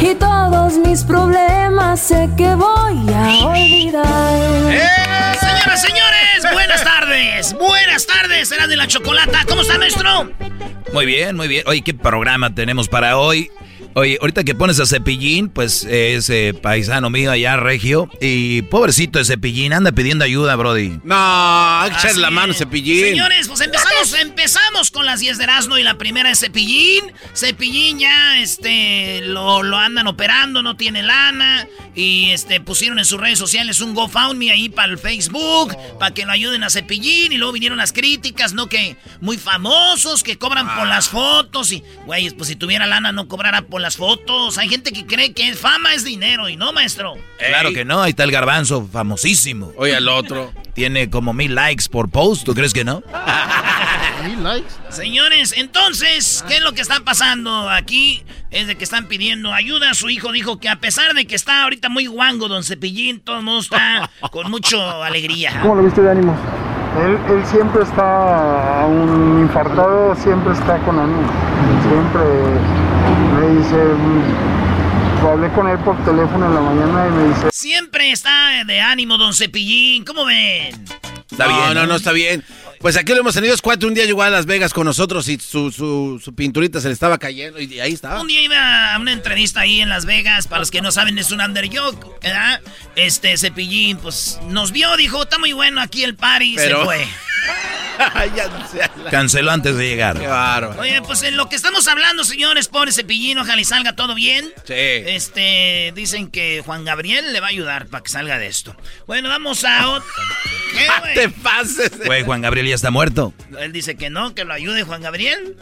y todos mis problemas sé que voy a olvidar. ¡Eh! Señoras, señores, buenas tardes. Buenas tardes, será de la chocolata. ¿Cómo está, maestro? Muy bien, muy bien. Oye, ¿qué programa tenemos para hoy? Oye, ahorita que pones a Cepillín, pues es eh, paisano mío allá, Regio. Y pobrecito de Cepillín, anda pidiendo ayuda, Brody. No, hay que echarle la mano. Cepillín. Señores, pues empezamos, empezamos con las 10 de Erasmo y la primera es Cepillín. Cepillín ya, este, lo, lo andan operando, no tiene lana. Y, este, pusieron en sus redes sociales un GoFundMe ahí para el Facebook, para que lo ayuden a Cepillín. Y luego vinieron las críticas, ¿no? Que muy famosos, que cobran por las fotos. Y, güey, pues si tuviera lana no cobrara por las fotos. Hay gente que cree que fama es dinero y no, maestro. Claro que no, ahí está el garbanzo, famosísimo. Oye, al otro. Tiene como mil likes por post, ¿tú crees que no? ¿Mil likes? Señores, entonces, ¿qué es lo que está pasando aquí? Es de que están pidiendo ayuda. Su hijo dijo que a pesar de que está ahorita muy guango, don Cepillín, todo el mundo está con mucha alegría. ¿Cómo lo viste de ánimos? Él, él siempre está, aún infartado, siempre está con ánimo. Siempre me dice, mm, hablé con él por teléfono en la mañana y me dice, Siempre está de ánimo, don Cepillín. ¿Cómo ven? Está no, bien, no, no, está bien. Pues aquí lo hemos tenido. Es cuatro. Un día llegó a Las Vegas con nosotros y su, su, su pinturita se le estaba cayendo y ahí estaba. Un día iba a una entrevista ahí en Las Vegas. Para los que no saben, es un underdog, ¿verdad? Este Cepillín, pues nos vio, dijo, está muy bueno aquí el party Pero- se fue. Canceló antes de llegar. Qué bárbaro. Oye, pues en lo que estamos hablando, señores, pobre Cepillín, ojalá y salga todo bien. Sí. Este, dicen que Juan Gabriel le va a ayudar para que salga de esto. Bueno, vamos a otro. ¿Qué, güey? Te pases. Güey, Juan Gabriel ya está muerto. Él dice que no, que lo ayude Juan Gabriel.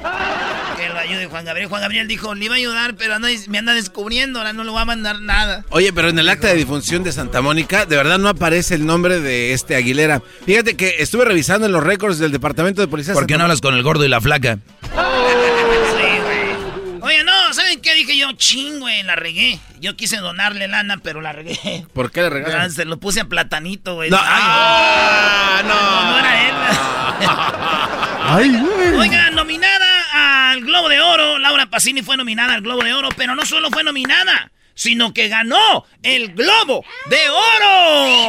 Que lo ayude Juan Gabriel. Juan Gabriel dijo, le iba a ayudar, pero anda- me anda descubriendo, ahora no le voy a mandar nada. Oye, pero en el acta de difunción de Santa Mónica, de verdad no aparece el nombre de este Aguilera. Fíjate que estuve revisando en los récords del Departamento de Policía. ¿Por qué no hablas con el gordo y la flaca? Sí, güey. Oye, no, ¿saben qué dije yo? Ching, güey, la regué. Yo quise donarle lana, pero la regué. ¿Por qué le Ah, regalan? Se lo puse a platanito, güey. No, Ay, ah, no, no era él. Oiga, nominada al Globo de Oro. Laura Pacini fue nominada al Globo de Oro, pero no solo fue nominada, sino que ganó el Globo de Oro.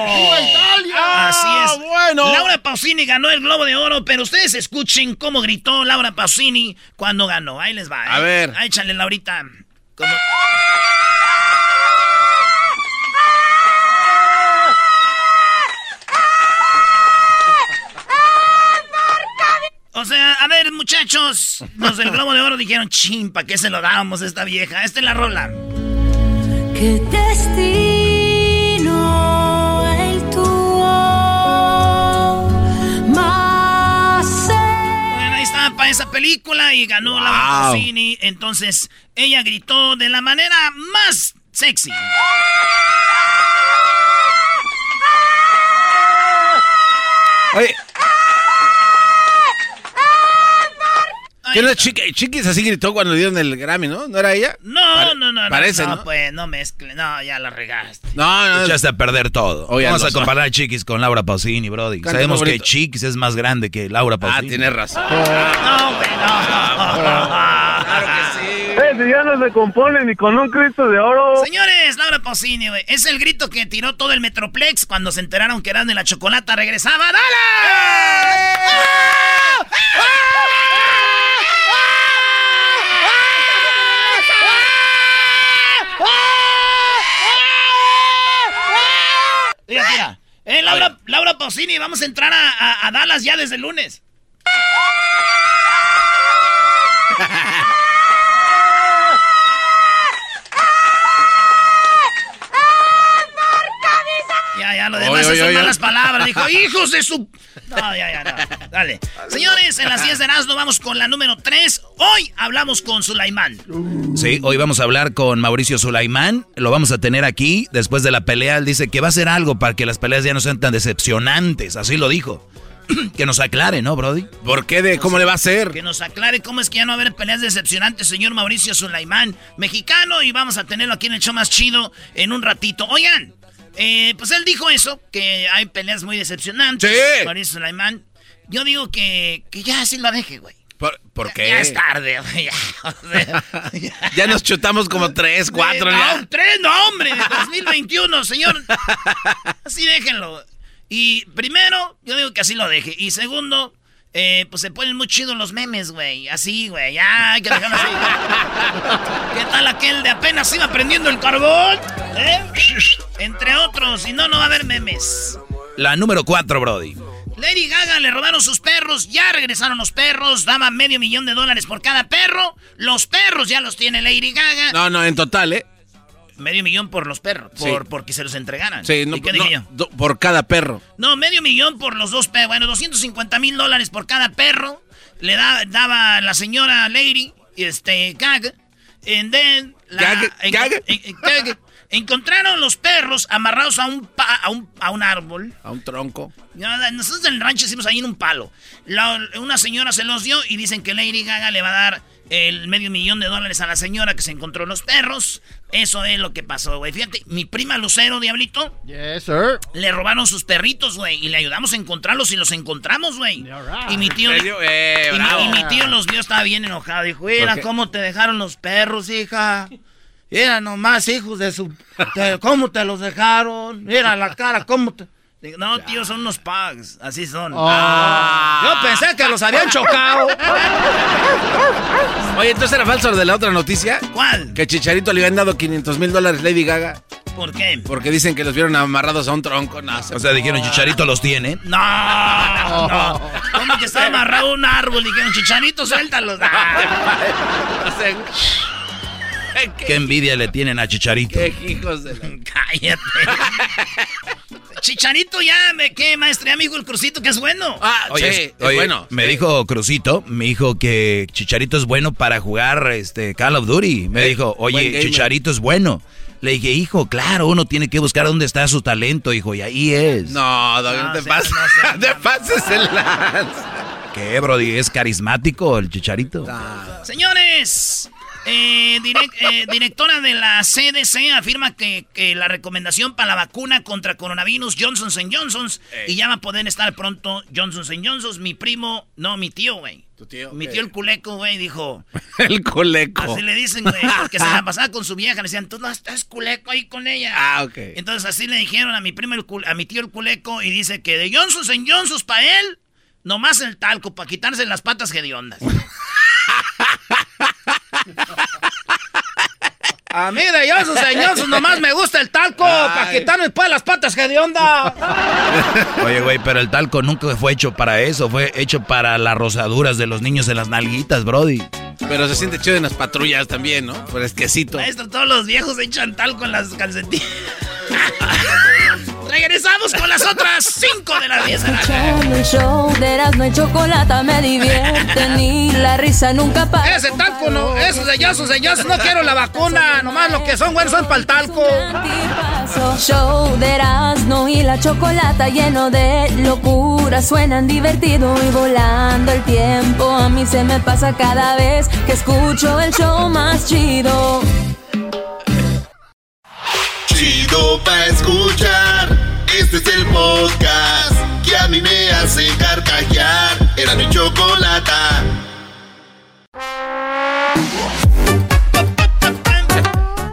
Así es. Bueno. Laura Pausini ganó el Globo de Oro, pero ustedes escuchen cómo gritó Laura Pausini cuando ganó. Ahí les va. ¿eh? A ver. Ahí, échale, Laurita. Como- O sea, a ver, muchachos, los del Globo de Oro dijeron, chin, ¿para qué se lo dábamos a esta vieja? Esta es la rola. Qué destino el tuyo, más Bueno, ahí está, para esa película y ganó la Pausini. Entonces, ella gritó de la manera más sexy. Oye, ¿Qué no es Chiquis así gritó cuando le dieron el Grammy, ¿no? ¿No era ella? No, no, no. Parece, no, pues no mezcle. No, ya la regaste. No, no. Echaste a perder todo. Vamos a comparar a Chiquis con Laura Pausini, Brody. Sabemos que Chiquis es más grande que Laura ah, Pausini. Ah, tienes razón. No, güey, no. claro que sí. Eh, si ya no se compone ni con un Cristo de oro. Señores, Laura Pausini, güey. Es el grito que tiró todo el Metroplex cuando se enteraron que eran de la chocolata regresaba. ¡Dale! ¡Ah! Mira, mira. Eh, Laura, Laura Pausini, vamos a entrar a, a Dallas ya desde el lunes. Ya, lo demás son malas palabras. Dijo, hijos de su... No, ya, ya, no. Dale. Señores, en las 10 de Erasmo vamos con la número 3. Hoy hablamos con Sulaimán. Sí, hoy vamos a hablar con Mauricio Sulaimán. Lo vamos a tener aquí. Después de la pelea, él dice que va a hacer algo para que las peleas ya no sean tan decepcionantes. Así lo dijo. que nos aclare, ¿no, Brody? ¿Por qué? De, ¿Cómo le va a hacer? Que nos aclare cómo es que ya no va a haber peleas decepcionantes, señor Mauricio Sulaimán, mexicano, y vamos a tenerlo aquí en el show más chido en un ratito. Oigan, eh, pues él dijo eso, que hay peleas muy decepcionantes. Sí. Mauricio Sulaimán. Yo digo que, que ya sí lo deje, güey. ¿Por, qué? Ya es tarde, güey. Ya, nos chutamos como tres, cuatro. No, tres, no, hombre, de 2021, señor. Así déjenlo. Y primero, yo digo que así lo deje. Y segundo, eh, pues se ponen muy chidos los memes, güey. Así, güey. Ya, hay que dejarlo así. ¿Qué tal aquel de apenas iba prendiendo el carbón? ¿Eh? Entre otros. Y no, no va a haber memes. La número cuatro, Brody. Lady Gaga le robaron sus perros, ya regresaron los perros, daba medio millón de dólares por cada perro. Los perros ya los tiene Lady Gaga. No, no, en total, ¿eh? Medio millón por los perros, por porque se los entregaran. Sí, no, qué por cada perro. No, medio millón por los dos perros. Bueno, 250 mil dólares por cada perro. Le da, daba la señora Lady, este, Gaga. And then, la, Encontraron los perros amarrados a un, a un, a un árbol. A un tronco. Nosotros en el rancho hicimos ahí en un palo. una señora se los dio y dicen que Lady Gaga le va a dar el medio millón de dólares a la señora que se encontró los perros. Eso es lo que pasó, güey. Fíjate, mi prima Lucero, Diablito. Yes, sir. Le robaron sus perritos, güey. Y le ayudamos a encontrarlos y los encontramos, güey. Y mi tío. Eh, y, mi, tío los vio, estaba bien enojado. Dijo, mira cómo te dejaron los perros, hija. Mira nomás, hijos de su... ¿Cómo te los dejaron? Mira la cara, ¿cómo te... No, tío, son unos pugs. Así son. Ah. Yo pensé que los habían chocado. Oye, entonces era falso de la otra noticia. ¿Cuál? Que Chicharito le habían dado 500 mil dólares Lady Gaga. ¿Por qué? Porque dicen que los vieron amarrados a un tronco. No, o sea, dijeron, Chicharito los tiene. No, no. ¿Cómo que estaba amarrado a un árbol? Dijeron, Chicharito, suéltalos. ¿Qué? envidia le tienen a Chicharito. Qué hijos de Cállate. Chicharito ya me qué maestría amigo el Crucito que es bueno. Ah, oye, bueno. Me dijo Crucito, me dijo que Chicharito es bueno para jugar este Call of Duty. Me dijo, "Oye, Chicharito es bueno." Le dije, hijo, claro, uno tiene que buscar dónde está su talento, hijo, y ahí es. No, no, te pases, no, te pases el. ¿Qué, Brody? ¿Es carismático el chicharito? Señores, eh, eh, directora de la CDC afirma que, la recomendación para la vacuna contra coronavirus Johnson Johnson y ya va a poder estar pronto Johnson Johnson. Mi primo, no, mi tío, güey. ¿Tu tío? Mi tío el culeco, güey, dijo. el culeco. Así le dicen, güey, porque se la pasaba con su vieja. Le decían, tú no estás culeco ahí con ella. Ah, ok. Entonces así le dijeron a mi primo, el, a mi tío el culeco y dice que de Johnson Johnson para él, nomás el talco, para quitarse las patas hediondas. A mí de Johnson Johnson nomás me gusta el talco para quitarme después las patas que de onda. Oye, güey, pero el talco nunca fue hecho para eso, fue hecho para las rosaduras de los niños en las nalguitas, Brody. Pero se siente chido en las patrullas también, ¿no? Por esquecito. Maestro, todos los viejos echan talco en las calcetillas. Regresamos con las otras cinco de las 10 de la Escuchando el show de Erasmo y Chocolata me divierte ni la risa nunca pasa. Ese talco no, esos sellazos, sellazos, no quiero la vacuna, nomás lo que son buenos son para el talco. Show de Erasmo y la Chocolata lleno de locura, suenan divertido y volando el tiempo. A mí se me pasa cada vez que escucho el show más chido. Chido pa' escuchar. Este es el podcast que a mí me hace carcajear. Era mi chocolata.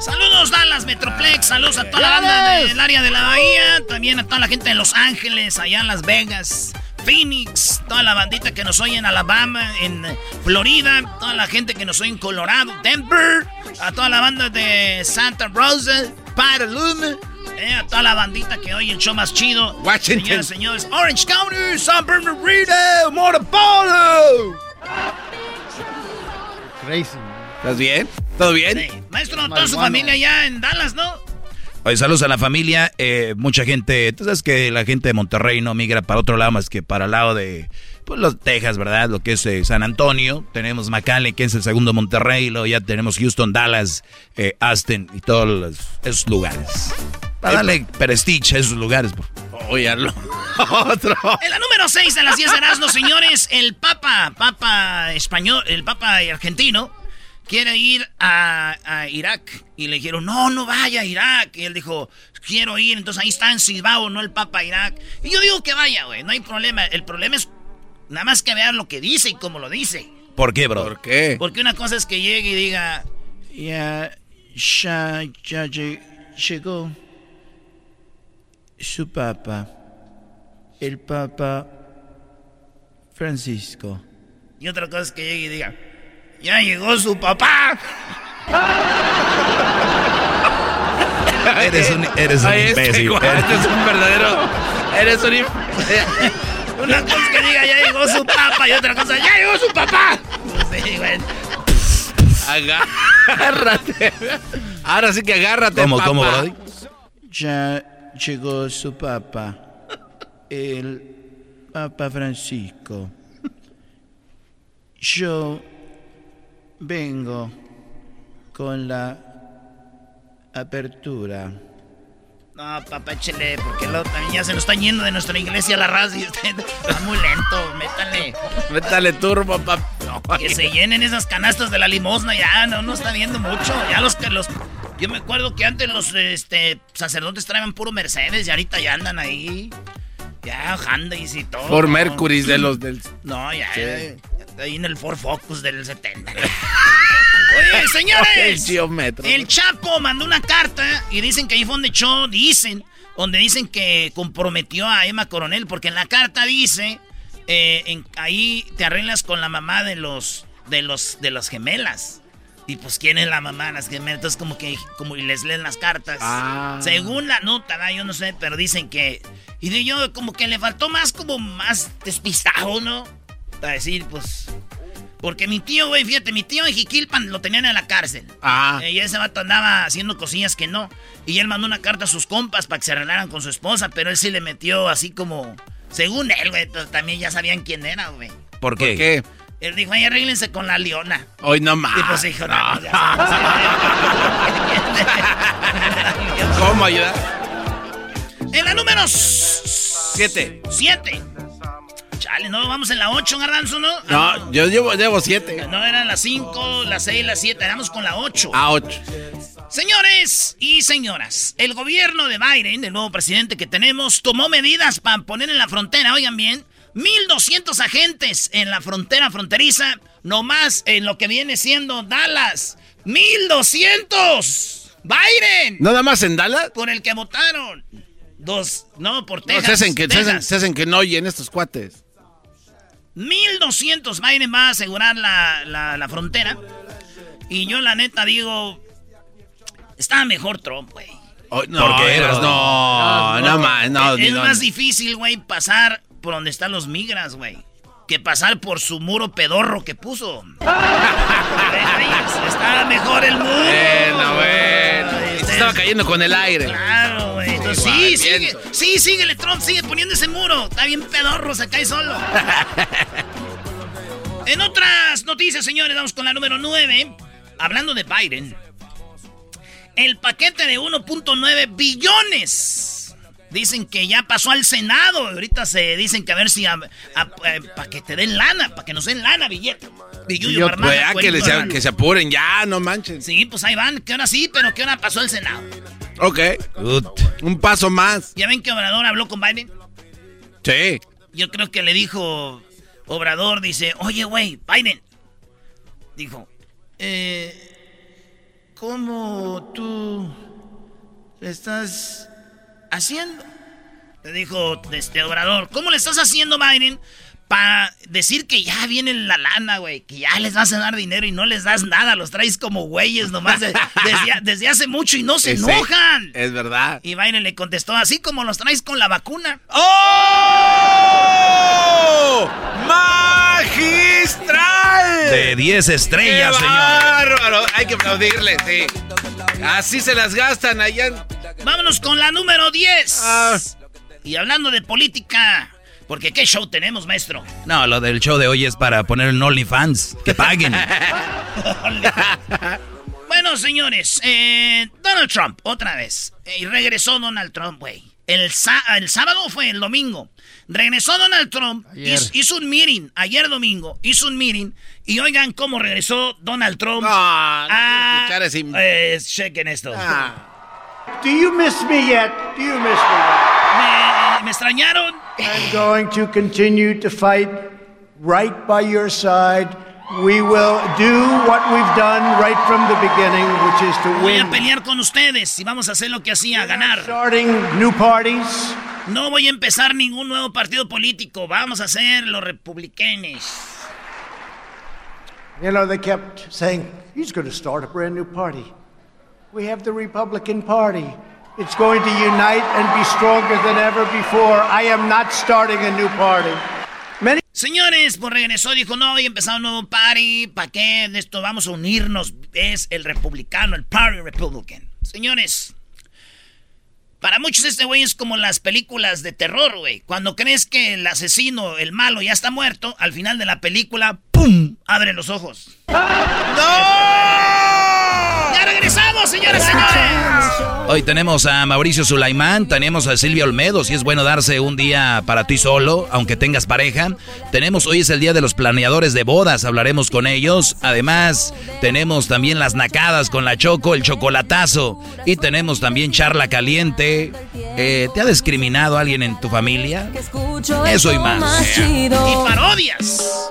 Saludos Dallas Metroplex, saludos a toda la banda del área de la Bahía, también a toda la gente de Los Ángeles, allá en Las Vegas, Phoenix, toda la bandita que nos oye en Alabama, en Florida, toda la gente que nos oye en Colorado, Denver, a toda la banda de Santa Rosa, Petaluma, eh, a toda la bandita que oye el show más chido. Washington. Señoras, señores, Orange County, San Bernardino, Montepolo. Crazy. ¿Estás bien? ¿Todo bien? Maestro, toda su familia allá en Dallas, ¿no? Oye, saludos a la familia. eh, mucha gente, tú sabes que la gente de Monterrey no migra para otro lado más que para el lado de pues, los Texas, ¿verdad? Lo que es eh, San Antonio. Tenemos McAllen, que es el segundo Monterrey. Y luego ya tenemos Houston, Dallas, eh, Aston y todos los- esos lugares. Para darle prestige a esos lugares. Oye, lo- otro. En la número 6 de las 10 de Erasmo, señores, el Papa, Papa español, el Papa argentino, quiere ir a, a Irak. Y le dijeron, no, no vaya a Irak. Y él dijo, quiero ir. Entonces ahí está en Sibao, no el Papa a Irak. Y yo digo que vaya, güey, no hay problema. El problema es nada más que vean lo que dice y cómo lo dice. ¿Por qué, bro? ¿Por qué? Porque una cosa es que llegue y diga, ya, ya, ya lle- llegó su papa, el papa Francisco. Y otra cosa es que llegue y diga, ya llegó su papá. Eres un, eres un imbécil. güey, este es un verdadero. Eres un. Una cosa es que diga, ya llegó su papa, y otra cosa, ya llegó su papá. Sí, güey. Agárrate. Ahora sí que agárrate. ¿Cómo, papá. cómo, Brody? Ya llegó su papa, el Papa Francisco. Yo vengo con la apertura. No, papá, échele, porque luego también ya se nos está yendo de nuestra iglesia la raza y usted va muy lento, métale. Métale turbo, papá. No, Que se llenen esas canastas de la limosna, ya no no está viendo mucho. Ya los que los. Yo me acuerdo que antes los este, sacerdotes traían puro Mercedes y ahorita ya andan ahí. Ya, Hyundai y todo. Por. Mercury de los del. No, ya, ahí en el Ford Focus del 70. Oye, señores. El Chapo mandó una carta y dicen que ahí fue donde echó, dicen, donde dicen que comprometió a Emma Coronel, porque en la carta dice, eh, en- ahí te arreglas con la mamá de los, de los, de las gemelas. Y pues, ¿quién es la mamá las gemelas? Entonces, como que, como y les leen las cartas. Ah. Según la nota, ¿verdad? yo no sé, pero dicen que, y de yo, como que le faltó más, como más despistado, ¿no? Para decir, pues, porque mi tío, güey, fíjate, mi tío en Jiquilpan lo tenían en la cárcel. Ah. Eh, y ese vato andaba haciendo cosillas que no. Y él mandó una carta a sus compas para que se arreglaran con su esposa, pero él sí le metió así como. Según él, güey, pues, también ya sabían quién era, güey. ¿Por ¿Por qué? Él dijo, ay, arréglense con la leona. Hoy no más. Y pues dijo, no, sabemos. ¿Cómo ayudar? En la número 7. Siete. Chale, no, vamos en la 8, Garbanzo, ¿no? No, yo llevo, llevo siete. No, eran las 5, las 6, las 7, éramos con la 8. A ocho. Señores y señoras, el gobierno de Biden, el nuevo presidente que tenemos, tomó medidas para poner en la frontera, oigan bien, 1.200 agentes en la frontera fronteriza, nomás en lo que viene siendo Dallas. ¡1.200! ¡Biden! ¿Nada más en Dallas? Por el que votaron. Dos, no, por No, Texas. se hacen que, se hacen, Texas. se hacen que no oyen estos cuates. 1200 Biden va a asegurar la, la- la frontera. Y yo la neta digo, estaba mejor Trump, güey. Oh, no, ¿Por qué, Eras, bro? no, no, más, no. es no, más no. difícil, güey, pasar por donde están los migras, güey. Que pasar por su muro pedorro que puso. Estaba mejor el muro. Bueno, bueno. Se estaba cayendo con el aire. Claro, güey. Entonces sí, sigue, sí, síguele, Trump, sigue poniendo ese muro. Está bien pedorro, se cae solo. en otras noticias, señores, vamos con la número 9. Hablando de Biden. El paquete de 1.9 billones. Dicen que ya pasó al Senado. Ahorita se dicen que a ver si eh, para que te den lana, para que nos den lana, billete. Billuyo, que, que se apuren, ya, no manchen. Sí, pues ahí van, que ahora sí, pero que ahora pasó al Senado. Ok. Un paso más. ¿Ya ven que Obrador habló con Biden? Sí. Yo creo que le dijo, Obrador dice, oye, güey, Biden. Dijo, eh, ¿cómo tú estás haciendo? Le dijo este Obrador, ¿cómo le estás haciendo, Biden? Para decir que ya viene la lana, güey, que ya les vas a dar dinero y no les das nada, los traes como güeyes nomás desde, hace mucho y no se enojan. Es verdad. Y Biden le contestó, así como los traes con la vacuna. ¡Oh! ¡Magistral! De 10 estrellas, ¡Qué bárbaro! Hay que aplaudirle, sí. Así se las gastan allá. Vámonos con la número 10. Ah. Y hablando de política, porque ¿qué show tenemos, maestro? No, lo del show de hoy es para poner en OnlyFans. Que paguen. bueno, señores, eh, Donald Trump, otra vez. y regresó Donald Trump, güey. El, el, sábado fue el domingo. Regresó Donald Trump, hizo, hizo, un meeting, ayer domingo, hizo un meeting. Y oigan cómo regresó Donald Trump. Ah, no a, ese... eh, chequen esto. Ah. Do you miss me yet? Do you miss me yet? Me, extrañaron. I'm going to continue to fight right by your side. We will do what we've done right from the beginning, which is to win. Voy a pelear con ustedes y vamos a hacer lo que hacía, ganar. Starting new parties. No voy a empezar ningún nuevo partido político. Vamos a hacer los republicanos. You know, they kept saying he's going to start a brand new party. We have the Republican Party. It's going to unite and be stronger than ever before. I am not starting a new party. Señores, pues regresó, dijo, no, voy a empezar un nuevo party. ¿Para qué? De esto vamos a unirnos. Es el republicano, el Party Republican. Señores, para muchos este güey es como las películas de terror, güey. Cuando crees que el asesino, el malo, ya está muerto, al final de la película, ¡pum! Abre los ojos. ¡No! ¡Ya regresamos, señoras y señores! Hoy tenemos a Mauricio Sulaimán, tenemos a Silvia Olmedo, si es bueno darse un día para ti solo, aunque tengas pareja. Tenemos, hoy es el día de los planeadores de bodas, hablaremos con ellos. Además, tenemos también las nacadas con la Choco, el chocolatazo. Y tenemos también charla caliente. Eh, ¿Te ha discriminado alguien en tu familia? Eso y más. Y parodias.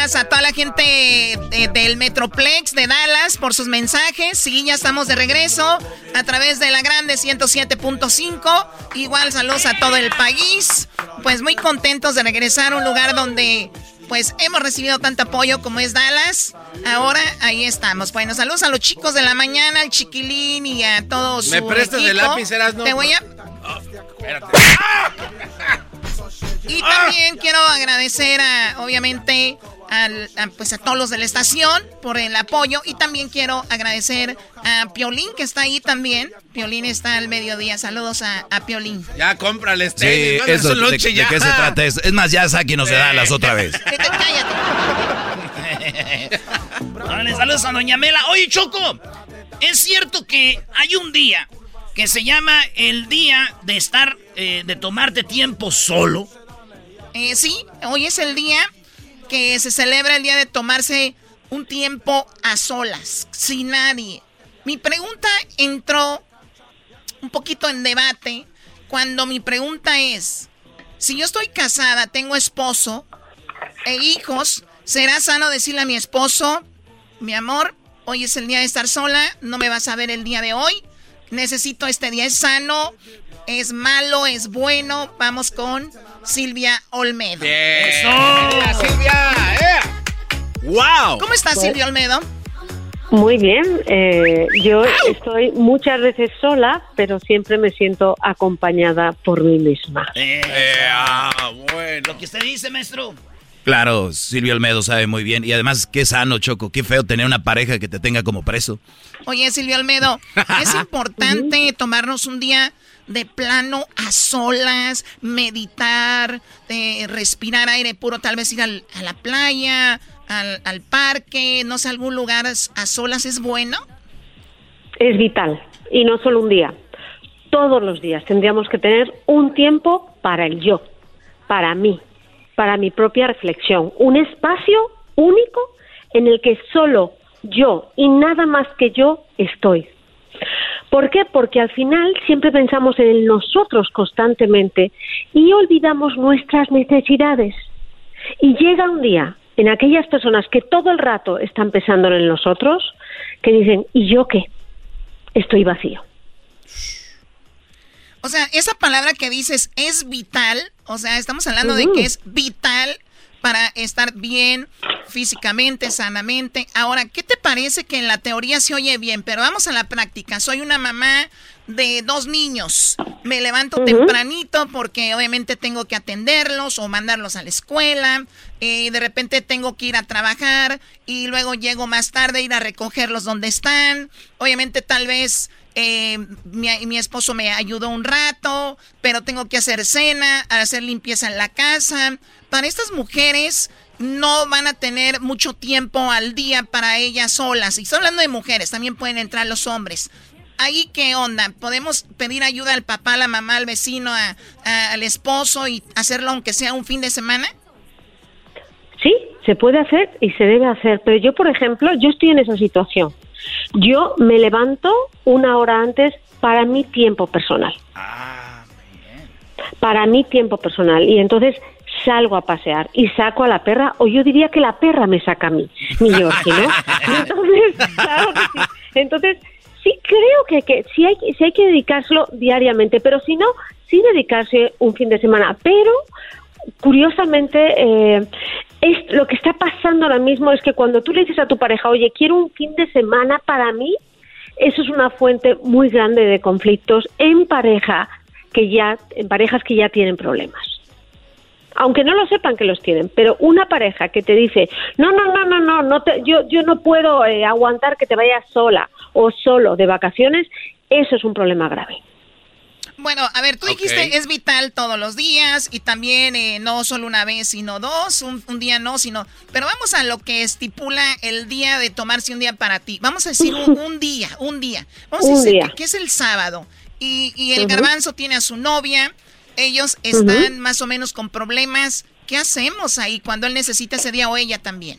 Gracias a toda la gente del Metroplex de Dallas por sus mensajes. Sí, ya estamos de regreso a través de la grande 107.5. Igual saludos a todo el país. Pues muy contentos de regresar a un lugar donde pues hemos recibido tanto apoyo como es Dallas. Ahora ahí estamos. Bueno, saludos a los chicos de la mañana, al chiquilín y a todos. ¿Me prestas el lápiz, no? Te voy a. Oh, espérate. Y también quiero agradecer a, obviamente, a, pues a todos los de la estación por el apoyo y también quiero agradecer a Piolín que está ahí también. Piolín está al mediodía. Saludos a, Piolín. Ya cómprale este. Sí, eso, de, qué se trata? Es, más, ya Saki nos da las otra vez. Cállate. saludos a Doña Mela. Oye, Choco, es cierto que hay un día que se llama el día de estar, eh, de tomarte tiempo solo. Eh, sí, hoy es el día que se celebra el día de tomarse un tiempo a solas, sin nadie. Mi pregunta entró un poquito en debate cuando mi pregunta es, si yo estoy casada, tengo esposo e hijos, ¿será sano decirle a mi esposo, mi amor, hoy es el día de estar sola, no me vas a ver el día de hoy, necesito este día, es sano, es malo, es bueno, vamos con Silvia Olmedo. ¡Eso! Silvia! ¡Wow! ¿Cómo estás, Silvia Olmedo? Muy bien. Eh, yo estoy muchas veces sola, pero siempre me siento acompañada por mí misma. Eh, ah, bueno. Lo que usted dice, maestro. Claro, Silvia Olmedo sabe muy bien. Y además, qué sano, Choco. Qué feo tener una pareja que te tenga como preso. Oye, Silvia Olmedo, es importante tomarnos un día de plano a solas, meditar, respirar aire puro, tal vez ir a la playa, al, parque, no sé, algún lugar a solas, ¿es bueno? Es vital, y no solo un día. Todos los días tendríamos que tener un tiempo para el yo, para mí, para mi propia reflexión, un espacio único en el que solo yo y nada más que yo estoy. ¿Por qué? Porque al final siempre pensamos en nosotros constantemente y olvidamos nuestras necesidades. Y llega un día en aquellas personas que todo el rato están pensando en nosotros, que dicen, ¿y yo qué? Estoy vacío. O sea, esa palabra que dices es vital, o sea, estamos hablando de que es vital para estar bien físicamente, sanamente. Ahora, ¿qué te parece que en la teoría se oye bien? Pero vamos a la práctica. Soy una mamá de dos niños. Me levanto tempranito porque obviamente tengo que atenderlos o mandarlos a la escuela. eh, de repente tengo que ir a trabajar y luego llego más tarde a ir a recogerlos donde están. Obviamente tal vez eh, mi, mi, esposo me ayudó un rato, pero tengo que hacer cena, hacer limpieza en la casa. Para estas mujeres no van a tener mucho tiempo al día para ellas solas. Y estoy hablando de mujeres, también pueden entrar los hombres. Ahí qué onda, podemos pedir ayuda al papá, a la mamá, al vecino, al esposo y hacerlo aunque sea un fin de semana. Sí, se puede hacer y se debe hacer, pero yo, por ejemplo, yo estoy en esa situación. Yo me levanto una hora antes para mi tiempo personal. Ah, bien. Para mi tiempo personal. Y entonces salgo a pasear y saco a la perra, o yo diría que la perra me saca a mí, mi Yorkie, ¿no? Entonces, claro que sí. Entonces, sí creo que, que sí, hay, sí hay que dedicárselo diariamente, pero si no, sí dedicarse un fin de semana. Pero, curiosamente, eh, es, lo que está pasando ahora mismo es que cuando tú le dices a tu pareja, oye, quiero un fin de semana para mí, eso es una fuente muy grande de conflictos en pareja que ya en parejas que ya tienen problemas aunque no lo sepan que los tienen, pero una pareja que te dice, no, no, no, no, no, no te, yo, yo no puedo eh, aguantar que te vayas sola o solo de vacaciones, eso es un problema grave. Bueno, a ver, tú dijiste es vital todos los días y también eh, no solo una vez, sino dos, un, día no, sino... Pero vamos a lo que estipula el día de tomarse un día para ti. Vamos a decir un, día, un día. Vamos a decir que, es el sábado y, y el garbanzo tiene a su novia ellos están más o menos con problemas. ¿Qué hacemos ahí cuando él necesita ese día o ella también?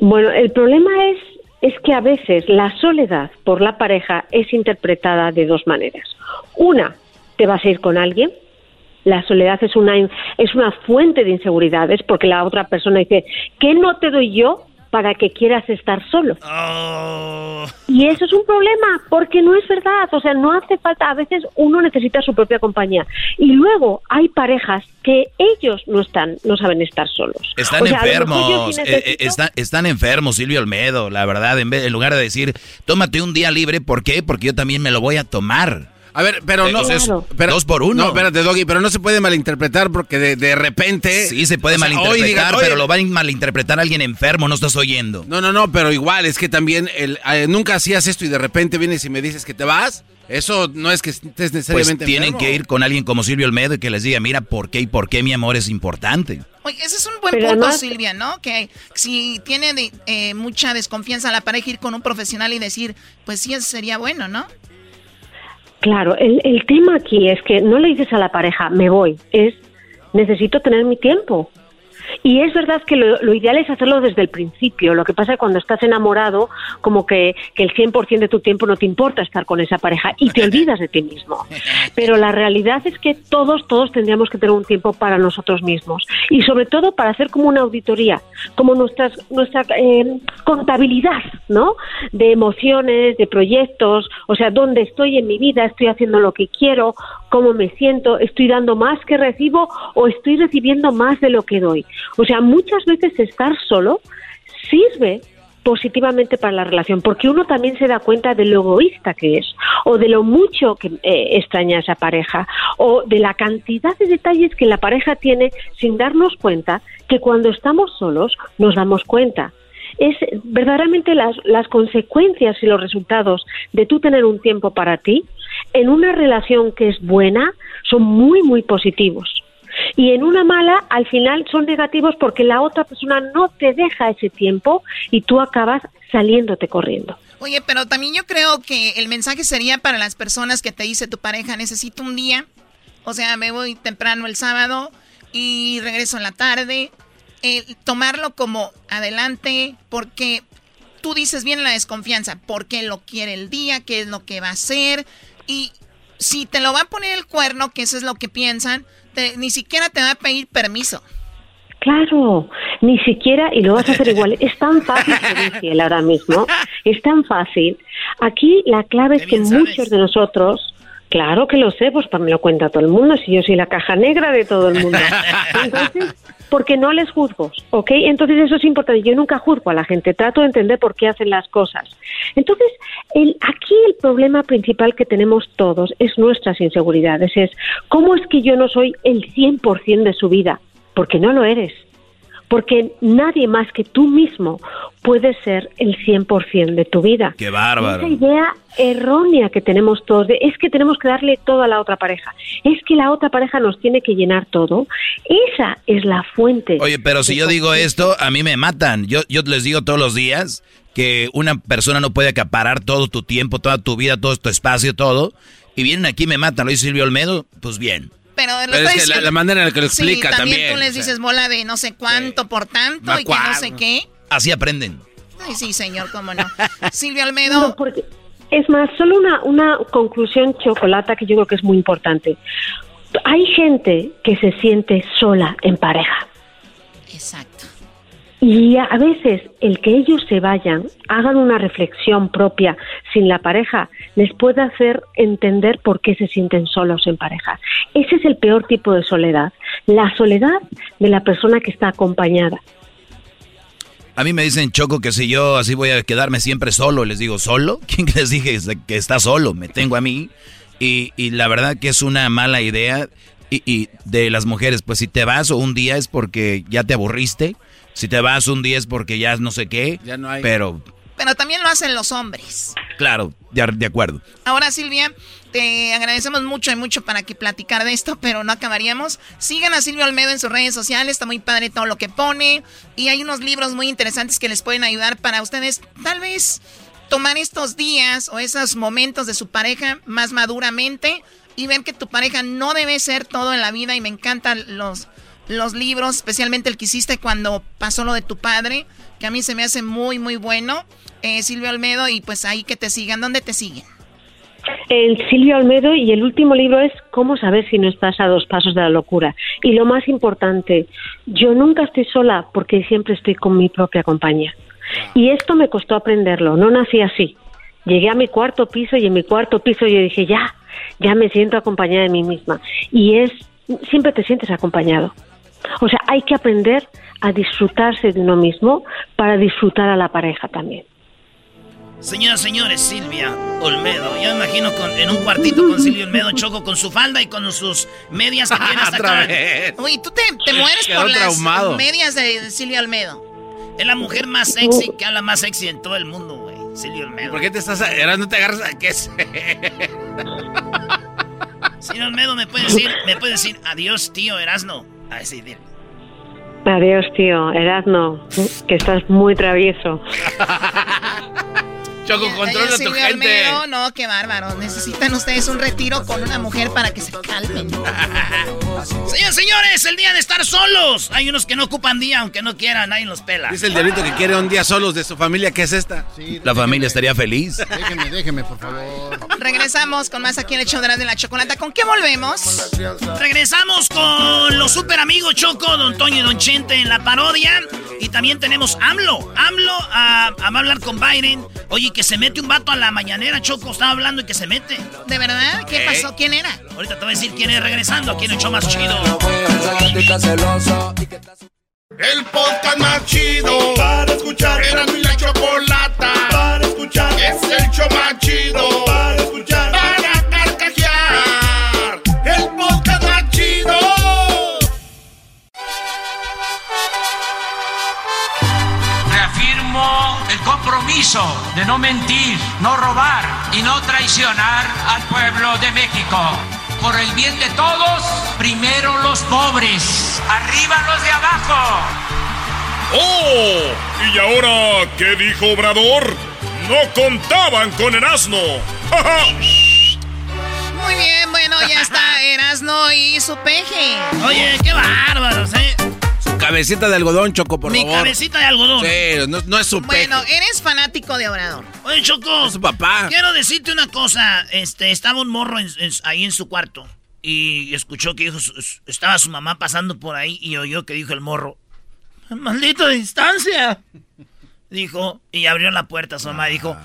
Bueno, el problema es, es que a veces la soledad por la pareja es interpretada de dos maneras. Una, te vas a ir con alguien, la soledad es una es una fuente de inseguridades porque la otra persona dice ¿qué no te doy yo para que quieras estar solo. Oh. Y eso es un problema, porque no es verdad, o sea, no hace falta, a veces uno necesita su propia compañía. Y luego hay parejas que ellos no están, no saben estar solos. Están enfermos, eh, eh, están, enfermos, Silvio Olmedo, la verdad, en, vez, en lugar de decir, tómate un día libre, ¿por qué? Porque yo también me lo voy a tomar. A ver, pero no. pero, dos por uno. No, espérate, Doggy, pero no se puede malinterpretar porque de, de repente. Sí, se puede malinterpretar, pero lo va a malinterpretar alguien enfermo, no estás oyendo. No, no, no, pero igual, es que también el, eh, nunca hacías esto y de repente vienes y me dices que te vas. Eso no es que estés necesariamente. Pues tienen que ir con alguien como Silvio Olmedo y que les diga, mira, ¿por qué y por qué mi amor es importante? Oye, ese es un buen punto, Silvia, ¿no? Que si tiene eh, mucha desconfianza la pareja, ir con un profesional y decir, pues sí, eso sería bueno, ¿no? Claro, el, el tema aquí es que no le dices a la pareja, me voy, es necesito tener mi tiempo. Y es verdad que lo, ideal es hacerlo desde el principio. Lo que pasa es que cuando estás enamorado, como que, que el 100% de tu tiempo no te importa estar con esa pareja y te olvidas de ti mismo. Pero la realidad es que todos, todos tendríamos que tener un tiempo para nosotros mismos. Y sobre todo para hacer como una auditoría, como nuestras, nuestra eh, contabilidad, ¿no? De emociones, de proyectos, o sea, dónde estoy en mi vida, estoy haciendo lo que quiero, cómo me siento, estoy dando más que recibo o estoy recibiendo más de lo que doy. O sea, muchas veces estar solo sirve positivamente para la relación, porque uno también se da cuenta de lo egoísta que es, o de lo mucho que eh, extraña a esa pareja, o de la cantidad de detalles que la pareja tiene sin darnos cuenta que cuando estamos solos nos damos cuenta. Es verdaderamente las, las consecuencias y los resultados de tú tener un tiempo para ti en una relación que es buena son muy, muy positivos y en una mala al final son negativos porque la otra persona no te deja ese tiempo y tú acabas saliéndote corriendo. Oye, pero también yo creo que el mensaje sería para las personas que te dice tu pareja, necesito un día, o sea, me voy temprano el sábado y regreso en la tarde, tomarlo como adelante, porque tú dices bien la desconfianza, por qué lo quiere el día, qué es lo que va a hacer, y si te lo va a poner el cuerno, que eso es lo que piensan, ni siquiera te va a pedir permiso. Claro, ni siquiera, y lo vas a hacer igual. Es tan fácil ser infiel ahora mismo, es tan fácil. Aquí la clave es que muchos de nosotros, claro que lo sé, pues me lo cuenta todo el mundo, si yo soy la caja negra de todo el mundo. Entonces, porque no les juzgo, ¿ok? Entonces eso es importante. Yo nunca juzgo a la gente, trato de entender por qué hacen las cosas. Entonces, el, aquí el problema principal que tenemos todos es nuestras inseguridades, es cómo es que yo no soy el 100% de su vida, porque no lo eres porque nadie más que tú mismo puede ser el 100% de tu vida. ¡Qué bárbaro! Esa idea errónea que tenemos todos de es que tenemos que darle todo a la otra pareja, es que la otra pareja nos tiene que llenar todo, esa es la fuente. Oye, pero si yo digo esto, a mí me matan. Yo, yo les digo todos los días que una persona no puede acaparar todo tu tiempo, toda tu vida, todo tu espacio, todo. Y vienen aquí y me matan. Lo dice Silvio Olmedo, pues bien pero, es que la, manera en la que lo explica también. también. tú les dices bola de no sé cuánto por tanto y que no sé qué. Así aprenden. Ay, sí, señor, cómo no. Silvia Almedo. es más, solo una, una conclusión chocolata que yo creo que es muy importante. Hay gente que se siente sola en pareja. Exacto. Y a veces el que ellos se vayan, hagan una reflexión propia sin la pareja, les puede hacer entender por qué se sienten solos en pareja. Ese es el peor tipo de soledad, la soledad de la persona que está acompañada. A mí me dicen, Choco, que si yo así voy a quedarme siempre solo, les digo, ¿solo? ¿Quién les dije que está solo? Me tengo a mí. Y, y la verdad que es una mala idea. Y, y de las mujeres, pues si te vas o un día es porque ya te aburriste si te vas un 10 porque ya no sé qué, ya no hay. pero... Pero también lo hacen los hombres. Claro, de, de acuerdo. Ahora, Silvia, te agradecemos mucho y mucho para que platicar de esto, pero no acabaríamos. Sigan a Silvia Olmedo en sus redes sociales, está muy padre todo lo que pone. Y hay unos libros muy interesantes que les pueden ayudar para ustedes, tal vez, tomar estos días o esos momentos de su pareja más maduramente y ver que tu pareja no debe ser todo en la vida. Y me encantan los los libros, especialmente el que hiciste cuando pasó lo de tu padre, que a mí se me hace muy, muy bueno. Eh, Silvio Almedo, y pues ahí que te sigan. ¿Dónde te siguen? El Silvio Almedo y el último libro es Cómo saber si no estás a dos pasos de la locura. Y lo más importante, yo nunca estoy sola porque siempre estoy con mi propia compañía. Y esto me costó aprenderlo, no nací así. Llegué a mi cuarto piso y en mi cuarto piso yo dije, ya, ya me siento acompañada de mí misma. Y es, siempre te sientes acompañado. O sea, hay que aprender a disfrutarse de uno mismo para disfrutar a la pareja también. Señoras, señores, Silvia Olmedo. Yo me imagino con, en un cuartito con Silvia Olmedo, Choco, con su falda y con sus medias que tiene hasta acá. Uy, tú te, te mueres por las medias de Silvia Olmedo. Es la mujer más sexy que habla más sexy en todo el mundo, güey. Silvia Olmedo. ¿Por qué te estás... Ahora no te agarras a qué? Silvia Olmedo, ¿me puede decir, me puede decir adiós, tío Erasno? Adiós, tío. Erasno, que estás muy travieso. Choco, controla tu gente. no, qué bárbaro. Necesitan ustedes un retiro con una mujer para que se calmen. Señores, señores, el día de estar solos. Hay unos que no ocupan día, aunque no quieran, nadie los pela. Dice el diablito que quiere un día solos de su familia. ¿Qué es esta? la familia estaría feliz. Déjeme, déjeme, por favor. Regresamos con más aquí en el show de la chocolata. ¿Con qué volvemos? Regresamos con los super amigos Choco, Don Toño y Don Chente en la parodia. Y también tenemos AMLO. AMLO a, a hablar con Biden. Oye, que se mete un vato a la mañanera, Choco. Estaba hablando y que se mete. ¿De verdad? ¿Qué pasó? ¿Quién era? Ahorita te voy a decir quién es regresando. ¿Quién echó más chido? El podcast más chido para escuchar. Era mi la chocolata para escuchar. Es el show más chido para escuchar. Compromiso de no mentir, no robar y no traicionar al pueblo de México. Por el bien de todos, primero los pobres, arriba los de abajo. ¡Oh! ¿Y ahora qué dijo Obrador? No contaban con el asno. Muy bien, bueno, ya está Erasno y su peje. Oye, qué bárbaros, ¿eh? Cabecita de algodón, Choco, por Mi favor. cabecita de algodón. Sí, no, no es su peje. Bueno, eres fanático de Obrador. Oye, Choco. Es su papá. Quiero decirte una cosa. Este, estaba un morro en- en- ahí en su cuarto. Y escuchó que dijo, estaba su mamá pasando por ahí y oyó que dijo el morro. ¡Maldita distancia! Dijo, y abrió la puerta su mamá y dijo,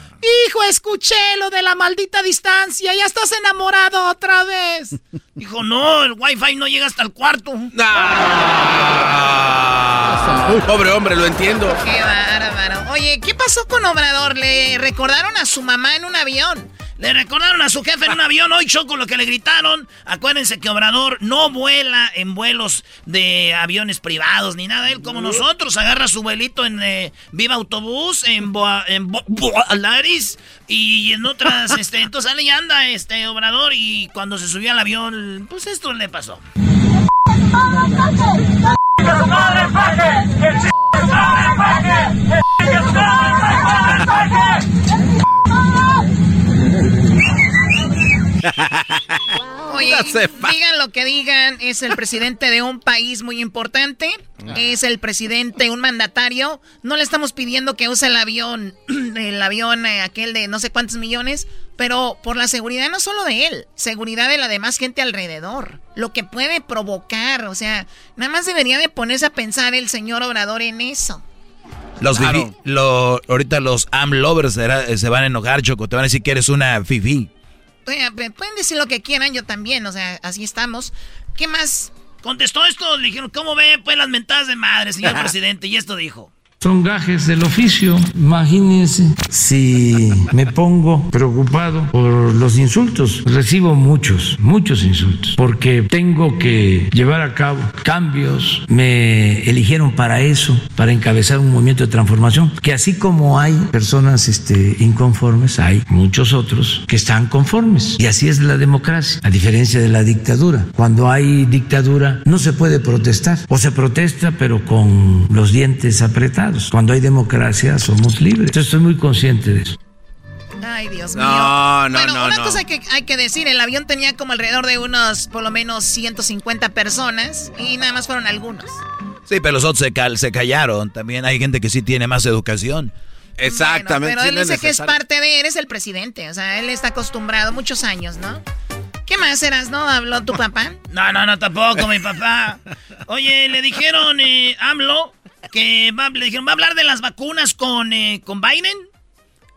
Hijo, escuché lo de la maldita distancia. Ya estás enamorado otra vez. dijo, no, el wifi no llega hasta el cuarto. Ah. Pobre hombre, lo entiendo. Qué bárbaro. Oye, ¿qué pasó con Obrador? Le recordaron a su mamá en un avión. Le recordaron a su jefe en un avión hoy, Choco, lo que le gritaron. Acuérdense que Obrador no vuela en vuelos de aviones privados ni nada. Él, como nosotros, agarra su vuelito en eh, Viva Autobús, en, Boa, en Bo- Boalaris y en otras. este, entonces ahí anda este Obrador y cuando se subió al avión, pues esto le pasó. Oye, digan lo que digan, es el presidente de un país muy importante, es el presidente, un mandatario. No le estamos pidiendo que use el avión, el avión eh, aquel de no sé cuántos millones, pero por la seguridad no solo de él, seguridad de la demás gente alrededor, lo que puede provocar, o sea, nada más debería de ponerse a pensar el señor Obrador en eso. Los Claro. fifi- lo- ahorita los am lovers será- se van a enojar, Choco. Te van a decir que eres una fifi. Pueden decir lo que quieran, yo también, o sea, así estamos. ¿Qué más? Contestó esto, le dijeron, ¿cómo ve pues las mentadas de madre, señor presidente? Y esto dijo. Son gajes del oficio. Imagínense si me pongo preocupado por los insultos. Recibo muchos, muchos insultos, porque tengo que llevar a cabo cambios. Me eligieron para eso, para encabezar un movimiento de transformación, que así como hay personas este, inconformes, hay muchos otros que están conformes. Y así es la democracia, a diferencia de la dictadura. Cuando hay dictadura no se puede protestar, o se protesta pero con los dientes apretados. Cuando hay democracia somos libres. Entonces estoy muy consciente de eso. Ay, Dios No, mío. no, bueno, no, una no. cosa que hay que decir, el avión tenía como alrededor de unos, por lo menos 150 personas y nada más fueron algunos. Sí, pero los otros se, cal- se callaron. También hay gente que sí tiene más educación. Exactamente. Pero él no dice que es parte de, eres el presidente, o sea, él está acostumbrado muchos años, ¿no? ¿Qué más eras, no? ¿Habló tu papá? No, no, no, tampoco, mi papá. Oye, le dijeron, eh, AMLO, que va, le dijeron, va a hablar de las vacunas con, eh, con Biden.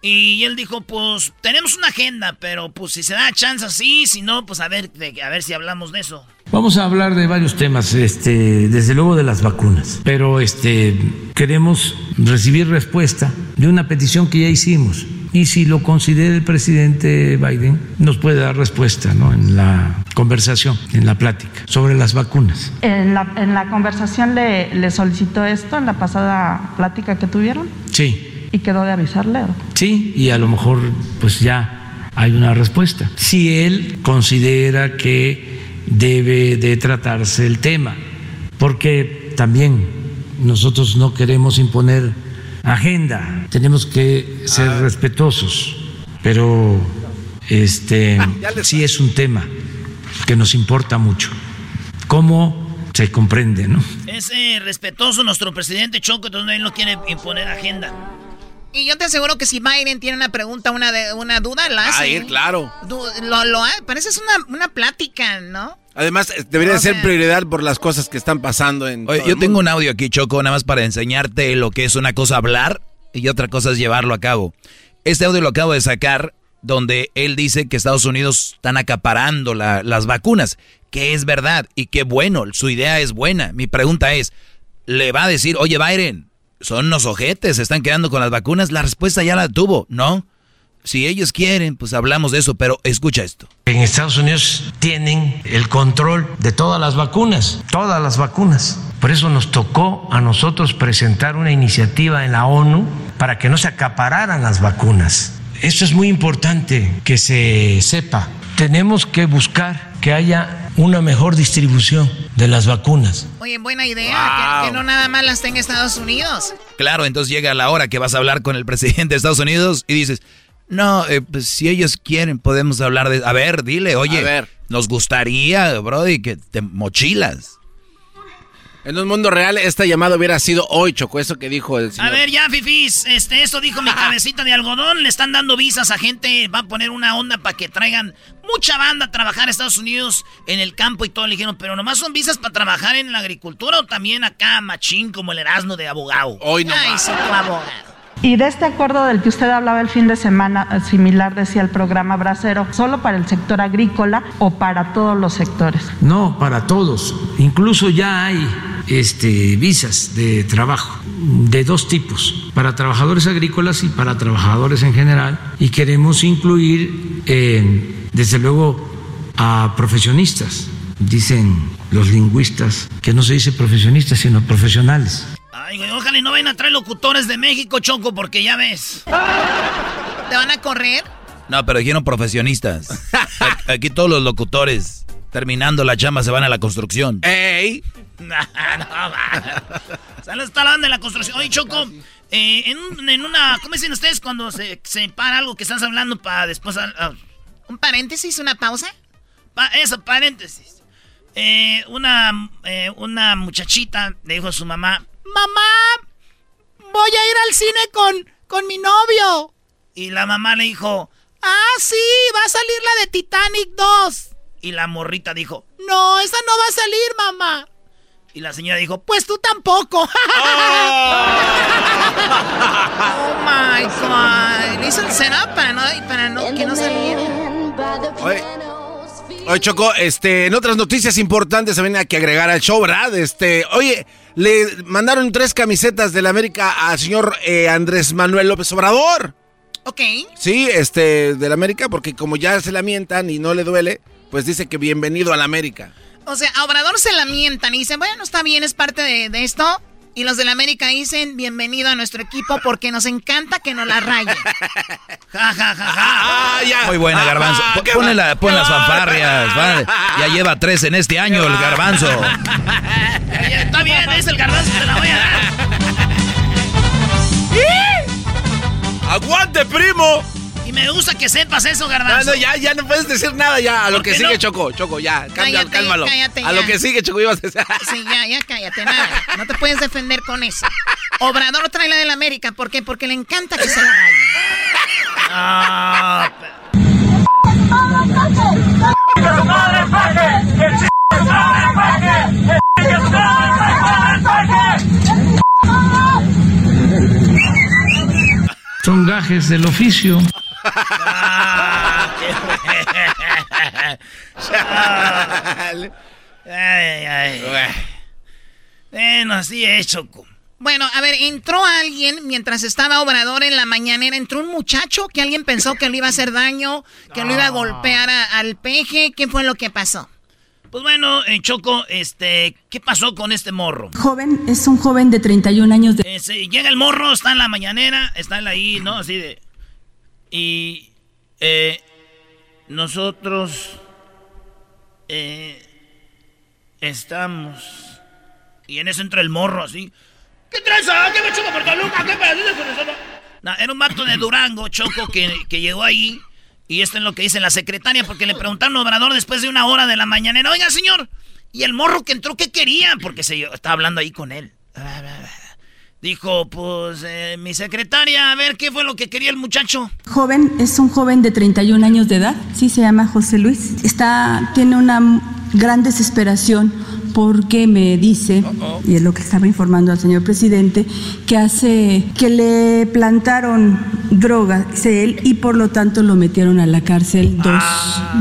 Y él dijo, pues, tenemos una agenda, pero pues si se da chance así, si no, pues a ver, de- a ver si hablamos de eso. Vamos a hablar de varios temas, este, desde luego de las vacunas, pero este, queremos recibir respuesta de una petición que ya hicimos Y si lo considera el presidente Biden, nos puede dar respuesta ¿no? en la conversación, en la plática, sobre las vacunas. ¿En la, en la conversación le, le solicitó esto en la pasada plática que tuvieron? Sí. ¿Y quedó de avisarle? Sí, y a lo mejor pues ya hay una respuesta. Si él considera que debe de tratarse el tema, porque también nosotros no queremos imponer agenda, tenemos que ser respetuosos, pero este sí es un tema que nos importa mucho. ¿Cómo se comprende, no? Es eh, respetuoso nuestro presidente Choco, entonces él no quiere imponer agenda. Y yo te aseguro que si Biden tiene una pregunta, una, de, una duda, la hace. Ah, ir, claro. Du- lo, lo ha- parece es una, una plática, ¿no? Además, eh, debería O ser prioridad por las cosas que están pasando en. Oye, todo yo el tengo mundo. un audio aquí, Choco, nada más para enseñarte lo que es una cosa hablar y otra cosa es llevarlo a cabo. Este audio lo acabo de sacar donde él dice que Estados Unidos están acaparando la- las vacunas, que es verdad y que bueno, su idea es buena. Mi pregunta es, ¿le va a decir, oye Biden, son unos ojetes, se están quedando con las vacunas? La respuesta ya la tuvo, ¿no? Si ellos quieren, pues hablamos de eso, pero escucha esto. En Estados Unidos tienen el control de todas las vacunas, todas las vacunas. Por eso nos tocó a nosotros presentar una iniciativa en la ONU para que no se acapararan las vacunas. Esto es muy importante que se sepa. Tenemos que buscar que haya una mejor distribución de las vacunas. Oye, buena idea, que, que no nada más las tenga Estados Unidos. Claro, entonces llega la hora que vas a hablar con el presidente de Estados Unidos y dices, no, eh, pues si ellos quieren podemos hablar de... A ver, dile, oye, A ver. nos gustaría, Brody, que te mochilas. En un mundo real, esta llamada hubiera sido hoy, Choco, eso que dijo el señor. A ver, ya, Fifis, este, esto dijo mi cabecita de algodón. Le están dando visas a gente, va a poner una onda para que traigan mucha banda a trabajar a Estados Unidos en el campo y todo. Le dijeron, pero nomás son visas para trabajar en la agricultura o también acá, machín, como el Erasmo de abogado. Hoy no Ay, sí, tu abogado. Y de este acuerdo del que usted hablaba el fin de semana, similar decía el programa Bracero, ¿solo para el sector agrícola o para todos los sectores? No, para todos. Incluso ya hay este, visas de trabajo de dos tipos, para trabajadores agrícolas y para trabajadores en general. Y queremos incluir, eh, desde luego, a profesionistas. Dicen los lingüistas que no se dice profesionistas, sino profesionales. Ay, güey, ojalá y no vayan a traer locutores de México, Choco, porque ya ves. ¿Te van a correr? No, pero dijeron profesionistas. Aquí todos los locutores, terminando la chamba, se van a la construcción. ¡Ey! no, va. Sale está la banda de la construcción. Oye, Choco, eh, en, un- en una. ¿Cómo dicen ustedes cuando se, se para algo que estás hablando para después. ah, ¿Un paréntesis, una pausa? pa- eso, paréntesis. Eh, una, eh, una muchachita le dijo a su mamá: Mamá, voy a ir al cine con, con mi novio. Y la mamá le dijo: Ah, sí, va a salir la de Titanic 2. Y la morrita dijo: No, esa no va a salir, mamá. Y la señora dijo: Pues tú tampoco. Oh my god. Le hizo el setup para no, para no, que no saliera. Oye, oye, Choco, este, en otras noticias importantes se viene a que agregar al show, ¿verdad? Este, oye, le mandaron tres camisetas del América al señor eh, Andrés Manuel López Obrador. Ok. Sí, este, del América, porque como ya se lamentan y no le duele, pues dice que bienvenido al América. O sea, a Obrador se lamentan y dicen, bueno, está bien, es parte de, de esto. Y los del América dicen, bienvenido a nuestro equipo porque nos encanta que nos la rayen. Ja, ja, ja, ja. Ah, ya. Muy buena, Garbanzo. Ah, Pon- Ponle, la- las fanfarrias. va. Ya lleva tres en este año el Garbanzo. Está bien, es el garbanzo, te la voy a dar. ¡Aguante, primo! Y me gusta que sepas eso, No, garbanzo. no, ya, ya no puedes decir nada ya. A lo ¿Por que sigue, no? Choco, Choco, ya. Cambia, Cállate, cálmalo. cállate a lo que sigue, Choco, ibas a decir. Sí, ya, ya cállate, nada. No te puedes defender con eso. Obrador trae la del América, ¿por qué? Porque le encanta que se la rayen. Son gajes del oficio. Ah, qué- Ay, ay. Bueno, así es, Choco. Bueno, a ver, entró alguien mientras estaba Obrador en la mañanera, entró un muchacho que alguien pensó que le iba a hacer daño, que lo iba a golpear al peje. ¿Qué fue lo que pasó? Pues bueno, en Choco, este, ¿qué pasó con este morro? Joven, es un joven de 31 años de... Eh, llega el morro, está en la mañanera, está ahí, ¿no? Así de... Y... Eh, nosotros... Eh, estamos... Y en eso entra el morro así. ¿Qué traes? ¿Qué me por Toluca? ¿Qué Era un vato de Durango, Choco, que, que llegó ahí. Y esto es lo que dice la secretaria, porque le preguntaron a Obrador después de una hora de la mañana. Oiga, señor, ¿y el morro que entró qué quería? Porque se estaba hablando ahí con él. Dijo, pues, eh, mi secretaria, a ver qué fue lo que quería el muchacho. Joven, es un joven de 31 años de edad, sí, se llama José Luis. Está, tiene una gran desesperación porque me dice, y es lo que estaba informando al señor presidente, que hace que le plantaron drogas él y por lo tanto lo metieron a la cárcel dos,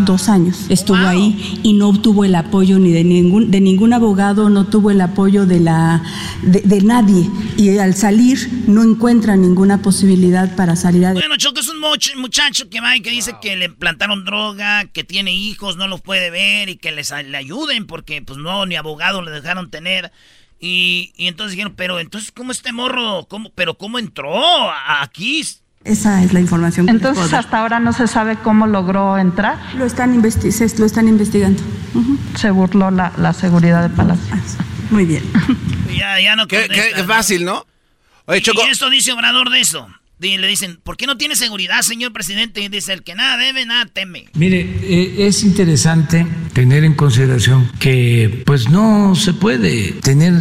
dos años. Estuvo ahí y no obtuvo el apoyo ni de ningún, de ningún abogado, no tuvo el apoyo de, la, de, nadie. Y al salir no encuentra ninguna posibilidad para salir adelante. Bueno, Choco es un muchacho que va y que dice que le plantaron droga, que tiene hijos, no los puede ver y que les, le ayuden porque pues no, ni abogado le dejaron tener. Y, y entonces dijeron, pero entonces, ¿cómo este morro? ¿Cómo, ¿Pero cómo entró aquí? Esa es la información que Entonces, hasta ahora no se sabe cómo logró entrar. Lo están, lo están investigando. Se burló la, la, seguridad de Palacio. Ah, muy bien. Ya, ya no qué, qué, fácil, ¿no? Oye, Choco. ¿Y esto dice Obrador de eso? Le dicen, ¿por qué no tiene seguridad, señor presidente? Y dice, el que nada debe, nada teme. Mire, eh, es interesante tener en consideración que pues no se puede tener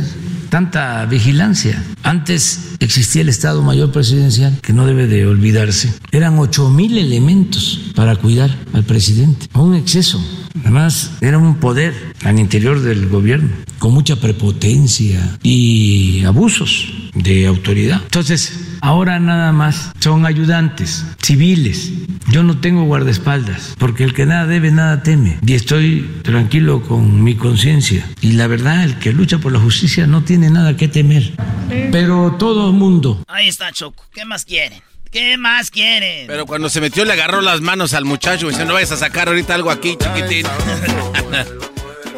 tanta vigilancia. Antes existía el Estado Mayor Presidencial, que no debe de olvidarse. Eran ocho mil elementos para cuidar al presidente. Un exceso. Además, era un poder al interior del gobierno, con mucha prepotencia y abusos de autoridad. Entonces, ahora nada más son ayudantes civiles. Yo no tengo guardaespaldas, porque el que nada debe, nada teme. Y estoy tranquilo con mi conciencia. Y la verdad, el que lucha por la justicia no tiene nada que temer. Pero todo el mundo. Ahí está, Choco. ¿Qué más quieren? ¿Qué más quieren? Pero cuando se metió le agarró las manos al muchacho y dice, no vayas a sacar ahorita algo aquí, chiquitín.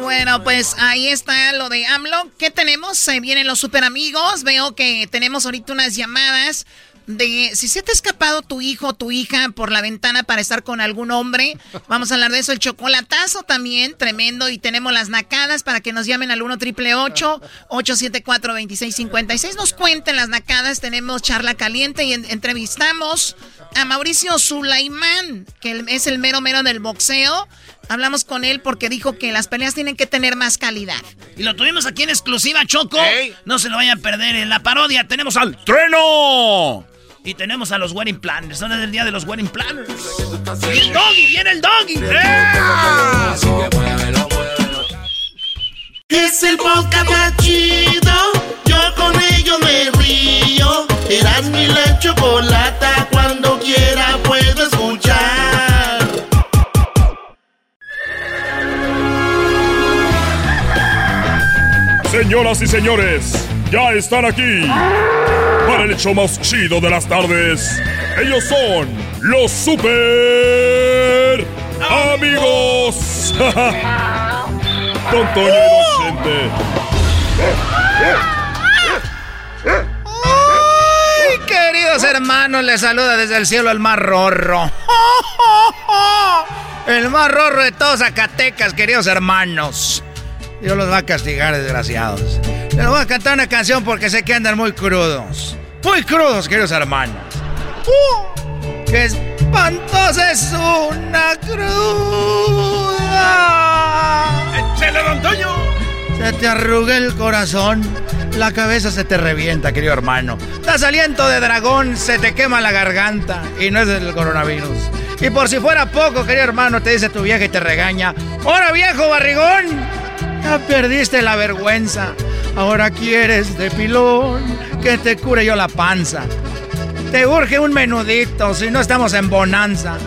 Bueno, pues ahí está lo de AMLO. ¿Qué tenemos? Se vienen los super amigos. Veo que tenemos ahorita unas llamadas de si se te ha escapado tu hijo o tu hija por la ventana para estar con algún hombre. Vamos a hablar de eso. El chocolatazo también, tremendo. Y tenemos las nacadas para que nos llamen al 1 triple 874 2656 Nos cuenten las nacadas. Tenemos charla caliente y entrevistamos a Mauricio Sulaimán, que es el mero mero del boxeo. Hablamos con él porque dijo que las peleas tienen que tener más calidad. Y lo tuvimos aquí en exclusiva, Choco. No se lo vayan a perder. En la parodia tenemos al Treno. Y tenemos a los wedding planners. Son el día de los wedding planners. Y el doggy, viene el doggy. Es el podcast más chido. Yo con ello me río. Eras mi la chocolata. Cuando quiera Señoras y señores, ya están aquí para el hecho más chido de las tardes. Ellos son los super amigos. Don Toño y. ¡Ay, queridos hermanos! Les saluda desde el cielo el más rorro. El más rorro de todos Zacatecas, queridos hermanos. Dios los va a castigar, desgraciados. Les voy a cantar una canción porque sé que andan muy crudos. Muy crudos, queridos hermanos. ¡Uh! ¡Qué espantosa es una cruda! ¡Échale, don Toño! Se te arruga el corazón, la cabeza se te revienta, querido hermano. Das aliento de dragón, se te quema la garganta y no es el coronavirus. Y por si fuera poco, querido hermano, te dice tu vieja y te regaña. ¡Hora viejo barrigón! Ya perdiste la vergüenza. Ahora quieres de pilón que te cure yo la panza. Te urge un menudito, si no estamos en bonanza.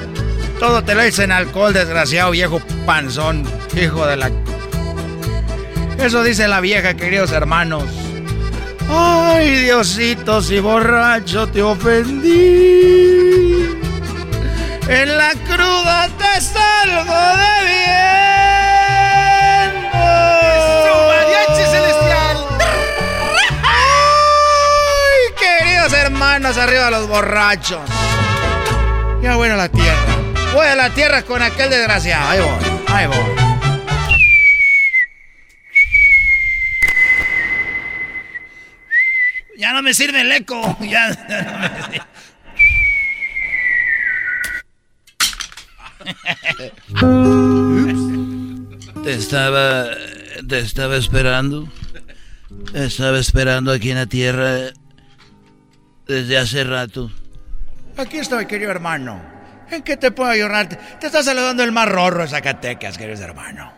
Todo te lo hice en alcohol, desgraciado viejo panzón, hijo de la... Eso dice la vieja, queridos hermanos. Ay, Diosito, si borracho te ofendí. En la cruda te salgo de bien. Hermanos, arriba los borrachos! Ya voy a la tierra. Voy a la tierra con aquel desgraciado. Ahí voy, ahí voy. Ya no me sirve el eco. Ya, no me sirve. Te estaba. Te estaba esperando. Estaba esperando aquí en la tierra. Desde hace rato. Aquí estoy, querido hermano. ¿En qué te puedo ayudar? Te está saludando el más rorro de Zacatecas, querido hermano.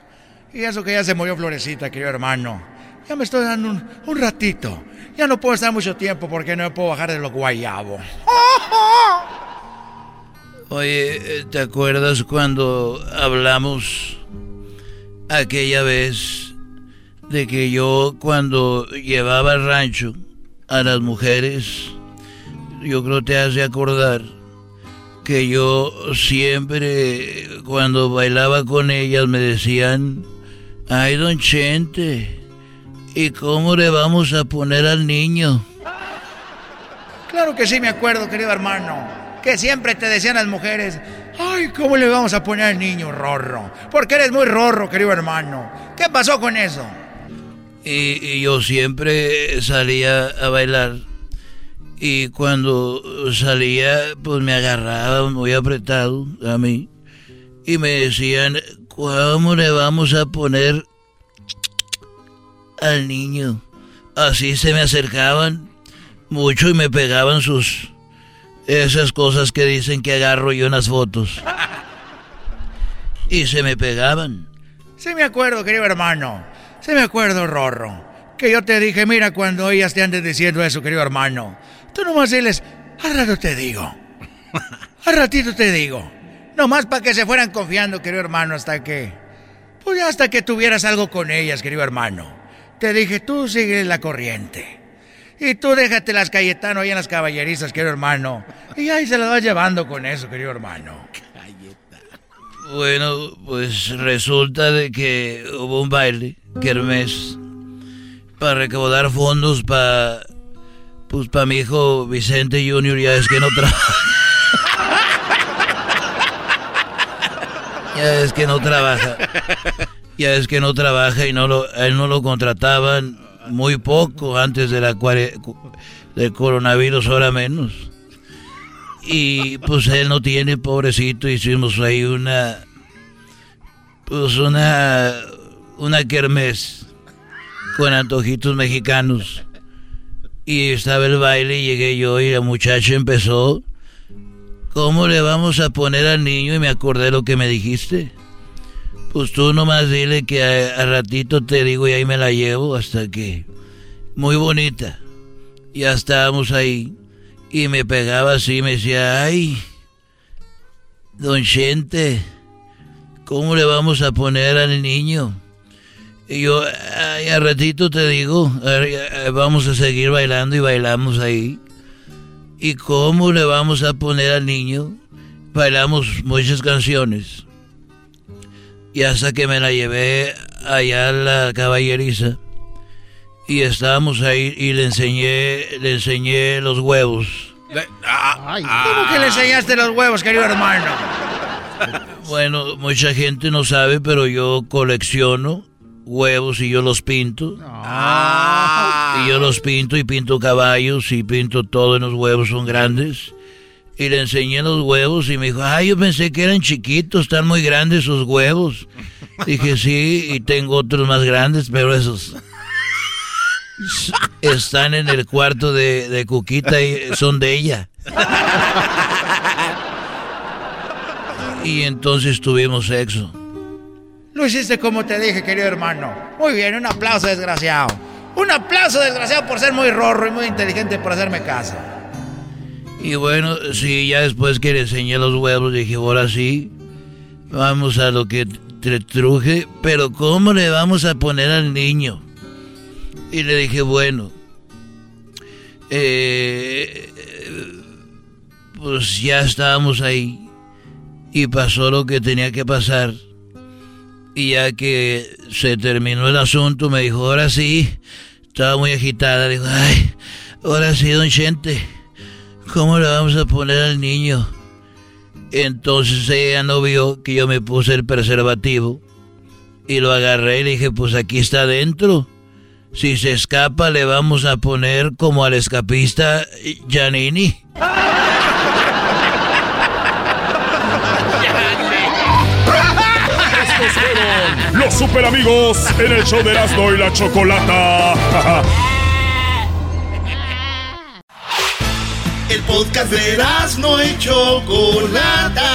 Y eso que ya se murió Florecita, querido hermano. Ya me estoy dando un, un ratito. Ya no puedo estar mucho tiempo porque no me puedo bajar de los guayabos. Oye, eh, ¿te acuerdas cuando hablamos aquella vez de que yo cuando llevaba al rancho a las mujeres, yo creo te has de acordar que yo siempre cuando bailaba con ellas me decían, ay don Chente, ¿y cómo le vamos a poner al niño? Claro que sí me acuerdo, querido hermano. Que siempre te decían las mujeres, ay, ¿cómo le vamos a poner al niño rorro? Porque eres muy rorro, querido hermano. ¿Qué pasó con eso? Y, y yo siempre salía a bailar. Y cuando salía, pues me agarraban muy apretado a mí. Y me decían, ¿cómo le vamos a poner al niño? Así se me acercaban mucho y me pegaban sus... Esas cosas que dicen que agarro yo en las fotos. Y se me pegaban. Sí me acuerdo, querido hermano. Sí me acuerdo, Rorro. Que yo te dije, mira, cuando ellas te anden diciendo eso, querido hermano. Tú nomás diles, al rato te digo. Al ratito te digo. Nomás para que se fueran confiando, querido hermano, hasta que... Pues hasta que tuvieras algo con ellas, querido hermano. Te dije, tú sigue la corriente. Y tú déjate las Cayetano ahí en las caballerizas, querido hermano. Y ahí se las vas llevando con eso, querido hermano. Bueno, pues resulta de que hubo un baile, kermés, para recaudar fondos para, pues para mi hijo Vicente Junior, ya es que no trabaja. ya es que no trabaja. Ya es que no trabaja y no lo, él no lo contrataban muy poco antes de la del coronavirus, ahora menos. Y pues él no tiene, pobrecito, hicimos ahí una, pues una, una kermés con antojitos mexicanos. Y estaba el baile y llegué yo y la muchacha empezó, ¿cómo le vamos a poner al niño? Y me acordé lo que me dijiste. Pues tú nomás dile que a, a ratito te digo y ahí me la llevo hasta que... Muy bonita. Ya estábamos ahí. Y me pegaba así, me decía, ay, don Chente, ¿cómo le vamos a poner al niño? Y yo, ay, a ratito te digo, a- vamos a seguir bailando y bailamos ahí. ¿Y cómo le vamos a poner al niño? Bailamos muchas canciones. Y hasta que me la llevé allá a la caballeriza. Y estábamos ahí y le enseñé, le enseñé los huevos. ¿Cómo que le enseñaste los huevos, querido hermano? Bueno, mucha gente no sabe, pero yo colecciono huevos y yo los pinto. Y yo los pinto y pinto caballos y pinto todo en los huevos, son grandes. Y le enseñé los huevos y me dijo, ay, yo pensé que eran chiquitos, están muy grandes esos huevos. Dije, sí, y tengo otros más grandes, pero esos están en el cuarto de, de Cuquita y son de ella. Y entonces tuvimos sexo. Lo hiciste como te dije, querido hermano. Muy bien, un aplauso, desgraciado. Un aplauso, desgraciado, por ser muy rorro y muy inteligente por hacerme caso. Y bueno, sí, ya después que le enseñé los huevos, dije, ahora sí, vamos a lo que te truje, pero ¿cómo le vamos a poner al niño? Y le dije, bueno, eh, pues ya estábamos ahí y pasó lo que tenía que pasar. Y ya que se terminó el asunto, me dijo, ahora sí, estaba muy agitada, dijo, ay, ahora sí, don Chente, ¿cómo le vamos a poner al niño? Entonces ella no vio que yo me puse el preservativo y lo agarré y le dije, pues aquí está adentro. Si se escapa, le vamos a poner como al escapista Giannini. Estos fueron los super amigos en el show de Erasmo y la Chocolata. El podcast de Erasmo y Chocolata.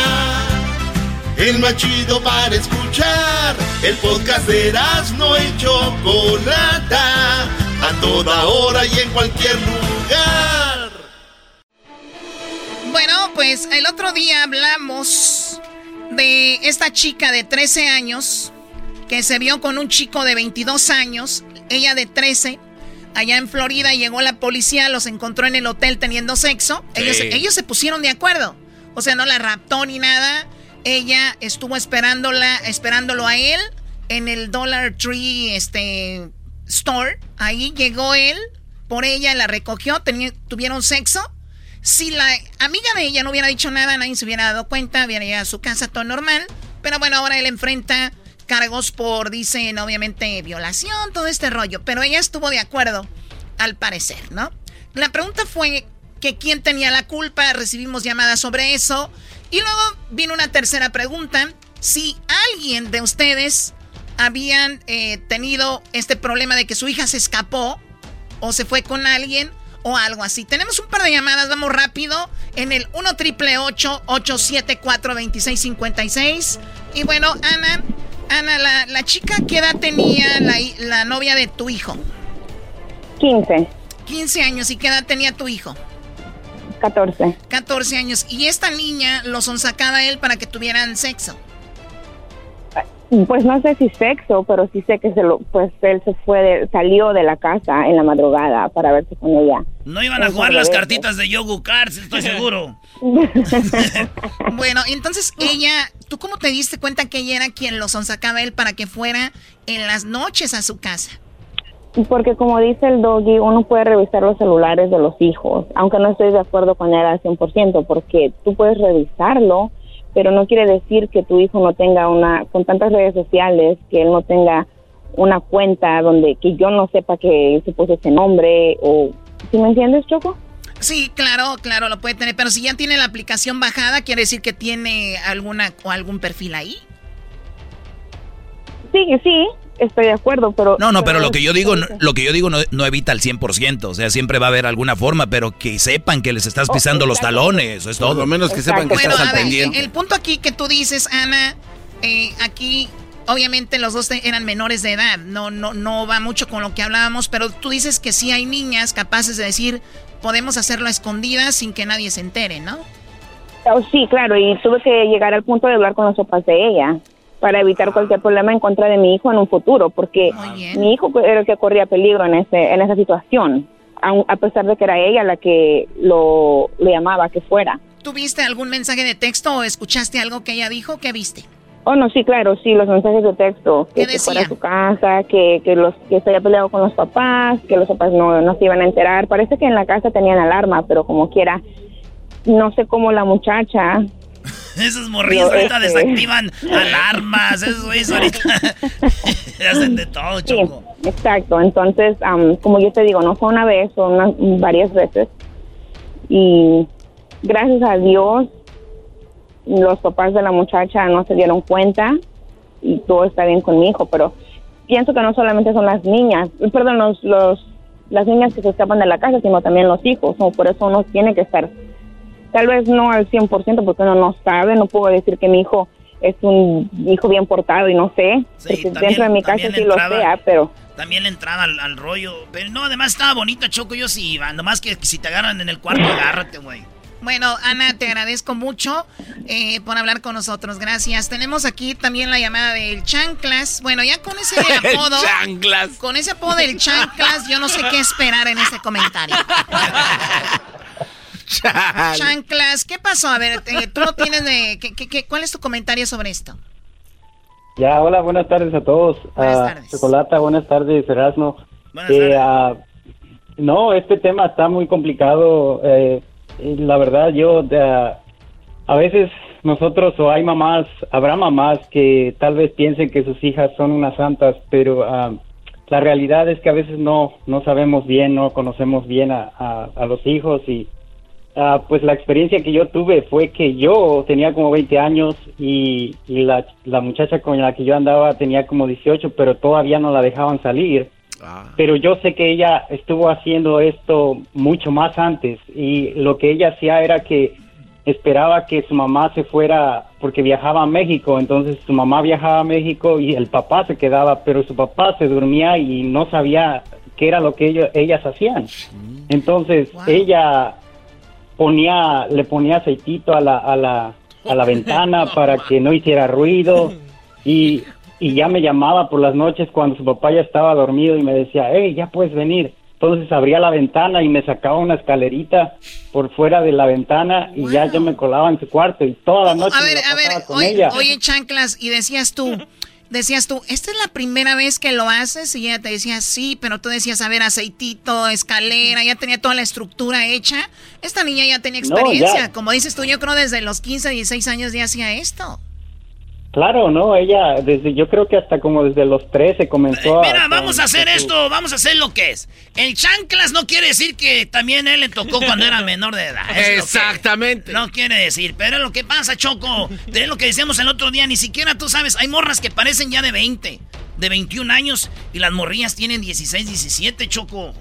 El más chido para escuchar. El podcast de Erasmo y Chocolata. A toda hora y en cualquier lugar. Bueno, pues el otro día hablamos de esta chica de 13 años que se vio con un chico de 22 años, ella de 13. Allá en Florida llegó la policía, los encontró en el hotel teniendo sexo. Ellos, Sí. ellos se pusieron de acuerdo. O sea, no la raptó ni nada. Ella estuvo esperándola, esperándolo a él en el Dollar Tree este, Store. Ahí llegó él, por ella la recogió, tuvieron sexo. Si la amiga de ella no hubiera dicho nada, nadie se hubiera dado cuenta, hubiera llegado a su casa todo normal. Pero bueno, ahora él enfrenta cargos por, dicen, obviamente, violación, todo este rollo. Pero ella estuvo de acuerdo, al parecer, ¿no? La pregunta fue que quién tenía la culpa, recibimos llamadas sobre eso. Y luego vino una tercera pregunta, si alguien de ustedes habían eh, tenido este problema de que su hija se escapó o se fue con alguien o algo así. Tenemos un par de llamadas, vamos rápido. En el 1 triple 874 2656 Y bueno, Ana, Ana, la, la chica, ¿qué edad tenía la, la novia de tu hijo? 15, 15 años. ¿Y qué edad tenía tu hijo? 14. 14 años. Y esta niña lo sonsacaba a él para que tuvieran sexo. Pues no sé si sexo, pero sí sé que se lo, pues él se fue, de- salió de la casa en la madrugada para verse con ella. No iban a jugar las cartitas de Yogu Cards, estoy seguro. Bueno, entonces ella, ¿tú cómo te diste cuenta que ella era quien lo sonsacaba él para que fuera en las noches a su casa? Porque como dice el doggy, uno puede revisar los celulares de los hijos, aunque no estoy de acuerdo con él al 100%, porque tú puedes revisarlo, pero no quiere decir que tu hijo no tenga una, con tantas redes sociales, que él no tenga una cuenta donde que yo no sepa que se puso ese nombre, o, ¿sí me entiendes, Choco? Sí, claro, claro, lo puede tener, pero si ya tiene la aplicación bajada, quiere decir que tiene alguna o algún perfil ahí. Sí, sí, estoy de acuerdo, pero... No, no, pero lo que yo digo, no- lo que yo digo no, no evita al 100%, o sea, siempre va a haber alguna forma, pero que sepan que les Oh, estás pisando los talones, eso es todo. Por lo menos que sepan que Bueno, estás a al ver, pendiente. el punto aquí que tú dices, Ana, eh, aquí obviamente los dos eran menores de edad, no, no, no va mucho con lo que hablábamos, pero tú dices que sí hay niñas capaces de decir, podemos hacerlo a escondidas sin que nadie se entere, ¿no? Oh, sí, claro, y tuve que llegar al punto de hablar con los papás de ella para evitar cualquier problema en contra de mi hijo en un futuro, porque mi hijo era el que corría peligro en ese en esa situación, aun- a pesar de que era ella la que lo, lo llamaba que fuera. ¿Tuviste algún mensaje de texto o escuchaste algo que ella dijo? ¿Qué viste? Oh, no, sí, claro, sí, los mensajes de texto, que, que fuera a su casa, que, que, los, que se había peleado con los papás, que los papás no, no se iban a enterar. Parece que en la casa tenían alarma, pero como quiera, no sé cómo la muchacha Esos morrillos ahorita este- desactivan alarmas, esos güeyes ahorita hacen de todo, Sí, Choco. exacto. Entonces, am, como yo te digo, no fue una vez, son unas- varias veces. Y gracias a Dios, los papás de la muchacha no se dieron cuenta y todo está bien con mi hijo, pero pienso que no solamente son las niñas, perdón, los, los, las niñas que se escapan de la casa, sino también los hijos. Por eso uno tiene que estar, tal vez no al 100%, porque uno no sabe, no puedo decir que mi hijo es un hijo bien portado y no sé, porque también- dentro de mi casa sí lo entraba- sea, pero... También le entraba al, al rollo. Pero no, además estaba bonita, Choco. Yo sí iba. Nomás que si te agarran en el cuarto, agárrate, güey. Bueno, Ana, te agradezco mucho eh, por hablar con nosotros. Gracias. Tenemos aquí también la llamada del Chanclas. Bueno, ya con ese apodo. chanclas. Con ese apodo del Chanclas, yo no sé qué esperar en ese comentario. Chanclas, ¿qué pasó? A ver, eh, tú no tienes de. ¿qué, cuál es tu comentario sobre esto? Ya, hola, buenas tardes a todos. Buenas uh, tardes. Chocolata, buenas tardes, Erasmo. Buenas eh, tardes. Uh, no, este tema está muy complicado. Eh, la verdad, yo a veces nosotros o hay mamás, habrá mamás que tal vez piensen que sus hijas son unas santas, pero ah, la realidad es que a veces no, no sabemos bien, no conocemos bien a, a, los hijos y ah, pues la experiencia que yo tuve fue que yo tenía como 20 años y, y la, la muchacha con la que yo andaba tenía como 18, pero todavía no la dejaban salir. Ah. Pero yo sé que ella estuvo haciendo esto mucho más antes y lo que ella hacía era que esperaba que su mamá se fuera porque viajaba a México, entonces su mamá viajaba a México y el papá se quedaba, pero su papá se dormía y no sabía qué era lo que ellos, ellas hacían. Entonces ella ponía, le ponía aceitito a la, a la, a la ventana para que no hiciera ruido y y ya me llamaba por las noches cuando su papá ya estaba dormido y me decía, hey, ya puedes venir. Entonces abría la ventana y me sacaba una escalerita por fuera de la ventana y ya yo me colaba en su cuarto y toda la noche. A ver, a ver, oye, oye, chanclas, y decías tú, decías tú, esta es la primera vez que lo haces y ella te decía sí, pero tú decías, a ver, aceitito, escalera, ya tenía toda la estructura hecha. Esta niña ya tenía experiencia, como dices tú, yo creo desde los 15, 16 años ya hacía esto. Claro, no, ella desde yo creo que hasta como desde los 13 comenzó Mira, vamos a hacer esto, vamos a hacer lo que es. El chanclas no quiere decir que también él le tocó cuando era menor de edad. Exactamente. No quiere decir, pero lo que pasa, Choco, de lo que decíamos el otro día, ni siquiera tú sabes, hay morras que parecen ya de 20, de 21 años y las morrillas tienen 16, 17, Choco.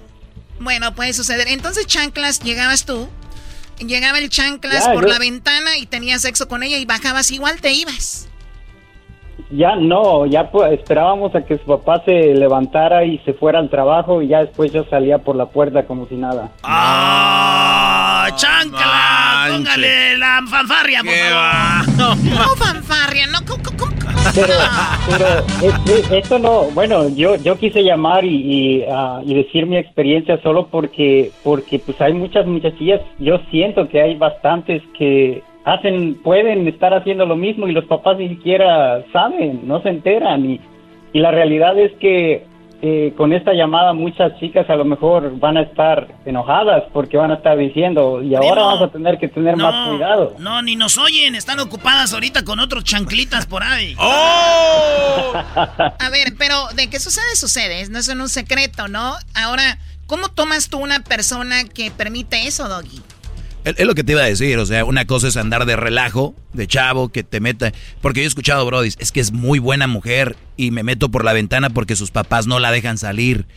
Bueno, puede suceder. Entonces, chanclas, llegabas tú, llegaba el chanclas por la ventana y tenías sexo con ella y bajabas igual, te ibas. Ya no, ya pues, esperábamos a que su papá se levantara y se fuera al trabajo y ya después yo salía por la puerta como si nada. ¡Ah! ¡Chancla! ¡Póngale la fanfarria, por favor! No, fanfarria, no, Pero, pero esto no, bueno, yo yo quise llamar y, ah, y, decir mi experiencia solo porque porque pues hay muchas muchachillas, yo siento que hay bastantes que hacen, pueden estar haciendo lo mismo y los papás ni siquiera saben, no se enteran. Y, y la realidad es que eh, con esta llamada muchas chicas a lo mejor van a estar enojadas porque van a estar diciendo, y ahora vamos a tener que tener más cuidado. No, ni nos oyen, están ocupadas ahorita con otros chanclitas por ahí. ¡Oh! a ver, pero de qué sucede, sucede, no es un secreto, ¿no? Ahora, ¿cómo tomas tú una persona que permite eso, Doggy? Es lo que te iba a decir, o sea, una cosa es andar de relajo, de chavo, que te meta. Porque yo he escuchado, Brody, es que es muy buena mujer y me meto por la ventana porque sus papás no la dejan salir.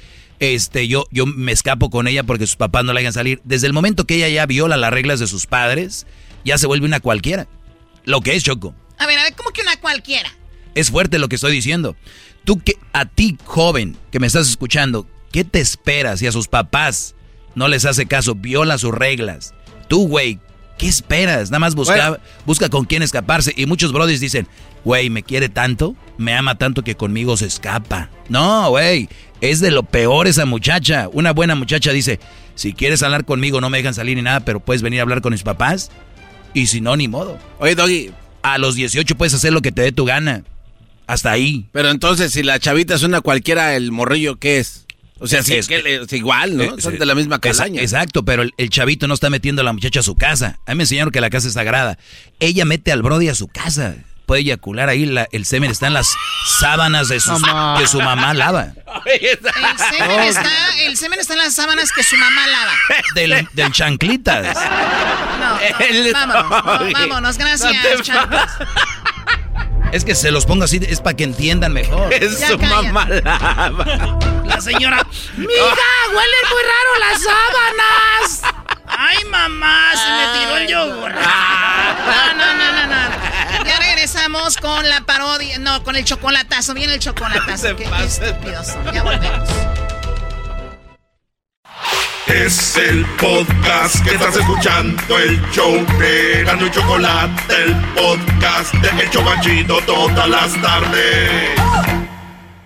Este, yo, yo me escapo con ella porque sus papás no la dejan salir. Desde el momento que ella ya viola las reglas de sus padres, ya se vuelve una cualquiera. Lo que es, Choco. A ver, a ver, ¿cómo que una cualquiera? Es fuerte lo que estoy diciendo. Tú que, a ti, joven, que me estás escuchando, ¿qué te esperas si a sus papás no les hace caso, viola sus reglas? Tú, güey, ¿qué esperas? Nada más busca, busca con quién escaparse. Y muchos brodis dicen, güey, me quiere tanto, me ama tanto que conmigo se escapa. No, güey, es de lo peor esa muchacha. Una buena muchacha dice, si quieres hablar conmigo no me dejan salir ni nada, pero puedes venir a hablar con mis papás. Y si no, ni modo. Oye, Doggy. A los 18 puedes hacer lo que te dé tu gana. Hasta ahí. Pero entonces, si la chavita es una cualquiera, ¿el morrillo qué es? O sea, sí, es, es igual, ¿no? Son de la misma calaña. Exacto, pero el, chavito no está metiendo a la muchacha a su casa. A mí me enseñaron que la casa es sagrada. Ella mete al brody a su casa. Puede eyacular ahí, la, el semen está en las sábanas de su, que su mamá lava. El semen, está, el semen está en las sábanas que su mamá lava. Del, del chanclitas. No, vámonos, vámonos, gracias, chanclitas. Es que se los pongo así, es para que entiendan mejor. Es su mamá La señora, mija, huelen muy raro las sábanas. Ay, mamá, se me tiró el yogur. No, no, no, no, no. Ya regresamos con la parodia, no, con el chocolatazo. Viene el chocolatazo. Qué, qué estúpidos Ya volvemos. Es el podcast que estás escuchando, el show de Gano y Chocolate, el podcast de Hecho Banchito todas las tardes.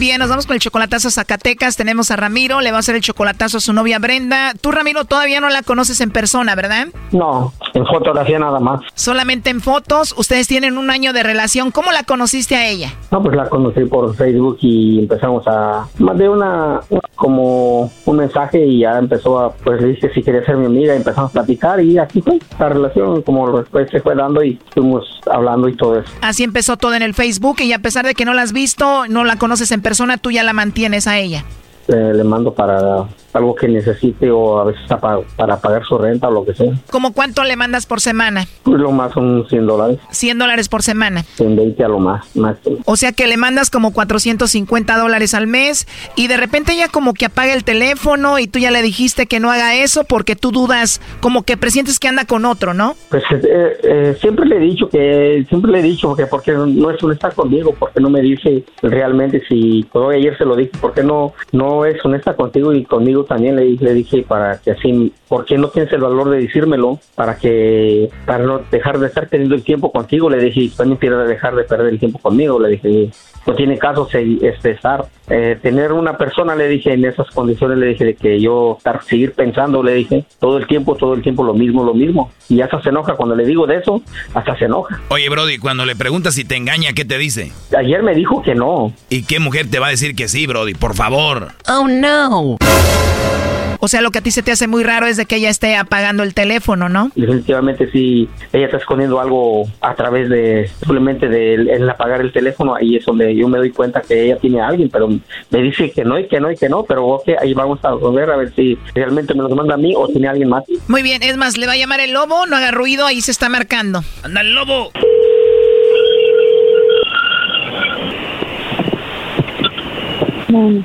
Bien, nos vamos con el chocolatazo a Zacatecas. Tenemos a Ramiro, le va a hacer el chocolatazo a su novia Brenda. Tú, Ramiro, todavía no la conoces en persona, ¿verdad? No, en fotografía nada más. Solamente en fotos. Ustedes tienen un año de relación. ¿Cómo la conociste a ella? No, pues la conocí por Facebook y empezamos a... Mandé una, como un mensaje y ya empezó a... Pues le dije si quería ser mi amiga y empezamos a platicar y así fue. La relación como después se fue dando y estuvimos hablando y todo eso. Así empezó todo en el Facebook y a pesar de que no la has visto, no la conoces en persona persona tú ya la mantienes a ella? Eh, le mando para algo que necesite o a veces para, para pagar su renta o lo que sea. ¿Cómo cuánto le mandas por semana? Pues lo más son 100 dólares. 100 dólares por semana. 120 a lo más, O sea que le mandas como 450 dólares al mes y de repente ella como que apaga el teléfono y tú ya le dijiste que no haga eso porque tú dudas, como que presientes que anda con otro, ¿no? Pues eh, eh, siempre le he dicho que, siempre le he dicho que porque no es honesta conmigo, porque no me dice realmente si, todo ayer se lo dije, porque no, no es honesta contigo y conmigo también le, le dije para que así, ¿por qué no tienes el valor de decírmelo? Para que, para no dejar de estar teniendo el tiempo contigo, le dije, también quiero dejar de perder el tiempo conmigo, le dije, no tiene caso este, estar, eh, tener una persona, le dije, en esas condiciones, le dije, de que yo estar, seguir pensando, le dije, todo el tiempo, todo el tiempo lo mismo, lo mismo, y hasta se enoja cuando le digo de eso, hasta se enoja. Oye, Brody, cuando le preguntas si te engaña, ¿qué te dice? Ayer me dijo que no. ¿Y qué mujer te va a decir que sí, Brody? Por favor. Oh, no. O sea, lo que a ti se te hace muy raro es de que ella esté apagando el teléfono, ¿no? Definitivamente sí, ella está escondiendo algo a través de simplemente de el apagar el teléfono, ahí es donde yo me doy cuenta que ella tiene a alguien, pero me dice que no y que no y que no, pero ok, ahí vamos a ver a ver si realmente me lo manda a mí o tiene alguien más. Muy bien, es más, le va a llamar el lobo, no haga ruido, ahí se está marcando. ¡Anda el lobo! Bueno,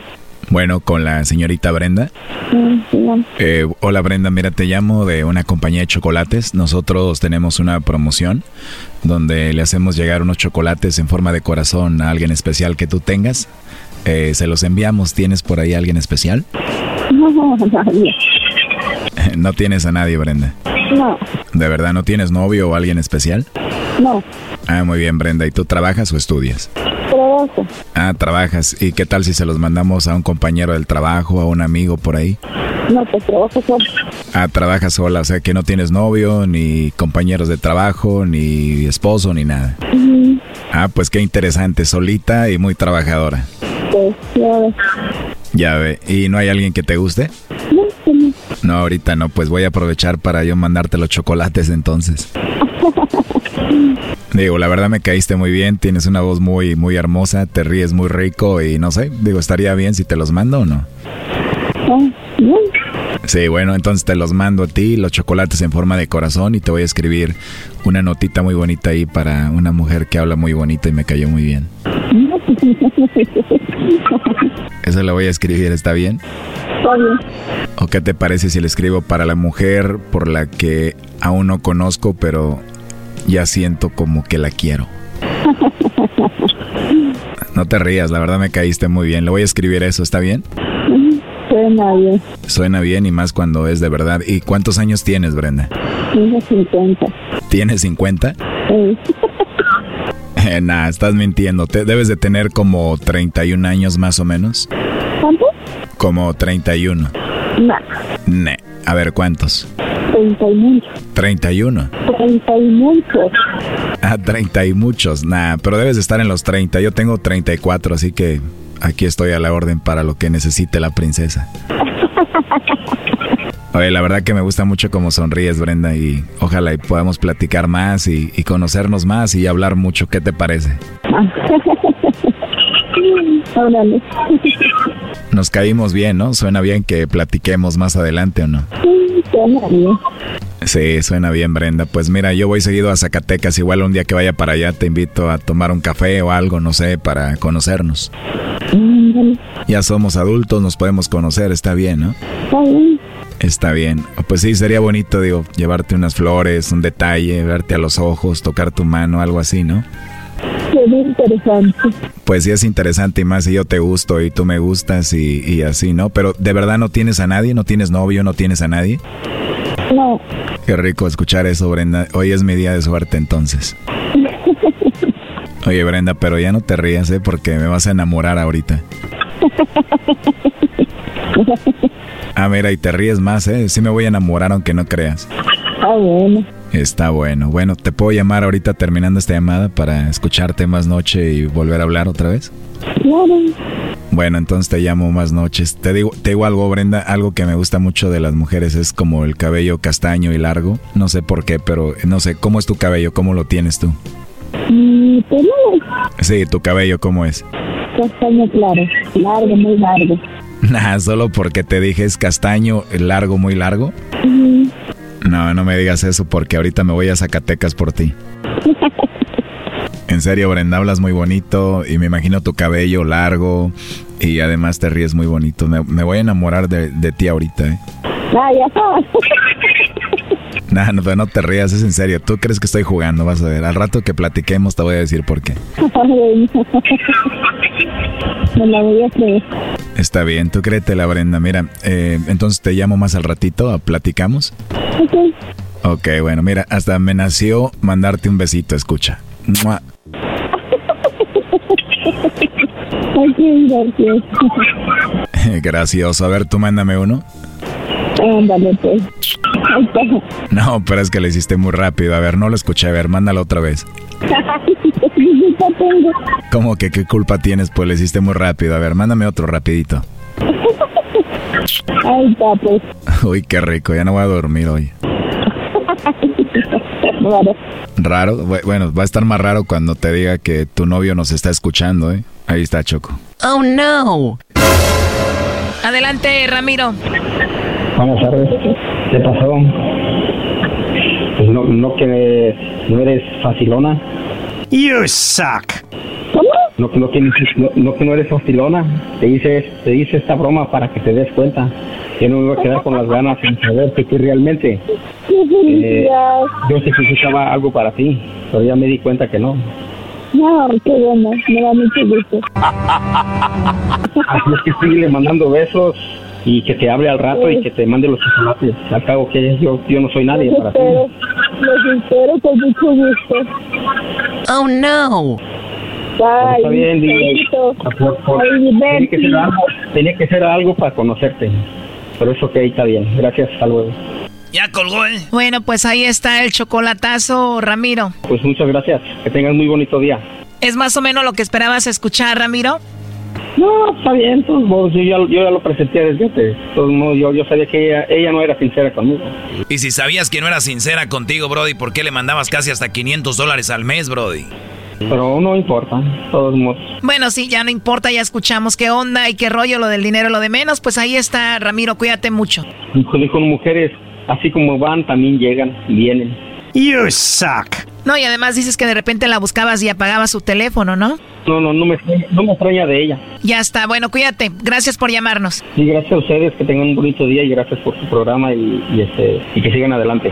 con la señorita Brenda. Eh, hola Brenda, mira, te llamo de una compañía de chocolates. Nosotros tenemos una promoción donde le hacemos llegar unos chocolates en forma de corazón a alguien especial que tú tengas. Eh, se los enviamos. ¿Tienes por ahí alguien especial? No, nadie. ¿No tienes a nadie, Brenda? No. ¿De verdad no tienes novio o alguien especial? No. Ah, muy bien, Brenda. ¿Y tú trabajas o estudias? Trabajo. Ah, trabajas. ¿Y qué tal si se los mandamos a un compañero del trabajo, a un amigo por ahí? No, pues trabajo sola. Ah, trabajas sola, o sea que no tienes novio, ni compañeros de trabajo, ni esposo, ni nada. Ah, pues qué interesante, solita y muy trabajadora. Pues, ya Ya ve. ¿Y no hay alguien que te guste? No, no. No, ahorita no, pues voy a aprovechar para yo mandarte los chocolates entonces. Digo, la verdad me caíste muy bien, tienes una voz muy, muy hermosa, te ríes muy rico y no sé, digo, estaría bien si te los mando o no. Sí, bueno, entonces te los mando a ti, los chocolates en forma de corazón y te voy a escribir una notita muy bonita ahí para una mujer que habla muy bonito y me cayó muy bien. Eso lo voy a escribir, ¿está bien? ¿O qué te parece si le escribo para la mujer por la que aún no conozco, pero ya siento como que la quiero. No te rías, la verdad me caíste muy bien. Le voy a escribir eso, ¿está bien? Suena bien. Suena bien y más cuando es de verdad. ¿Y cuántos años tienes, Brenda? Tengo 50. ¿Tienes 50? Sí. Eh, nah, estás mintiendo. Te debes de tener como 31 años más o menos. ¿Cuánto? Como 31. No. Ne. A ver, ¿cuántos? 30 y muchos. 31. 30 y muchos. Ah, 30 y muchos. Nah, pero debes de estar en los 30. Yo tengo 34, así que aquí estoy a la orden para lo que necesite la princesa. Oye, la verdad que me gusta mucho cómo sonríes, Brenda, y ojalá y podamos platicar más y, y conocernos más y hablar mucho. ¿Qué te parece? Nos caímos bien, ¿no? Suena bien que platiquemos más adelante o no. Sí, suena bien. Sí, suena bien, Brenda. Pues mira, yo voy seguido a Zacatecas. Igual un día que vaya para allá te invito a tomar un café o algo, no sé, para conocernos. Ya somos adultos, nos podemos conocer, está bien, ¿no? Está bien. Está bien. Pues sí, sería bonito, digo, llevarte unas flores, un detalle, verte a los ojos, tocar tu mano, algo así, ¿no? Sería interesante. Pues sí, es interesante y más si yo te gusto y tú me gustas y, y así, ¿no? Pero ¿de verdad no tienes a nadie? ¿No tienes novio? ¿No tienes a nadie? No. Qué rico escuchar eso, Brenda. Hoy es mi día de suerte entonces. Oye, Brenda, pero ya no te rías, ¿eh? Porque me vas a enamorar ahorita. Ah, mira, y te ríes más, ¿eh? Sí me voy a enamorar aunque no creas. Ah, bueno. Está bueno. Bueno, ¿te puedo llamar ahorita terminando esta llamada para escucharte más noche y volver a hablar otra vez? Claro. Bueno, entonces te llamo más noches. Te digo, te digo algo, Brenda, algo que me gusta mucho de las mujeres es como el cabello castaño y largo. No sé por qué, pero no sé, ¿cómo es tu cabello? ¿Cómo lo tienes tú? Mi pelo Sí, tu cabello, ¿cómo es? castaño claro, largo, muy largo. Nah, solo porque te dije es castaño, largo, muy largo. Ujú. No, no me digas eso porque ahorita me voy a Zacatecas por ti. En serio, Brenda, hablas muy bonito y me imagino tu cabello largo y además te ríes muy bonito. Me, voy a enamorar de, de ti ahorita, ¿eh? Ah, ya. No, no te rías, es en serio. Tú crees que estoy jugando, vas a ver. Al rato que platiquemos te voy a decir por qué. Me la voy a creer. Está bien, tú créetela, Brenda. Mira, eh, entonces te llamo más al ratito, platicamos. Ok. Ok, bueno, mira, hasta me nació mandarte un besito, escucha. Mua. Gracioso. A ver, tú mándame uno. Ándale, pues. No, pero es que lo hiciste muy rápido. A ver, no lo escuché. A ver, mándalo otra vez. ¿Cómo que qué culpa tienes? Pues lo hiciste muy rápido. A ver, mándame otro rapidito. Ahí está, pues. Uy, qué rico. Ya no voy a dormir hoy. Raro. Bu- Bueno, va a estar más raro cuando te diga que tu novio nos está escuchando, ¿eh? Ahí está, Choco. Oh, no. Adelante, Ramiro. Buenas tardes. ¿Qué pasó? Pues no, no que no eres facilona. You suck. No, no, que, no, no que no eres facilona. Te hice, te hice esta broma para que te des cuenta. Que no me iba a quedar con las ganas sin saber que tú realmente. Qué Eh, felicidad. yo sé que buscaba algo para ti, pero ya me di cuenta que no. No, qué bueno. Me da mucho gusto. Así es que sigue mandando besos y que te hable al rato y que te mande los chocolates. Al cabo que yo, yo no soy nadie Los para ti. Los espero con mucho gusto. Oh, no. Pero está Bye. bien, dile. Por- por- Ay, tenía, que ser algo, tenía que ser algo para conocerte. Pero eso que está bien. Gracias, hasta luego. Ya colgó, ¿eh? Bueno, pues ahí está el chocolatazo, Ramiro. Pues muchas gracias. Que tengas muy bonito día. ¿Es más o menos lo que esperabas escuchar, Ramiro? No, está bien. de todos modos, yo, ya, yo ya lo presenté desde antes. Todos modos, yo, yo sabía que ella, ella no era sincera conmigo. Y si sabías que no era sincera contigo, Brody, ¿por qué le mandabas casi hasta 500 dólares al mes, Brody? Pero no importa. de Todos modos. Bueno, sí, ya no importa, ya escuchamos qué onda y qué rollo, lo del dinero, lo de menos. Pues ahí está, Ramiro, cuídate mucho. Dijo, dijo, mujeres, así como van, también llegan, vienen. You suck. No, y además dices que de repente la buscabas y apagabas su teléfono, ¿no? No, no, no me, extraña- no me extraña de ella. Ya está, bueno, cuídate. Gracias por llamarnos. Y gracias a ustedes, que tengan un bonito día y gracias por su programa y, y este, y que sigan adelante.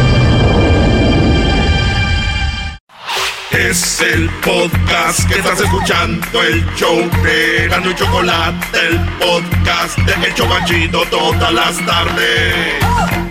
Es el podcast que estás escuchando, el show de Erasmo y Chocolate, el podcast de El Chobachito todas las tardes.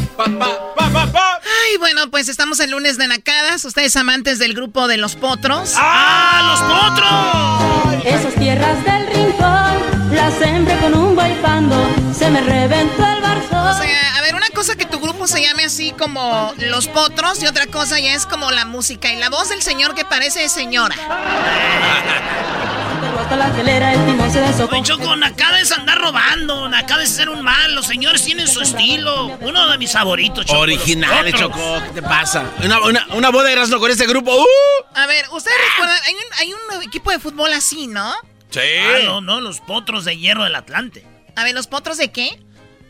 Ay, bueno, pues estamos el lunes de Nacadas. Ustedes amantes del grupo de los potros. ¡Ah, los potros! Esas tierras del rincón las sembré con un bailando. Se me reventó el barzón. O sea, grupo se llame así como Los Potros y otra cosa ya es como la música y la voz del señor que parece señora. Oye, Choco, Nakada es andar robando, Nakada es ser un mal, los señores tienen su estilo. Uno de mis favoritos, Choco. Originales, Choco, ¿qué te pasa? Una, una, una boda de Erasmo con este grupo. ¡uh! A ver, ustedes recuerdan, hay un, hay un equipo de fútbol así, ¿no? Sí. Ah, no, no, los potros de hierro del Atlante. A ver, ¿los potros de qué?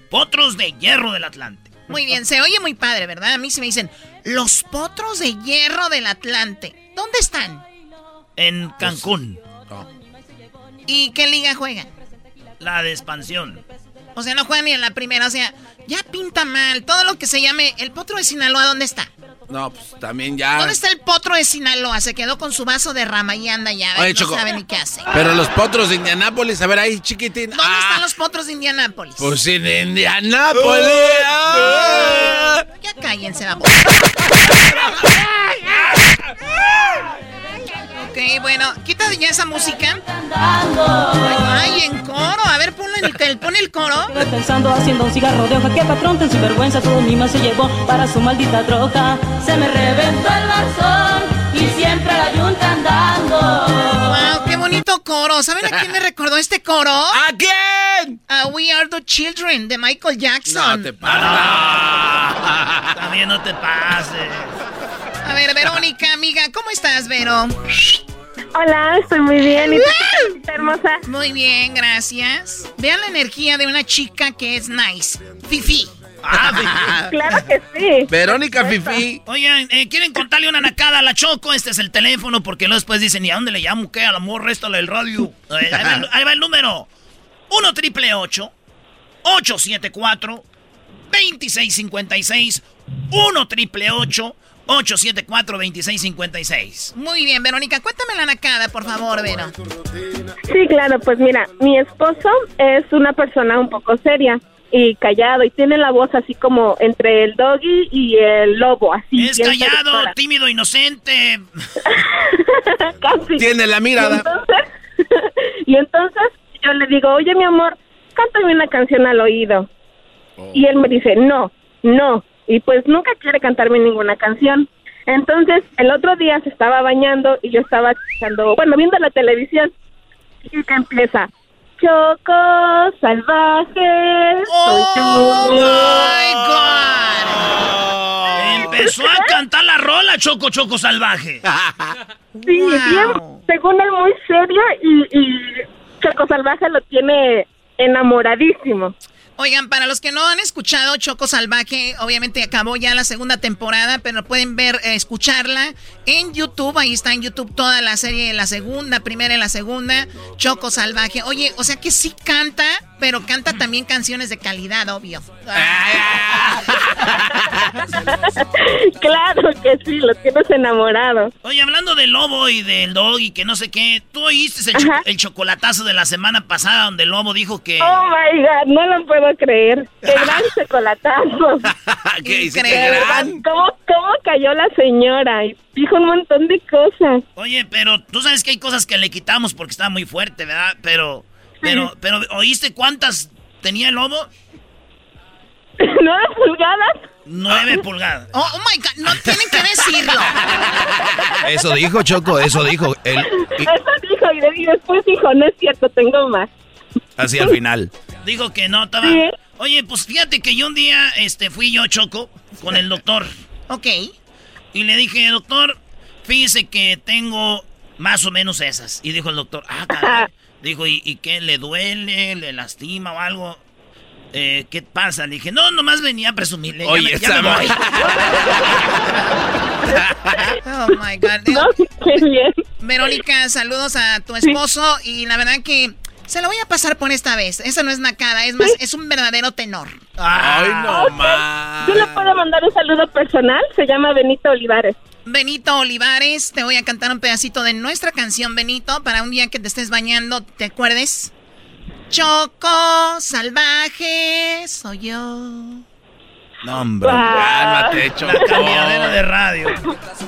Potros de hierro del Atlante. Muy bien, se oye muy padre, ¿verdad? A mí se me dicen, los potros de hierro del Atlante. ¿Dónde están? En Cancún. ¿Y qué liga juegan? La de expansión. O sea, no juegan ni en la primera, o sea, ya pinta mal. Todo lo que se llame el potro de Sinaloa, ¿dónde está? No, pues también ya. ¿Dónde está el potro de Sinaloa? Se quedó con su vaso de rama y anda ya. Oye, no Choco. sabe ni qué hace. Pero los potros de Indianápolis, a ver ahí, chiquitín. ¿Dónde están los potros de Indianápolis? Pues en Indianápolis. Ah. Ya cállense la Ok, bueno, quita ya esa música. Ay, en coro. A ver, ponlo en el, pon el coro. Pensando haciendo un cigarro de hoja que patrón ten sinvergüenza todo mi se llevó para su maldita troca. Se me reventó el barzón y siempre la yunta andando. Wow, qué bonito coro. ¿Saben a quién me recordó este coro? ¿A quién? A We Are the Children de Michael Jackson. No te pases. También no te pases. A ver, Verónica, amiga, ¿cómo estás, Vero? Hola, estoy muy bien. ¿Y tú tal, hermosa? Muy bien, gracias. Vean la energía de una chica que es nice. Fifi. Ah, Claro que sí. Verónica Fifi. Oigan, eh, ¿quieren contarle una nacada a la Choco? Este es el teléfono porque luego después dicen, ¿y a dónde le llamo? ¿Qué? Al amor, réstale el radio. Eh, ahí, va, el- ahí va el número. 1 triple 874 2656 1 triple 874 2656 Muy bien, Verónica, cuéntame la nacada, por favor, Vero. Sí, claro, pues mira, mi esposo es una persona un poco seria y callado y tiene la voz así como entre el doggy y el lobo, así. Es callado, tímido, inocente. Casi. Tiene la Y mirada. entonces, y entonces yo le digo, oye mi amor, cántame una canción al oído. Y él me dice, no, no. Y pues nunca quiere cantarme ninguna canción. Entonces, el otro día se estaba bañando y yo estaba escuchando, bueno, viendo la televisión. Y que empieza, Choco salvaje. soy ¡Oh, tú". Empezó a cantar la rola, Choco Choco Salvaje. Sí, bien, según él muy serio y, y Choco Salvaje lo tiene enamoradísimo. Oigan, para los que no han escuchado Choco Salvaje, obviamente acabó ya la segunda temporada, pero pueden ver, eh, escucharla en YouTube. Ahí está en YouTube toda la serie, la segunda, primera y la segunda, Choco Salvaje. Oye, o sea que sí canta, pero canta también canciones de calidad, obvio. claro que sí, lo tienes enamorado. Oye, hablando del lobo y del dog y que no sé qué, ¿tú oíste el, cho- el chocolatazo de la semana pasada donde el lobo dijo que... Oh my god, no lo puedo creer. Qué gran chocolatazo. ¿Qué. ¿Cómo, ¿Cómo cayó la señora? Y dijo un montón de cosas. Oye, pero tú sabes que hay cosas que le quitamos porque estaba muy fuerte, ¿verdad? Pero, pero, pero, ¿oíste cuántas tenía el lobo? ¿Nueve pulgadas? Nueve pulgadas. Oh, oh my God, no tienen que decirlo. Eso dijo Choco, eso dijo. Él, y- Eso dijo y, y después dijo, no es cierto, tengo más. Así al final. Digo que no, estaba... Sí. Oye, pues fíjate que yo un día este, fui yo, Choco, con el doctor. ok. Y le dije, doctor, fíjese que tengo más o menos esas. Y dijo el doctor, ah, caray. Dijo, ¿y, y qué? ¿Le duele? ¿Le lastima o algo? Eh, ¿Qué pasa? Le dije, no, nomás venía a presumirle. Ya Oye, me- ya me voy. Oh my God. No, qué bien. Verónica, saludos a tu esposo y la verdad que Se lo voy a pasar por esta vez. Esa no es nacada, es más, es un verdadero tenor. Ay, no más. Yo le puedo mandar un saludo personal. Se llama Benito Olivares. Benito Olivares, te voy a cantar un pedacito de nuestra canción, Benito, para un día que te estés bañando, ¿te acuerdes? Choco, salvaje, soy yo. No, hombre. Cálmate, La cambiadera de radio.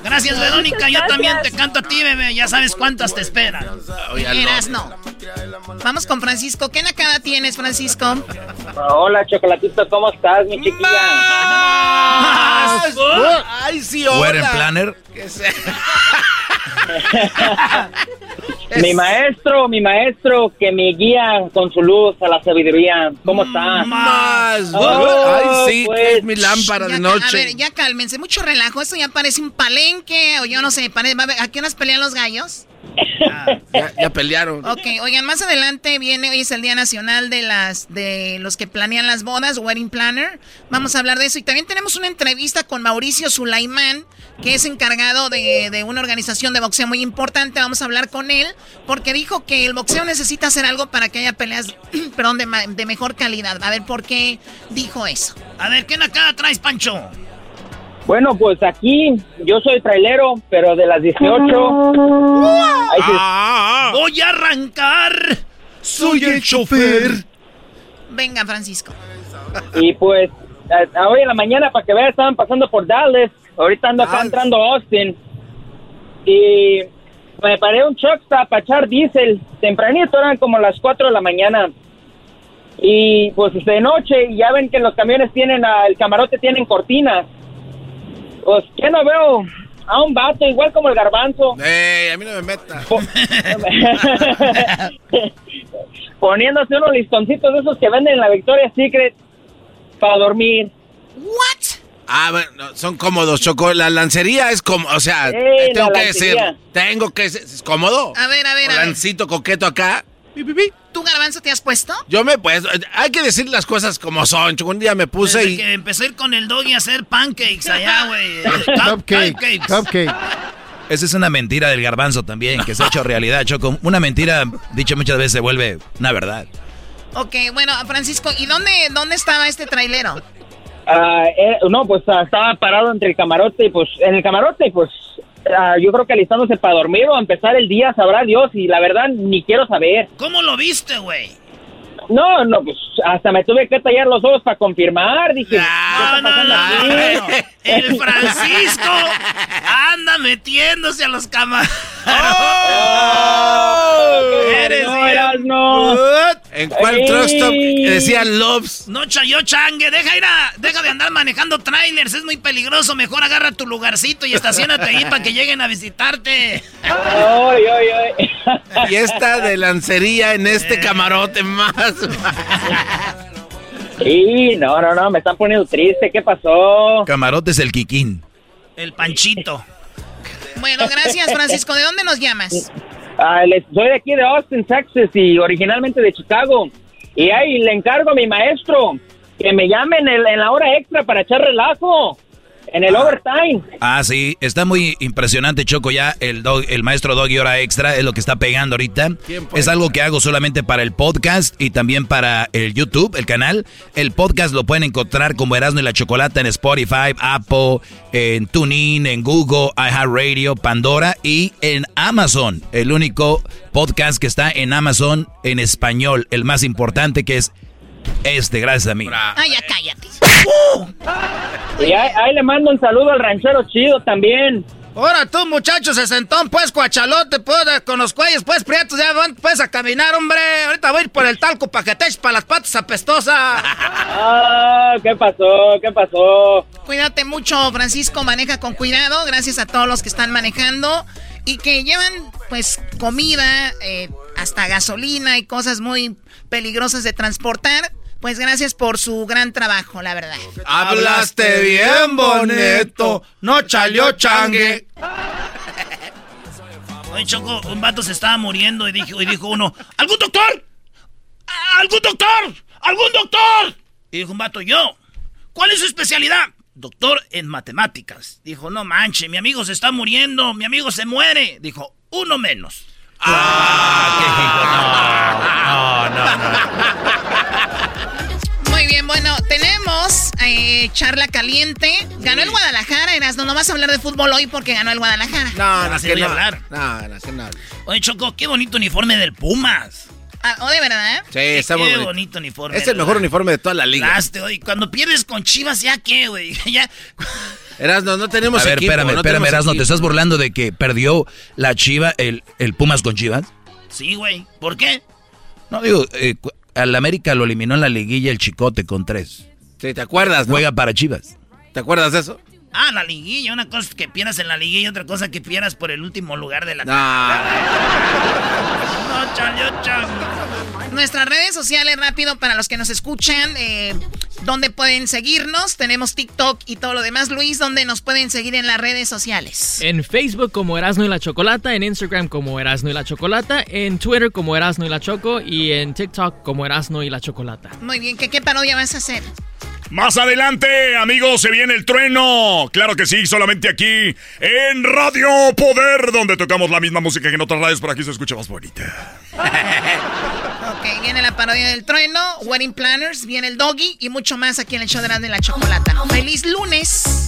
Gracias, Verónica. Yo también te canto a ti, bebé. Ya sabes cuántas te esperan. Eras no. Vamos con Francisco. ¿Qué nacada tienes, Francisco? Hola, Chocolatito. ¿Cómo estás, mi chiquilla? Ay, sí, Wedding planner. mi maestro, mi maestro, que me guía con su luz a la sabiduría. ¿Cómo está? Más. Oh, Ay, sí, pues. que es mi lámpara Ya de A noche. ver, ya cálmense. Mucho relajo. Esto ya parece un palenque o yo no sé. pare- va a ver, ¿A qué horas pelean los gallos? Ya, ya pelearon. Ok, oigan, más adelante viene, hoy es el Día Nacional de las de los que planean las bodas, Wedding Planner. Vamos a hablar de eso. Y también tenemos una entrevista con Mauricio Sulaimán, que es encargado de, de una organización de boxeo muy importante. Vamos a hablar con él, porque dijo que el boxeo necesita hacer algo para que haya peleas, perdón, de, de mejor calidad. A ver, ¿por qué dijo eso? A ver, ¿qué nacada traes, Pancho? Bueno, pues aquí yo soy trailero, pero de las 18. Ahí sí. Voy a arrancar. Soy el chofer. Venga, Francisco. Y pues, a- a hoy en la mañana, para que vean, estaban pasando por Dallas. Ahorita ando acá entrando a Austin. Y me paré un truck stop para echar diésel. Tempranito, eran como las 4 de la mañana. Y pues de noche, y ya ven que los camiones tienen, ah, el camarote tienen cortinas. Pues, ¿qué no veo? A un vato, igual como el garbanzo. Ey, a mí no me meta. Poniéndose unos listoncitos de esos que venden en la Victoria's Secret para dormir. ¿What? Ah, bueno, son cómodos, Choco. La lancería es como, o sea, Eh, tengo la que decir, tengo que ser, ¿es cómodo? A ver, a ver, a ver. Lancito coqueto acá. ¿Tú, Garbanzo, te has puesto? Yo me pues, hay que decir las cosas como son. Choco, un día me puse Desde y que empecé a ir con el doggy a hacer pancakes allá, güey. Cupcake, Cupcakes. Esa es una mentira del garbanzo también, que se ha hecho realidad, Choco. Una mentira, dicha muchas veces, se vuelve una verdad. Ok, bueno, Francisco, ¿y dónde, dónde estaba este trailero? Ah, eh, no, pues ah, estaba parado entre el camarote y pues en el camarote, pues ah, yo creo que alistándose para dormir o empezar el día, sabrá Dios, y la verdad ni quiero saber. ¿Cómo lo viste, güey? No, no, pues hasta me tuve que tallar los ojos para confirmar, dije. No, no, no. El Francisco anda metiéndose a los camarotes. Eres no, bien- eras, no. ¿En cuál Ey. truck stop decía Loves? No, chayo changue, deja ir a, deja de andar manejando trailers, es muy peligroso, mejor agarra tu lugarcito y estacionate ahí para que lleguen a visitarte. Ay, ay, ay. Fiesta de lancería en este camarote más. Sí, no, no, no, me están poniendo triste, ¿qué pasó? Camarote es el Kikín. El Panchito. Bueno, gracias, Francisco. ¿De dónde nos llamas? Ah, les- soy de aquí de Austin, Texas y originalmente de Chicago. Y ahí le encargo a mi maestro que me llame en, el- en la hora extra para echar relajo, en el overtime. Ah, sí, está muy impresionante, Choco, ya el, dog, el maestro Doggy Hora Extra es lo que está pegando ahorita. Es algo que hago solamente para el podcast y también para el YouTube, el canal. El podcast lo pueden encontrar como Erasmo y la Chocolata en Spotify, Apple, en TuneIn, en Google, iHeartRadio, Pandora y en Amazon. El único podcast que está en Amazon en español, el más importante que es este, gracias a mí. Ah, ya cállate. Y ahí, ahí le mando un saludo al ranchero chido también. Ahora tú, muchacho, sesentón, pues, cuachalote, pues, con los cuellos, pues, prietos, ya van, pues, a caminar, hombre. Ahorita voy a ir por el talco para que te eches para las patas apestosas. Ah, ¿qué pasó? ¿Qué pasó? Cuídate mucho, Francisco. Maneja con cuidado. Gracias a todos los que están manejando y que llevan, pues, comida, eh, hasta gasolina y cosas muy peligrosas de transportar. Pues gracias por su gran trabajo, la verdad. Hablaste bien bonito, no chalió changue. Oye, Choco, un vato se estaba muriendo y dijo, y dijo uno, ¿algún doctor? ¿Algún doctor? ¿Algún doctor? Y dijo un vato, yo. ¿Cuál es su especialidad? Doctor en matemáticas. Dijo, no manche, mi amigo se está muriendo, mi amigo se muere. Dijo, uno menos. Ah, qué hijo. No, no, no. Muy bien, bueno, tenemos eh, charla caliente. Ganó el Guadalajara, Erasno. No vas a hablar de fútbol hoy porque ganó el Guadalajara. No, no, no, no hablar. No, no, no. Oye, Choco, qué bonito uniforme del Pumas. Ah, ¿O de verdad? Sí, está muy bonito uniforme. Es el mejor uniforme de toda la liga. Laste, oye, cuando pierdes con Chivas, ¿ya qué, güey? ya... Erasno, no tenemos A ver, equipo, espérame, no espérame, Erasno, equipo. ¿te estás burlando de que perdió la Chiva, el, el Pumas con Chivas? Sí, güey. ¿Por qué? No, digo, eh, cu- al América lo eliminó en la liguilla el Chicote con tres. Sí, ¿te acuerdas, no? Juega para Chivas. ¿Te acuerdas de eso? Ah, la liguilla. Una cosa es que pierdas en la liguilla y otra cosa que pierdas por el último lugar de la... No. No, chale, chale. Nuestras redes sociales, rápido, para los que nos escuchan, eh, ¿dónde pueden seguirnos? Tenemos TikTok y todo lo demás. Luis, ¿dónde nos pueden seguir en las redes sociales? En Facebook como Erasno y la Chocolata, en Instagram como Erasno y la Chocolata, en Twitter como Erasno y la Choco y en TikTok como Erasno y la Chocolata. Muy bien, ¿qué, qué parodia vas a hacer? Más adelante, amigos, se viene el trueno. Claro que sí, solamente aquí en Radio Poder, donde tocamos la misma música que en otras radios, pero aquí se escucha más bonita. Ok, viene la parodia del trueno, Wedding Planners, viene el doggy y mucho más aquí en el show de Erasmo y la Chocolata. ¡Feliz lunes!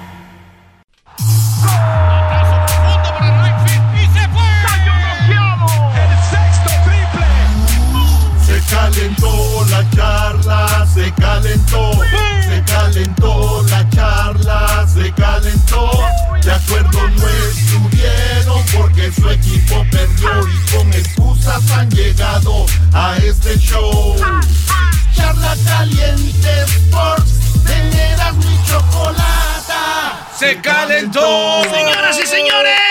Calentó la charla, se calentó, se calentó la charla, se calentó. De acuerdo no estuvieron porque su equipo perdió y con excusas han llegado a este show. Charla caliente Sports, teneras mi chocolata. Se calentó. Señoras y señores.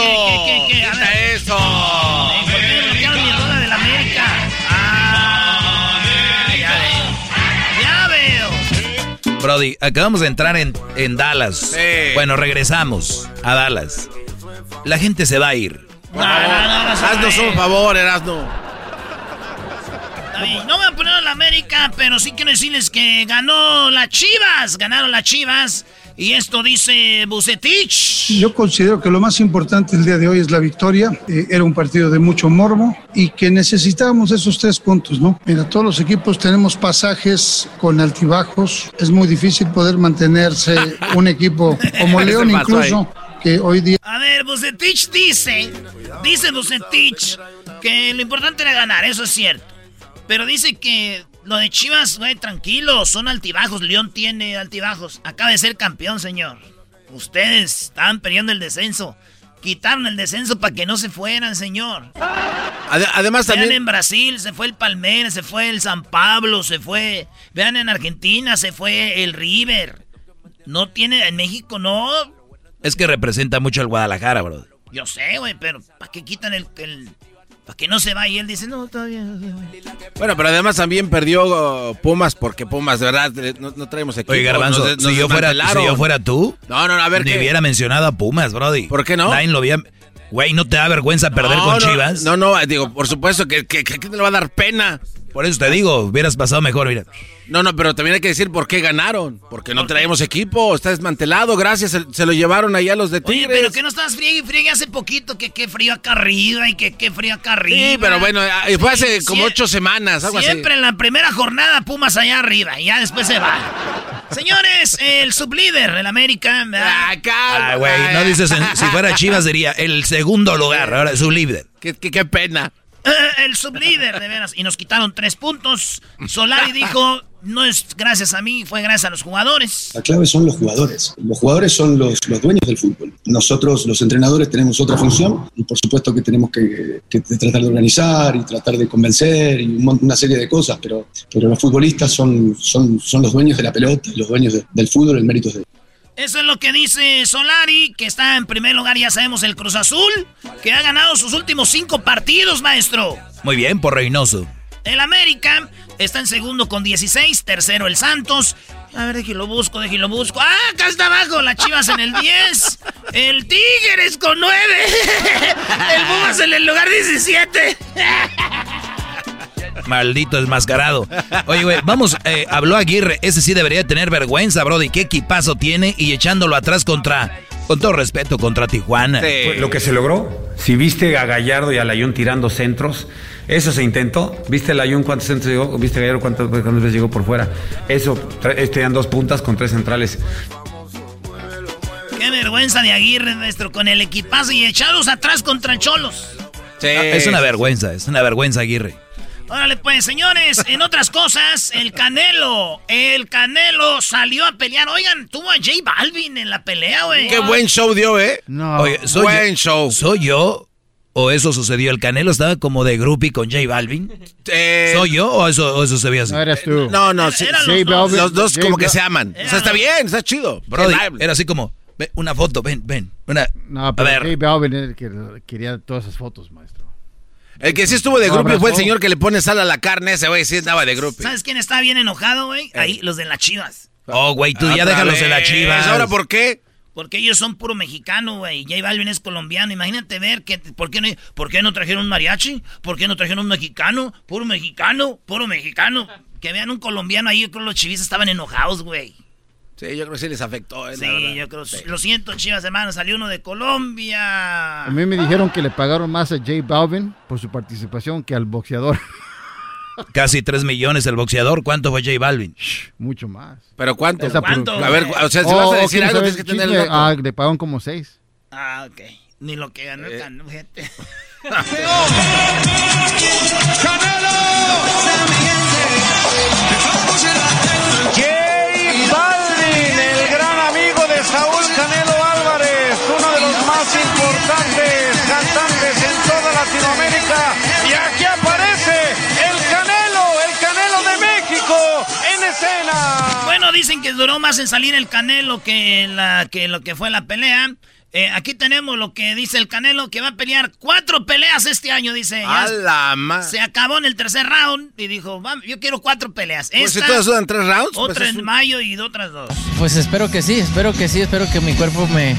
Eso. qué, qué, qué? A Quita ver. eso. ¿Por qué me bloquearon mi rola de la América? Ah, ya veo. Ya veo. Brody, acabamos de entrar en, en Dallas. Sí. Bueno, regresamos a Dallas. La gente se va a ir. No, no, no, no, se Haznos un favor, Erasno. No voy a poner a la América, pero sí quiero decirles que ganó las Chivas. Ganaron las Chivas. Y esto dice Bucetich. Yo considero que lo más importante el día de hoy es la victoria. Eh, era un partido de mucho morbo y que necesitábamos esos tres puntos, ¿no? Mira, todos los equipos tenemos pasajes con altibajos. Es muy difícil poder mantenerse un equipo como ¿Qué se León incluso, que hoy día... A ver, Bucetich dice, dice Bucetich que lo importante era ganar, eso es cierto. Pero dice que lo de Chivas, güey, tranquilo, son altibajos. León tiene altibajos. Acaba de ser campeón, señor. Ustedes estaban peleando el descenso. Quitaron el descenso para que no se fueran, señor. Ade- además Vean también... en Brasil, se fue el Palmeiras, se fue el San Pablo, se fue. Vean en Argentina, se fue el River. No tiene, en México no. Es que representa mucho al Guadalajara, bro. Yo sé, güey, pero ¿para qué quitan el, el para que no se vaya? Y él dice, no, todavía. Bueno, pero además también perdió uh, Pumas porque Pumas, de verdad, eh, no, no traemos equipo. Oye, Garbanzo, si, yo fuera, si yo fuera tú, No, no, no, a ver ni hubiera mencionado a Pumas, Brody. ¿Por qué no? Nadie lo había... Güey, ¿no te da vergüenza perder No, con no, Chivas? No, no, digo, por supuesto que, que, que, que te le va a dar pena. Por eso te digo, hubieras pasado mejor, mira. No, no, pero también hay que decir por qué ganaron. Porque no traemos equipo, está desmantelado, gracias, se, se lo llevaron allá los de Oye, Tigres. pero que no estás friegue y friegue hace poquito, que qué frío acá arriba y que qué frío acá arriba. Sí, pero bueno, ah, fue hace Sí, como ocho semanas, algo Siempre en la primera jornada Pumas allá arriba y ya después se va. Señores, el sublíder, el América. ¿verdad? Ah, güey, no dices, en- si fuera Chivas diría el segundo lugar, ahora es su líder. Qué, qué, qué pena. el sublíder, de veras. Y nos quitaron tres puntos. Solari dijo, no es gracias a mí, fue gracias a los jugadores. La clave son los jugadores. Los jugadores son los, dueños del fútbol. Nosotros, los entrenadores, tenemos otra función y por supuesto que tenemos que, tratar de organizar y tratar de convencer y una serie de cosas, pero, pero los futbolistas son, son, son los dueños de la pelota, los dueños del fútbol, el mérito es de eso es lo que dice Solari, que está en primer lugar, ya sabemos, el Cruz Azul, que ha ganado sus últimos cinco partidos, maestro. Muy bien, por Reynoso. El América está en segundo con 16, tercero el Santos. A ver, de lo busco, de lo busco. ¡Ah, acá está abajo! Las Chivas en el 10. El Tigres con 9. El Pumas en el lugar 17. Maldito desmascarado. Oye, güey, vamos, eh, habló Aguirre. Ese sí debería tener vergüenza, bro, de qué equipazo tiene y echándolo atrás contra, con todo respeto, contra Tijuana. Lo que se logró, si viste a Gallardo y a Layún tirando centros, eso se intentó. ¿Viste a Layún cuántos centros llegó? ¿Viste a Gallardo cuántas veces llegó por fuera? Eso, tenían dos puntas con tres centrales. Qué vergüenza de Aguirre, nuestro, con el equipazo y echados atrás contra Cholos. Sí. Es una vergüenza, es una vergüenza, Aguirre. Órale, pues, señores, en otras cosas, el Canelo, el Canelo salió a pelear. Oigan, tuvo a J Balvin en la pelea, güey. Qué buen show dio, ¿eh? No. Oye, soy buen show. ¿Soy yo o eso sucedió? ¿El Canelo estaba como de groupie con J Balvin? Eh, ¿Soy yo o eso, eso se veía así? No eres tú. No, no, sí, los, dos. los, dos. como que se aman. o sea, está bien, está chido. era así como, una foto, ven, ven. Una, no, pero a ver. J Balvin quería todas esas fotos, maestro. El que sí estuvo de grupo fue el señor que le pone sal a la carne, ese güey sí estaba de grupo. ¿Sabes quién está bien enojado, güey? Ahí, los de las chivas. Oh, güey, tú ya déjalos de las chivas. ¿Ahora por qué? Porque ellos son puro mexicano, güey. J Balvin es colombiano. Imagínate ver que, ¿por, qué no, ¿por qué no trajeron un mariachi? ¿Por qué no trajeron un mexicano? Puro mexicano, puro mexicano. Que vean un colombiano ahí, yo creo que los chivistas estaban enojados, güey. Sí, yo creo que sí les afectó. Eh, sí, yo creo. Lo siento, chivas hermanos, salió uno de Colombia. A mí me dijeron que le pagaron más a Jay Balvin por su participación que al boxeador. Casi 3 millones el boxeador. ¿Cuánto fue J Balvin? Mucho más. ¿Pero cuánto? ¿Cuánto? A ver, o sea, si vas a oh, decir algo, tienes que tener el Ah, le pagaron como 6. Ah, ok. Ni lo que ganó el eh. canú, gente. Saúl Canelo Álvarez, uno de los más importantes cantantes en toda Latinoamérica. Y aquí aparece el Canelo, el Canelo de México en escena. Bueno, dicen que duró más en salir el Canelo que, la, que lo que fue la pelea. Eh, aquí tenemos lo que dice el Canelo, que va a pelear cuatro peleas este año, dice. A la Se acabó en el tercer round y dijo, yo quiero cuatro peleas. Pues si todas duran tres rounds. Pues otra en mayo y otras dos. Pues espero que sí, espero que sí, espero que mi cuerpo me,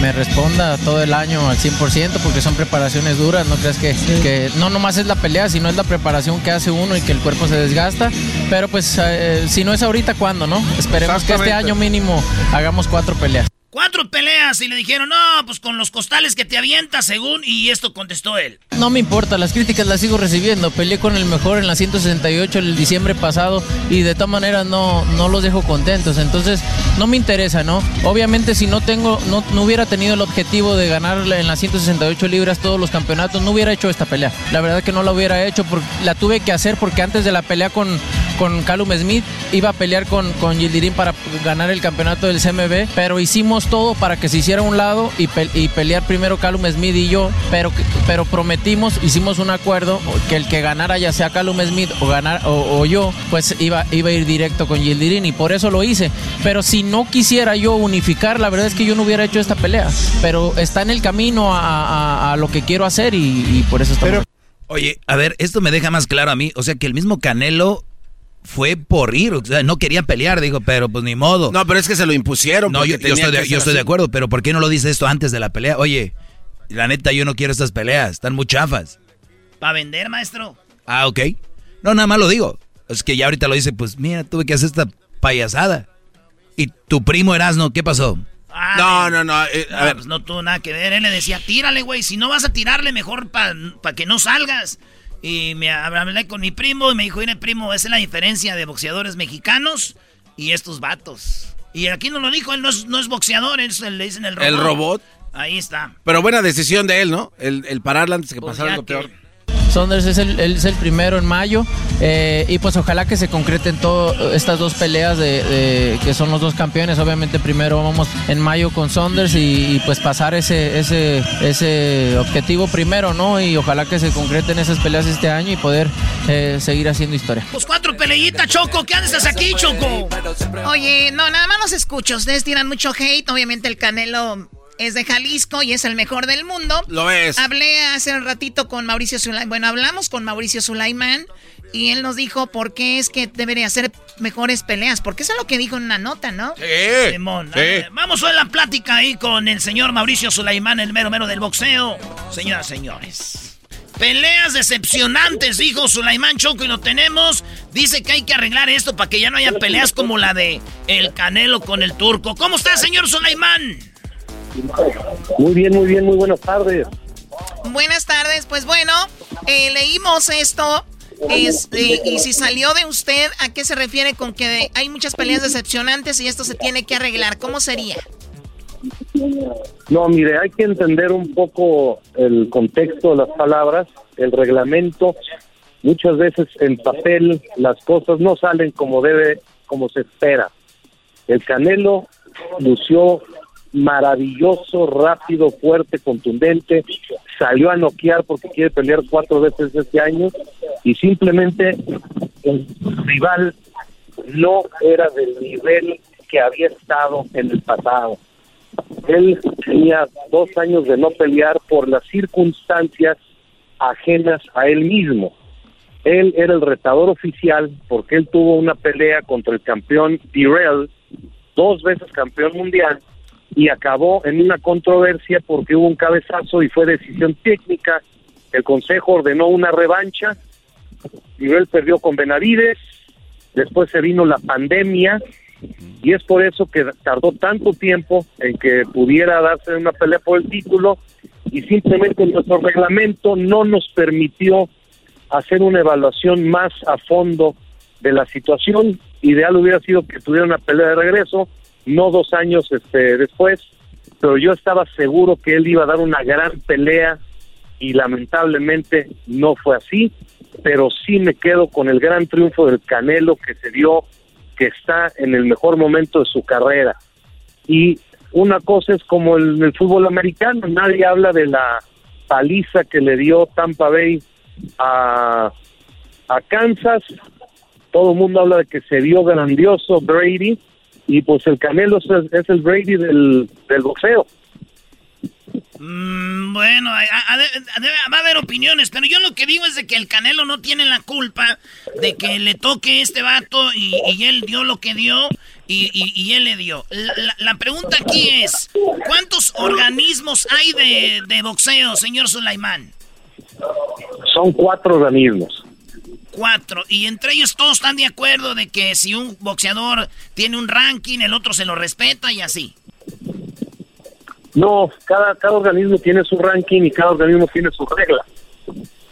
me, responda todo el año al 100% porque son preparaciones duras, no crees que, que, no nomás es la pelea, sino es la preparación que hace uno y que el cuerpo se desgasta. Pero pues eh, si no es ahorita, ¿cuándo, no? Esperemos que este año mínimo hagamos cuatro peleas. Cuatro peleas y le dijeron, no, pues con los costales que te avientas, según, y esto contestó él. No me importa, las críticas las sigo recibiendo. Peleé con el mejor en la 168 el diciembre pasado y de todas maneras no, no los dejo contentos. Entonces, no me interesa, ¿no? Obviamente, si no tengo, no, no hubiera tenido el objetivo de ganar en las 168 libras todos los campeonatos, no hubiera hecho esta pelea. La verdad que no la hubiera hecho, porque la tuve que hacer porque antes de la pelea con, con Callum Smith iba a pelear con, con Yildirim para ganar el campeonato del CMB, pero hicimos todo para que se hiciera un lado y, pelear primero Callum Smith y yo, pero, pero prometimos, hicimos un acuerdo que el que ganara ya sea Callum Smith o, ganar, o, yo, pues iba, iba a ir directo con Yildirim y por eso lo hice. Pero si no quisiera yo unificar, la verdad es que yo no hubiera hecho esta pelea, pero está en el camino a, lo que quiero hacer y, por eso está. Oye, a ver, esto me deja más claro a mí, o sea que el mismo Canelo fue por ir, o sea, no quería pelear, digo, pero pues ni modo. No, pero es que se lo impusieron. No, yo, estoy, de, acuerdo, pero ¿por qué no lo dice esto antes de la pelea? Oye, la neta, yo no quiero estas peleas, están muy chafas. ¿Para vender, maestro? Ah, ok. No, nada más lo digo. Es que ya ahorita lo dice, pues mira, tuve que hacer esta payasada. ¿Y tu primo Erasno, qué pasó? Ah, no, no, no, eh, a ver. Pues no tuvo nada que ver. Él le decía, tírale, güey. Si no vas a tirarle, mejor para pa que no salgas. Y me hablé con mi primo y me dijo, mire primo, esa es la diferencia de boxeadores mexicanos y estos vatos. Y aquí no lo dijo, él no es, boxeador, él, le dicen el robot. El robot. Ahí está. Pero buena decisión de él, ¿no? El, el pararla antes que pues pasara algo peor. Saunders es el, es el primero en mayo eh, y pues ojalá que se concreten todas estas dos peleas de, que son los dos campeones. Obviamente primero vamos en mayo con Saunders y, pues pasar ese, ese, ese objetivo primero, ¿no? Y ojalá que se concreten esas peleas este año y poder eh, seguir haciendo historia. Pues cuatro peleitas, Choco, ¿qué haces aquí, Choco? Oye, no, nada más los escucho. Ustedes tiran mucho hate, obviamente el Canelo es de Jalisco y es el mejor del mundo. Lo es. Hablé hace un ratito con Mauricio Sulaimán. Bueno, hablamos con Mauricio Sulaimán y él nos dijo por qué es que debería hacer mejores peleas. Porque eso es lo que dijo en una nota, ¿no? Sí. Simón, vamos a la plática ahí con el señor Mauricio Sulaimán, el mero mero del boxeo. Señoras, señores. Peleas decepcionantes, dijo Sulaimán Choco, y lo tenemos. Dice que hay que arreglar esto para que ya no haya peleas como la de El Canelo con el Turco. ¿Cómo está, señor Sulaimán? Muy bien, muy bien, muy buenas tardes. Buenas tardes, pues bueno, eh, leímos esto. Este, y si salió de usted, ¿a qué se refiere con que hay muchas peleas decepcionantes y esto se tiene que arreglar? ¿Cómo sería? No, mire, hay que entender un poco el contexto de las palabras, el reglamento. Muchas veces en papel las cosas no salen como debe, como se espera. El Canelo lució maravilloso, rápido, fuerte, contundente. Salió a noquear porque quiere pelear cuatro veces este año y simplemente el rival no era del nivel que había estado en el pasado. Él tenía dos años de no pelear por las circunstancias ajenas a él mismo. Él era el retador oficial porque él tuvo una pelea contra el campeón Dirrell, dos veces campeón mundial, y acabó en una controversia porque hubo un cabezazo y fue decisión técnica. El consejo ordenó una revancha. Dirrell perdió con Benavides. Después se vino la pandemia y es por eso que tardó tanto tiempo en que pudiera darse una pelea por el título y simplemente nuestro reglamento no nos permitió hacer una evaluación más a fondo de la situación. Ideal hubiera sido que tuviera una pelea de regreso, no dos años este, después, pero yo estaba seguro que él iba a dar una gran pelea y lamentablemente no fue así, pero sí me quedo con el gran triunfo del Canelo que se dio que está en el mejor momento de su carrera. Y una cosa es como el, el fútbol americano, nadie habla de la paliza que le dio Tampa Bay a, a Kansas, todo el mundo habla de que se dio grandioso Brady, y pues el Canelo es, es el Brady del, del boxeo. Mm, bueno, va a haber opiniones, pero yo lo que digo es de que el Canelo no tiene la culpa de que le toque este vato y, él dio lo que dio y, él le dio. La, pregunta aquí es, ¿cuántos organismos hay de, de boxeo, señor Sulaimán? Son cuatro organismos. Cuatro. Y entre ellos todos están de acuerdo de que si un boxeador tiene un ranking, el otro se lo respeta y así. No, cada, cada organismo tiene su ranking y cada organismo tiene su regla.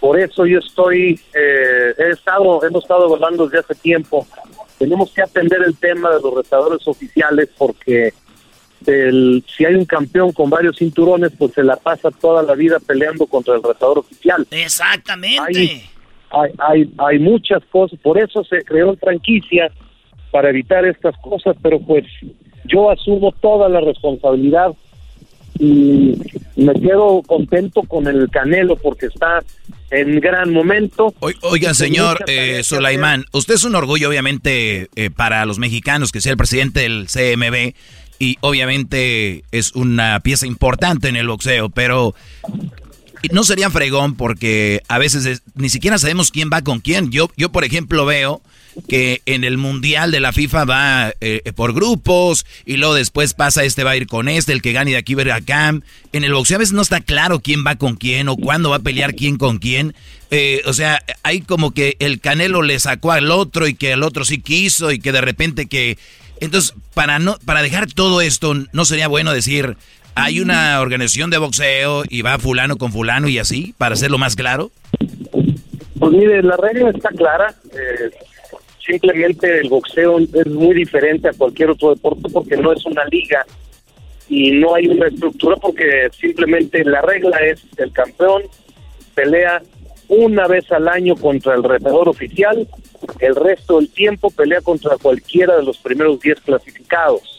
Por eso yo estoy, eh, he estado, hemos estado hablando desde hace tiempo. Tenemos que atender el tema de los retadores oficiales porque el, si hay un campeón con varios cinturones, pues se la pasa toda la vida peleando contra el retador oficial. Exactamente. Hay, hay, hay, hay muchas cosas, por eso se creó franquicia para evitar estas cosas, pero pues yo asumo toda la responsabilidad y me quedo contento con el Canelo porque está en gran momento. oiga, señor eh, Sulaimán, usted es un orgullo obviamente eh, para los mexicanos que sea el presidente del CMB y obviamente es una pieza importante en el boxeo, pero no sería fregón porque a veces ni siquiera sabemos quién va con quién. Yo, yo por ejemplo, veo que en el mundial de la FIFA va eh, por grupos y luego después pasa este va a ir con este, el que gane de aquí ver acá. En el boxeo a veces no está claro quién va con quién o cuándo va a pelear quién con quién. Eh, o sea, hay como que el Canelo le sacó al otro y que el otro sí quiso y que de repente que entonces para no para dejar todo esto no sería bueno decir hay una organización de boxeo y va fulano con fulano y así para hacerlo más claro. Pues mire, la regla está clara. Eh, simplemente el boxeo es muy diferente a cualquier otro deporte porque no es una liga y no hay una estructura porque simplemente la regla es el campeón pelea una vez al año contra el retador oficial, el resto del tiempo pelea contra cualquiera de los primeros 10 clasificados.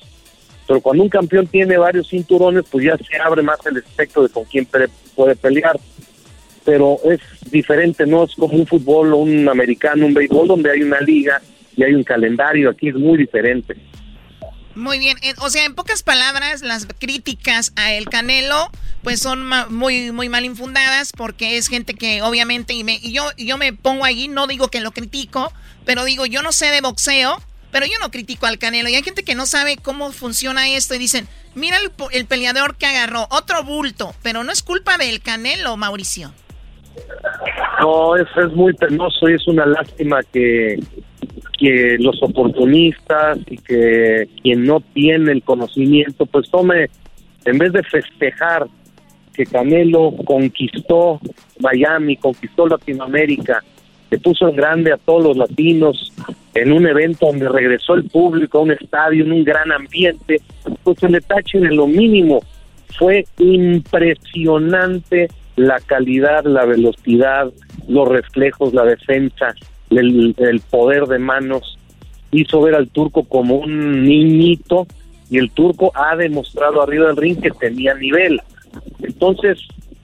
Pero cuando un campeón tiene varios cinturones, pues ya se abre más el espectro de con quién puede pelear. Pero es diferente, no es como un fútbol o un americano, un béisbol, donde hay una liga y hay un calendario. Aquí es muy diferente. Muy bien, o sea, en pocas palabras, las críticas a El Canelo pues son muy muy mal infundadas porque es gente que obviamente y, me, y yo yo me pongo ahí, no digo que lo critico, pero digo, yo no sé de boxeo, pero yo no critico al Canelo y hay gente que no sabe cómo funciona esto y dicen, "Mira el, peleador que agarró, otro bulto", pero no es culpa del Canelo, Mauricio. No, es, es muy penoso y es una lástima que que los oportunistas y que quien no tiene el conocimiento, pues tome, en vez de festejar que Canelo conquistó Miami, conquistó Latinoamérica, se puso en grande a todos los latinos en un evento donde regresó el público a un estadio, en un gran ambiente, pues se le tachen en lo mínimo. Fue impresionante la calidad, la velocidad, los reflejos, la defensa, el, poder de manos, hizo ver al turco como un niñito y el turco ha demostrado arriba del ring que tenía nivel. Entonces,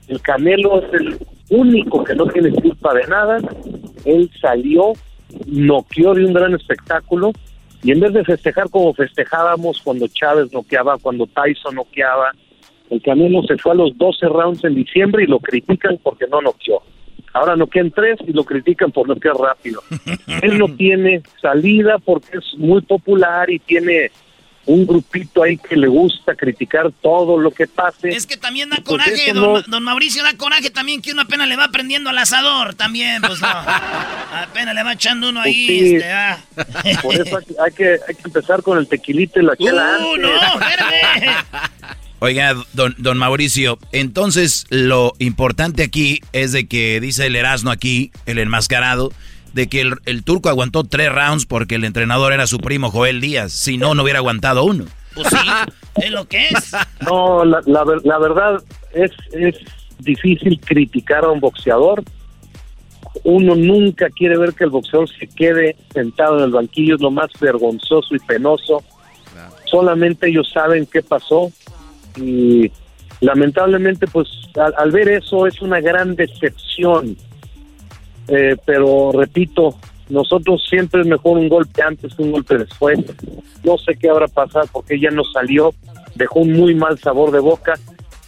el Canelo es el único que no tiene culpa de nada. Él salió, noqueó de un gran espectáculo y en vez de festejar como festejábamos cuando Chávez noqueaba, cuando Tyson noqueaba, el Canelo se fue a los 12 rounds en diciembre y lo critican porque no noqueó. Ahora no quedan tres y lo critican por no quedar rápido. Él no tiene salida porque es muy popular y tiene un grupito ahí que le gusta criticar todo lo que pase. Es que también da coraje, don, Mauricio da coraje también que uno apenas le va prendiendo al asador también, pues no. apenas le va echando uno ahí, pues este, ah. Por eso hay, que, hay que empezar con el tequilito y la chela ¡Uh, no, Oiga, don, don Mauricio, entonces lo importante aquí es de que dice el Erasmo aquí, el enmascarado, de que el, turco aguantó tres rounds porque el entrenador era su primo Joel Díaz. Si no, no hubiera aguantado uno. Pues sí, es lo que es. No, la, la, verdad es, es difícil criticar a un boxeador. Uno nunca quiere ver que el boxeador se quede sentado en el banquillo, es lo más vergonzoso y penoso. Solamente ellos saben qué pasó y lamentablemente pues al, ver eso es una gran decepción eh, pero repito nosotros siempre es mejor un golpe antes que un golpe después no sé qué habrá pasado porque ya no salió dejó un muy mal sabor de boca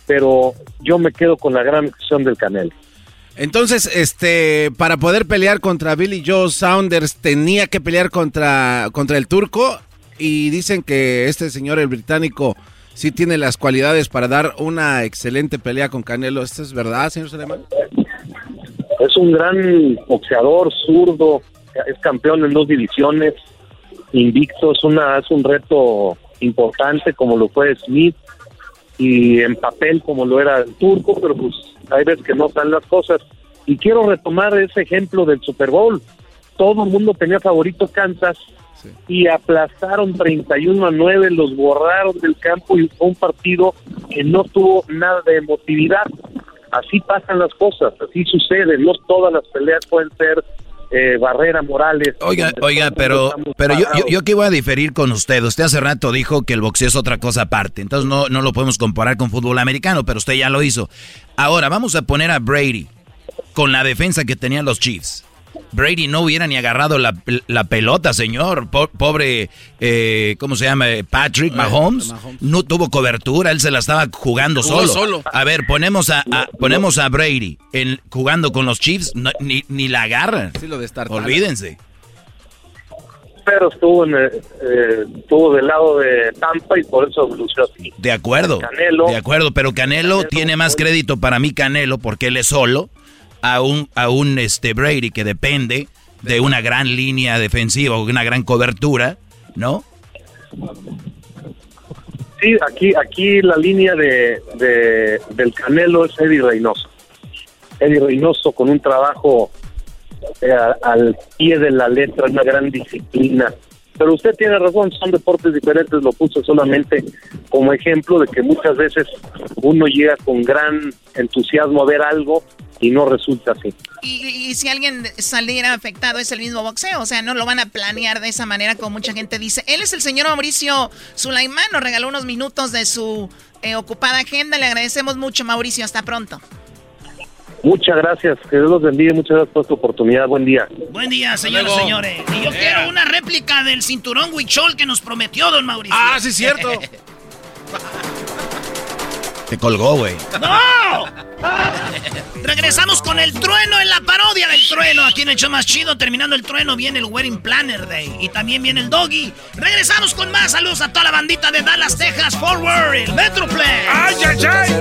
pero yo me quedo con la gran acción del Canelo entonces, este, para poder pelear contra Billy Joe Saunders tenía que pelear contra, contra el turco y dicen que este señor, el británico, sí tiene las cualidades para dar una excelente pelea con Canelo. ¿Esto es verdad, señor Suleiman? Es un gran boxeador, zurdo, es campeón en dos divisiones, invicto, es, una, es un reto importante como lo fue Smith y en papel como lo era el turco, pero pues hay veces que no salen las cosas. Y quiero retomar ese ejemplo del Super Bowl. Todo el mundo tenía favorito Kansas y aplastaron 31 a 9, los borraron del campo y fue un partido que no tuvo nada de emotividad. Así pasan las cosas, así sucede, no todas las peleas pueden ser eh, Barrera Morales. Oiga, oiga, pero, pero yo, yo, yo que voy a diferir con usted. Usted hace rato dijo que el boxeo es otra cosa aparte, entonces no, no lo podemos comparar con fútbol americano, pero usted ya lo hizo. Ahora, vamos a poner a Brady con la defensa que tenían los Chiefs. Brady no hubiera ni agarrado la, pelota, señor. pobre, eh, ¿cómo se llama? Patrick Mahomes. No tuvo cobertura, él se la estaba jugando solo. A ver, ponemos a, ponemos a Brady en, jugando con los Chiefs, ni, ni, la agarra. Olvídense. Pero estuvo, en, eh, estuvo del lado de Tampa y por eso lució así. De acuerdo. de acuerdo, pero Canelo tiene más crédito para mí Canelo porque él es solo a un, a un este Brady que depende de una gran línea defensiva o una gran cobertura, ¿no? Sí, aquí, aquí la línea de, del Canelo es Eddie Reynoso. Eddie Reynoso con un trabajo eh, al pie de la letra, una gran disciplina. Pero usted tiene razón, son deportes diferentes, lo puso solamente como ejemplo de que muchas veces uno llega con gran entusiasmo a ver algo y no resulta así. Y, si alguien saliera afectado es el mismo boxeo, o sea, no lo van a planear de esa manera como mucha gente dice. Él es el señor Mauricio Sulaimán, nos regaló unos minutos de su eh, ocupada agenda, le agradecemos mucho Mauricio, hasta pronto. Muchas gracias, que Dios los bendiga muchas gracias por tu oportunidad. Buen día. Buen día, señores, señores. Y yo quiero una réplica del cinturón Huichol que nos prometió don Mauricio. Ah, sí, cierto. Te colgó, güey. ¡No! Regresamos con el trueno en la parodia del trueno. Aquí en el show más chido, terminando el trueno, viene el Wedding Planner Day. Y también viene el Doggy. Regresamos con más. Saludos a toda la bandita de Dallas, Texas, Forward, el Metroplex. ¡Ay, ay, ay!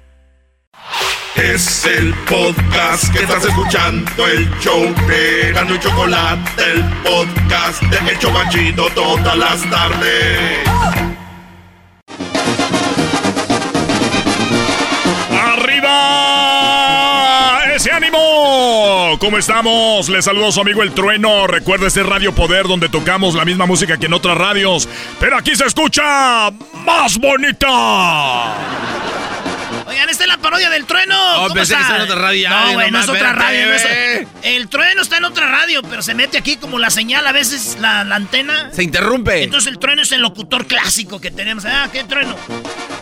Es el podcast que estás escuchando, el show de Gano y Chocolate, el podcast de Hecho Machito todas las tardes. ese ánimo! ¿Cómo estamos? Les saludo su amigo El Trueno. Recuerda este Radio Poder donde tocamos la misma música que en otras radios, pero aquí se escucha más bonita. Oigan, esta es la parodia del trueno. Oh, ¿Cómo está? en otra radio. No, güey, no, es otra radio. El trueno está en otra radio, pero se mete aquí como la señal, a veces la, antena. Se interrumpe. Entonces el trueno es el locutor clásico que tenemos. Ah, qué trueno.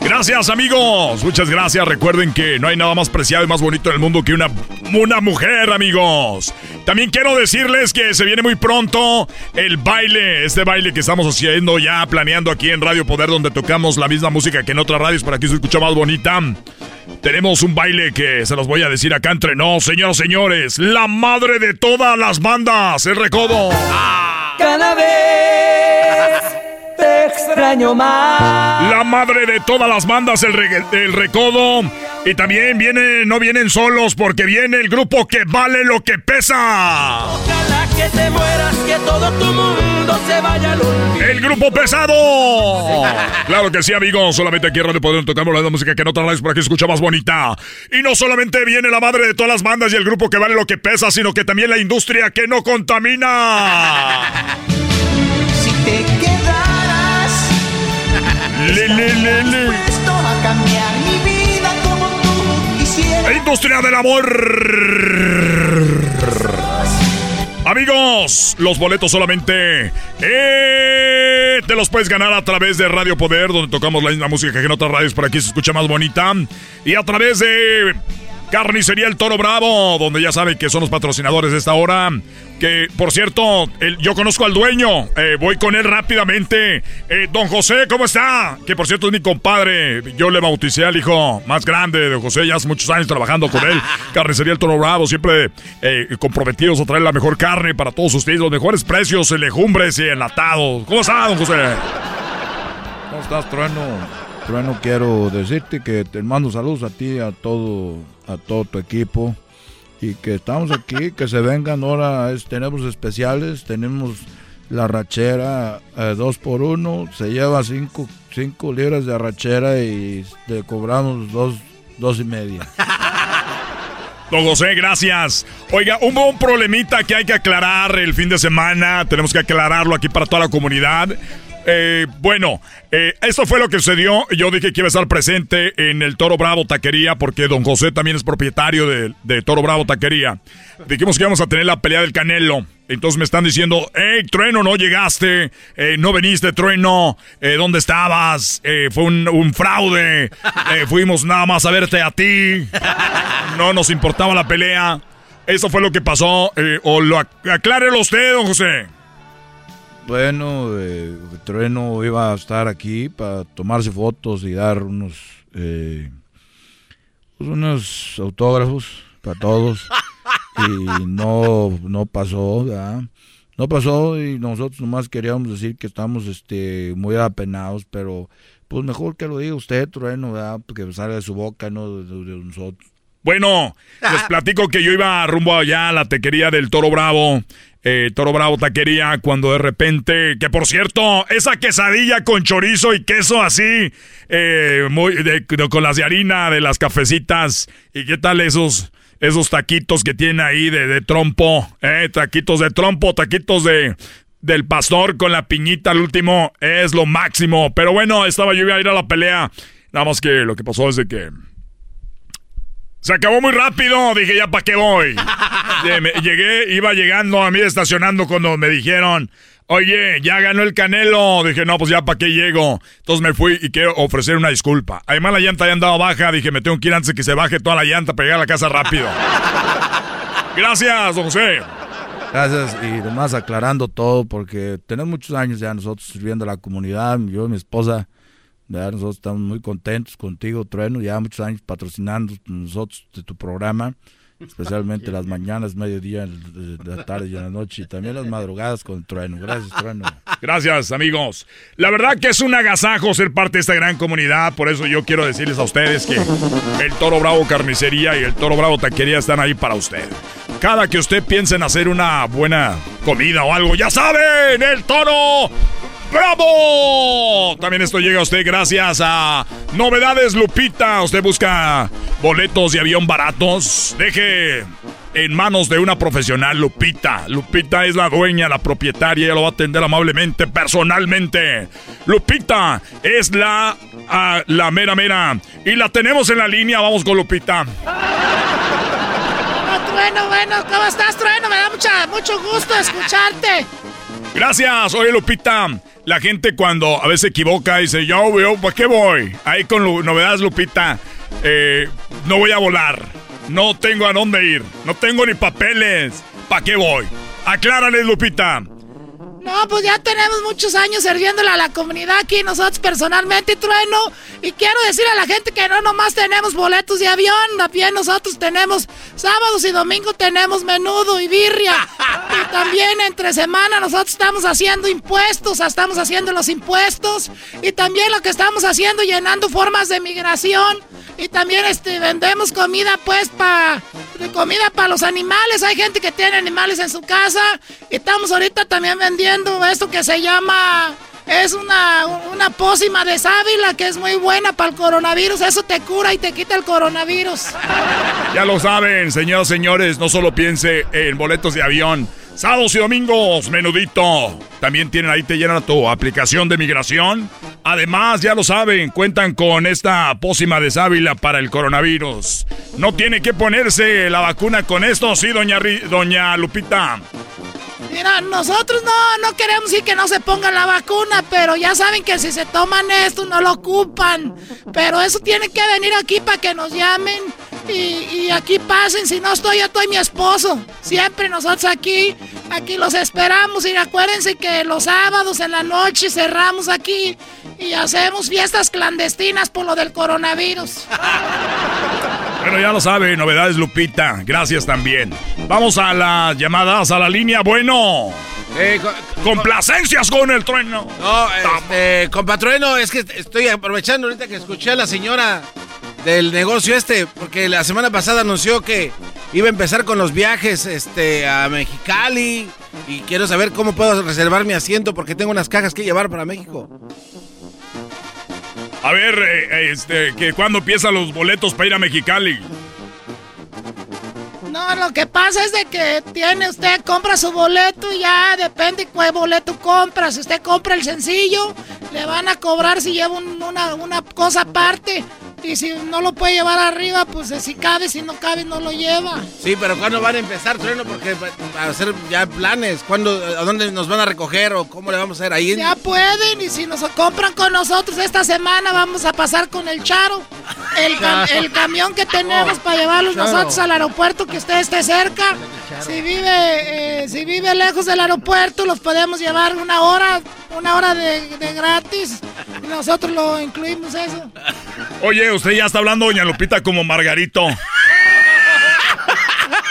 Gracias, amigos. Muchas gracias. Recuerden que no hay nada más preciado y más bonito en el mundo que una, una mujer, amigos. También quiero decirles que se viene muy pronto el baile, este baile que estamos haciendo ya, planeando aquí en Radio Poder, donde tocamos la misma música que en otras radios, para que se escucha más bonita. Tenemos un baile que se los voy a decir acá entre no, señoras señores. La madre de todas las bandas, el recodo. Cada vez te extraño más. La madre de todas las bandas, el, el recodo. Y también viene, no vienen solos porque viene el grupo que vale lo que pesa. Ojalá que te mueras, que todo tu mundo se vaya al El grupo pesado. claro que sí, amigos. Solamente aquí en Radio Poder tocamos la música que no radios para que escucha más bonita. Y no solamente viene la madre de todas las bandas y el grupo que vale lo que pesa, sino que también la industria que no contamina. si te quedaras, le, le, le, le. a cambiar mi vida industria del amor. Amigos, los boletos solamente eh, te los puedes ganar a través de Radio Poder, donde tocamos la misma música que en otras radios, por aquí se escucha más bonita. Y a través de Carnicería El Toro Bravo, donde ya saben que son los patrocinadores de esta hora. Que, por cierto, yo conozco al dueño. Eh, voy con él rápidamente. Eh, don José, ¿cómo está? Que, por cierto, es mi compadre. Yo le bauticé al hijo más grande de José. Ya hace muchos años trabajando con él. Carnicería El Toro Bravo. Siempre eh, comprometidos a traer la mejor carne para todos ustedes. Los mejores precios en legumbres y enlatados. ¿Cómo está, don José? ¿Cómo estás, Trueno? Trueno, quiero decirte que te mando saludos a ti, a todo, a todo tu equipo y que estamos aquí, que se vengan ahora, tenemos especiales, tenemos la rachera eh, dos por uno, se lleva cinco, cinco libras de rachera y te cobramos dos, dos y media. Don José, gracias. Oiga, hubo un problemita que hay que aclarar el fin de semana. Tenemos que aclararlo aquí para toda la comunidad. Eh, bueno, eh, esto fue lo que sucedió. Yo dije que iba a estar presente en el Toro Bravo Taquería porque don José también es propietario de, Toro Bravo Taquería. Dijimos que íbamos a tener la pelea del Canelo. Entonces me están diciendo, hey, Trueno, no llegaste, eh, no veniste, Trueno, eh, ¿dónde estabas? fue un, fraude, fuimos nada más a verte a ti, no nos importaba la pelea. Eso fue lo que pasó, o lo aclárelo usted, don José. Bueno, eh, Trueno iba a estar aquí para tomarse fotos y dar unos, eh, pues unos autógrafos para todos. y no, no pasó, No pasó y nosotros nomás queríamos decir que estamos este, muy apenados, pero pues mejor que lo diga usted, Trueno, ¿verdad? Porque salga de su boca, no de, nosotros. Bueno, les platico que yo iba rumbo allá a la tequería del Toro Bravo eh, Toro Bravo Taquería cuando de repente, que por cierto, esa quesadilla con chorizo y queso así, eh, muy, con las de harina de las cafecitas, y qué tal esos, esos taquitos que tiene ahí de, trompo, eh, taquitos de trompo, taquitos de, del pastor con la piñita al último, es lo máximo. Pero bueno, estaba yo iba a ir a la pelea, nada más que lo que pasó es de que... Se acabó muy rápido, dije ya para qué voy. Llegué, iba llegando a mí estacionando cuando me dijeron, oye, ya ganó el Canelo. Dije, no, pues ya para qué llego. Entonces me fui y quiero ofrecer una disculpa. Además la llanta ya andaba baja, dije, me tengo que ir antes de que se baje toda la llanta para llegar a la casa rápido. Gracias, don José. Gracias, y además aclarando todo, porque tenemos muchos años ya nosotros sirviendo a la comunidad, yo y mi esposa nosotros estamos muy contentos contigo, Trueno, ya muchos años patrocinando nosotros de tu programa, especialmente las mañanas, mediodía, de la tarde y en la noche, y también las madrugadas con Trueno. Gracias, Trueno. Gracias, amigos. La verdad que es un agasajo ser parte de esta gran comunidad, por eso yo quiero decirles a ustedes que el Toro Bravo Carnicería y el Toro Bravo Taquería están ahí para usted. Cada que usted piense en hacer una buena comida o algo, ya saben, el Toro ¡Bravo! También esto llega a usted gracias a Novedades Lupita. Usted busca boletos de avión baratos. Deje en manos de una profesional, Lupita. Lupita es la dueña, la propietaria, ella lo va a atender amablemente, personalmente. Lupita es la, ah, la mera mera. Y la tenemos en la línea, vamos con Lupita. Bueno, bueno, ¿cómo estás, Trueno? Me da mucho gusto escucharte. Gracias, oye Lupita. La gente cuando a veces se equivoca dice, yo, veo, ¿para qué voy? Ahí con novedades, Lupita. Eh, no voy a volar. No tengo a dónde ir. No tengo ni papeles. ¿Para qué voy? Aclárale, Lupita. No, pues ya tenemos muchos años sirviéndole a la comunidad aquí, nosotros personalmente, Trueno. Y quiero decir a la gente que no nomás tenemos boletos de avión, también nosotros tenemos sábados y domingos tenemos menudo y birria. Y también entre semana nosotros estamos haciendo impuestos, estamos haciendo los impuestos. Y también lo que estamos haciendo, llenando formas de migración. Y también este, vendemos comida pues para comida para los animales. Hay gente que tiene animales en su casa. Y estamos ahorita también vendiendo esto que se llama... Es una, una pócima de sábila que es muy buena para el coronavirus. Eso te cura y te quita el coronavirus. Ya lo saben, señoras señores. No solo piense en boletos de avión. Sábados y domingos, menudito. También tienen ahí, te llenan tu aplicación de migración. Además, ya lo saben, cuentan con esta pócima de sábila para el coronavirus. No tiene que ponerse la vacuna con esto, sí, doña, doña Lupita. Mira, nosotros no, no queremos decir que no se pongan la vacuna, pero ya saben que si se toman esto no lo ocupan. Pero eso tiene que venir aquí para que nos llamen y, aquí pasen. Si no estoy, yo estoy mi esposo. Siempre nosotros aquí, aquí los esperamos. Y acuérdense que los sábados en la noche cerramos aquí y hacemos fiestas clandestinas por lo del coronavirus. Bueno, ya lo sabe, novedades Lupita. Gracias también. Vamos a las llamadas a la línea. Bueno. Eh, Complacencias con el trueno. No, este, compatrueno, es que estoy aprovechando ahorita que escuché a la señora del negocio este, porque la semana pasada anunció que iba a empezar con los viajes este, a Mexicali y quiero saber cómo puedo reservar mi asiento porque tengo unas cajas que llevar para México. A ver, eh, este, que cuándo empiezan los boletos para ir a Mexicali. No, lo que pasa es de que tiene usted, compra su boleto y ya depende cuál boleto compra. Si usted compra el sencillo, le van a cobrar si lleva una, una cosa aparte. Y si no lo puede llevar arriba, pues si cabe, si no cabe, no lo lleva. Sí, pero ¿cuándo van a empezar, Trueno? Porque a hacer ya planes, ¿cuándo, ¿a dónde nos van a recoger o cómo le vamos a hacer ahí? Ya pueden, y si nos compran con nosotros esta semana, vamos a pasar con el Charo. El, camión que tenemos para llevarlos nosotros al aeropuerto, que usted esté cerca. Si vive, eh, si vive lejos del aeropuerto, los podemos llevar una hora, una hora de, de gratis. Y nosotros lo incluimos eso. Oye, usted ya está hablando, doña Lupita, como Margarito.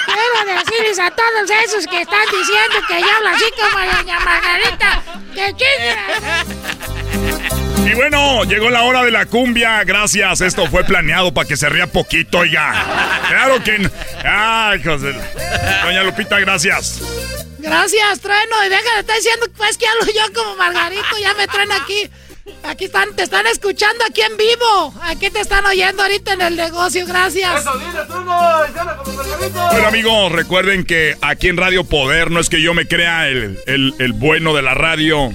Quiero decirles a todos esos que están diciendo que yo hablo así como doña Margarita, que Y bueno, llegó la hora de la cumbia. Gracias. Esto fue planeado para que se ría poquito, oiga. Claro que. Ay, José. Doña Lupita, gracias. Gracias, trueno. Y deja de estar diciendo pues que hablo yo como Margarito. Ya me traen aquí. Aquí están, te están escuchando aquí en vivo. Aquí te están oyendo ahorita en el negocio, gracias. bueno, amigos, recuerden que aquí en Radio Poder no es que yo me crea el, el, bueno de la radio,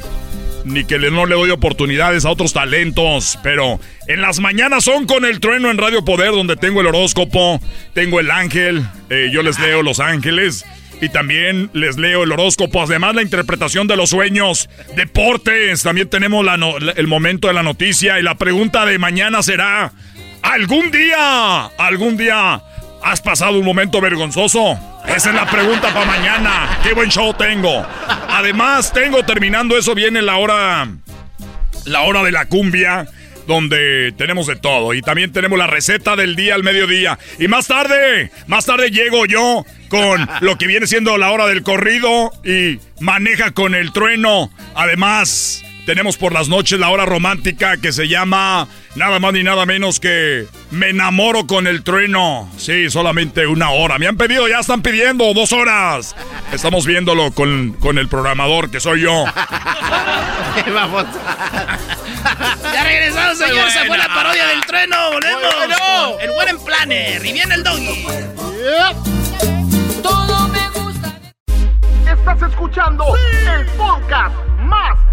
ni que no le doy oportunidades a otros talentos, pero en las mañanas son con el trueno en Radio Poder, donde tengo el horóscopo, tengo el ángel, eh, yo les leo los ángeles. Y también les leo el horóscopo, además la interpretación de los sueños, deportes, también tenemos el momento de la noticia y la pregunta de mañana será, ¿algún día, algún día has pasado un momento vergonzoso? Esa es la pregunta para mañana. Qué buen show tengo. Además, tengo terminando eso viene la hora la hora de la cumbia donde tenemos de todo. Y también tenemos la receta del día al mediodía. Y más tarde, más tarde llego yo con lo que viene siendo la hora del corrido y maneja con el trueno. Además, tenemos por las noches la hora romántica que se llama nada más ni nada menos que Me enamoro con el trueno. Sí, solamente una hora. Me han pedido, ya están pidiendo dos horas. Estamos viéndolo con, con el programador que soy yo. Vamos. ya regresamos, señor. Se fue la parodia del trueno. Volvemos. El buen planner. Y viene el doggy. Todo me gusta. Estás escuchando el podcast más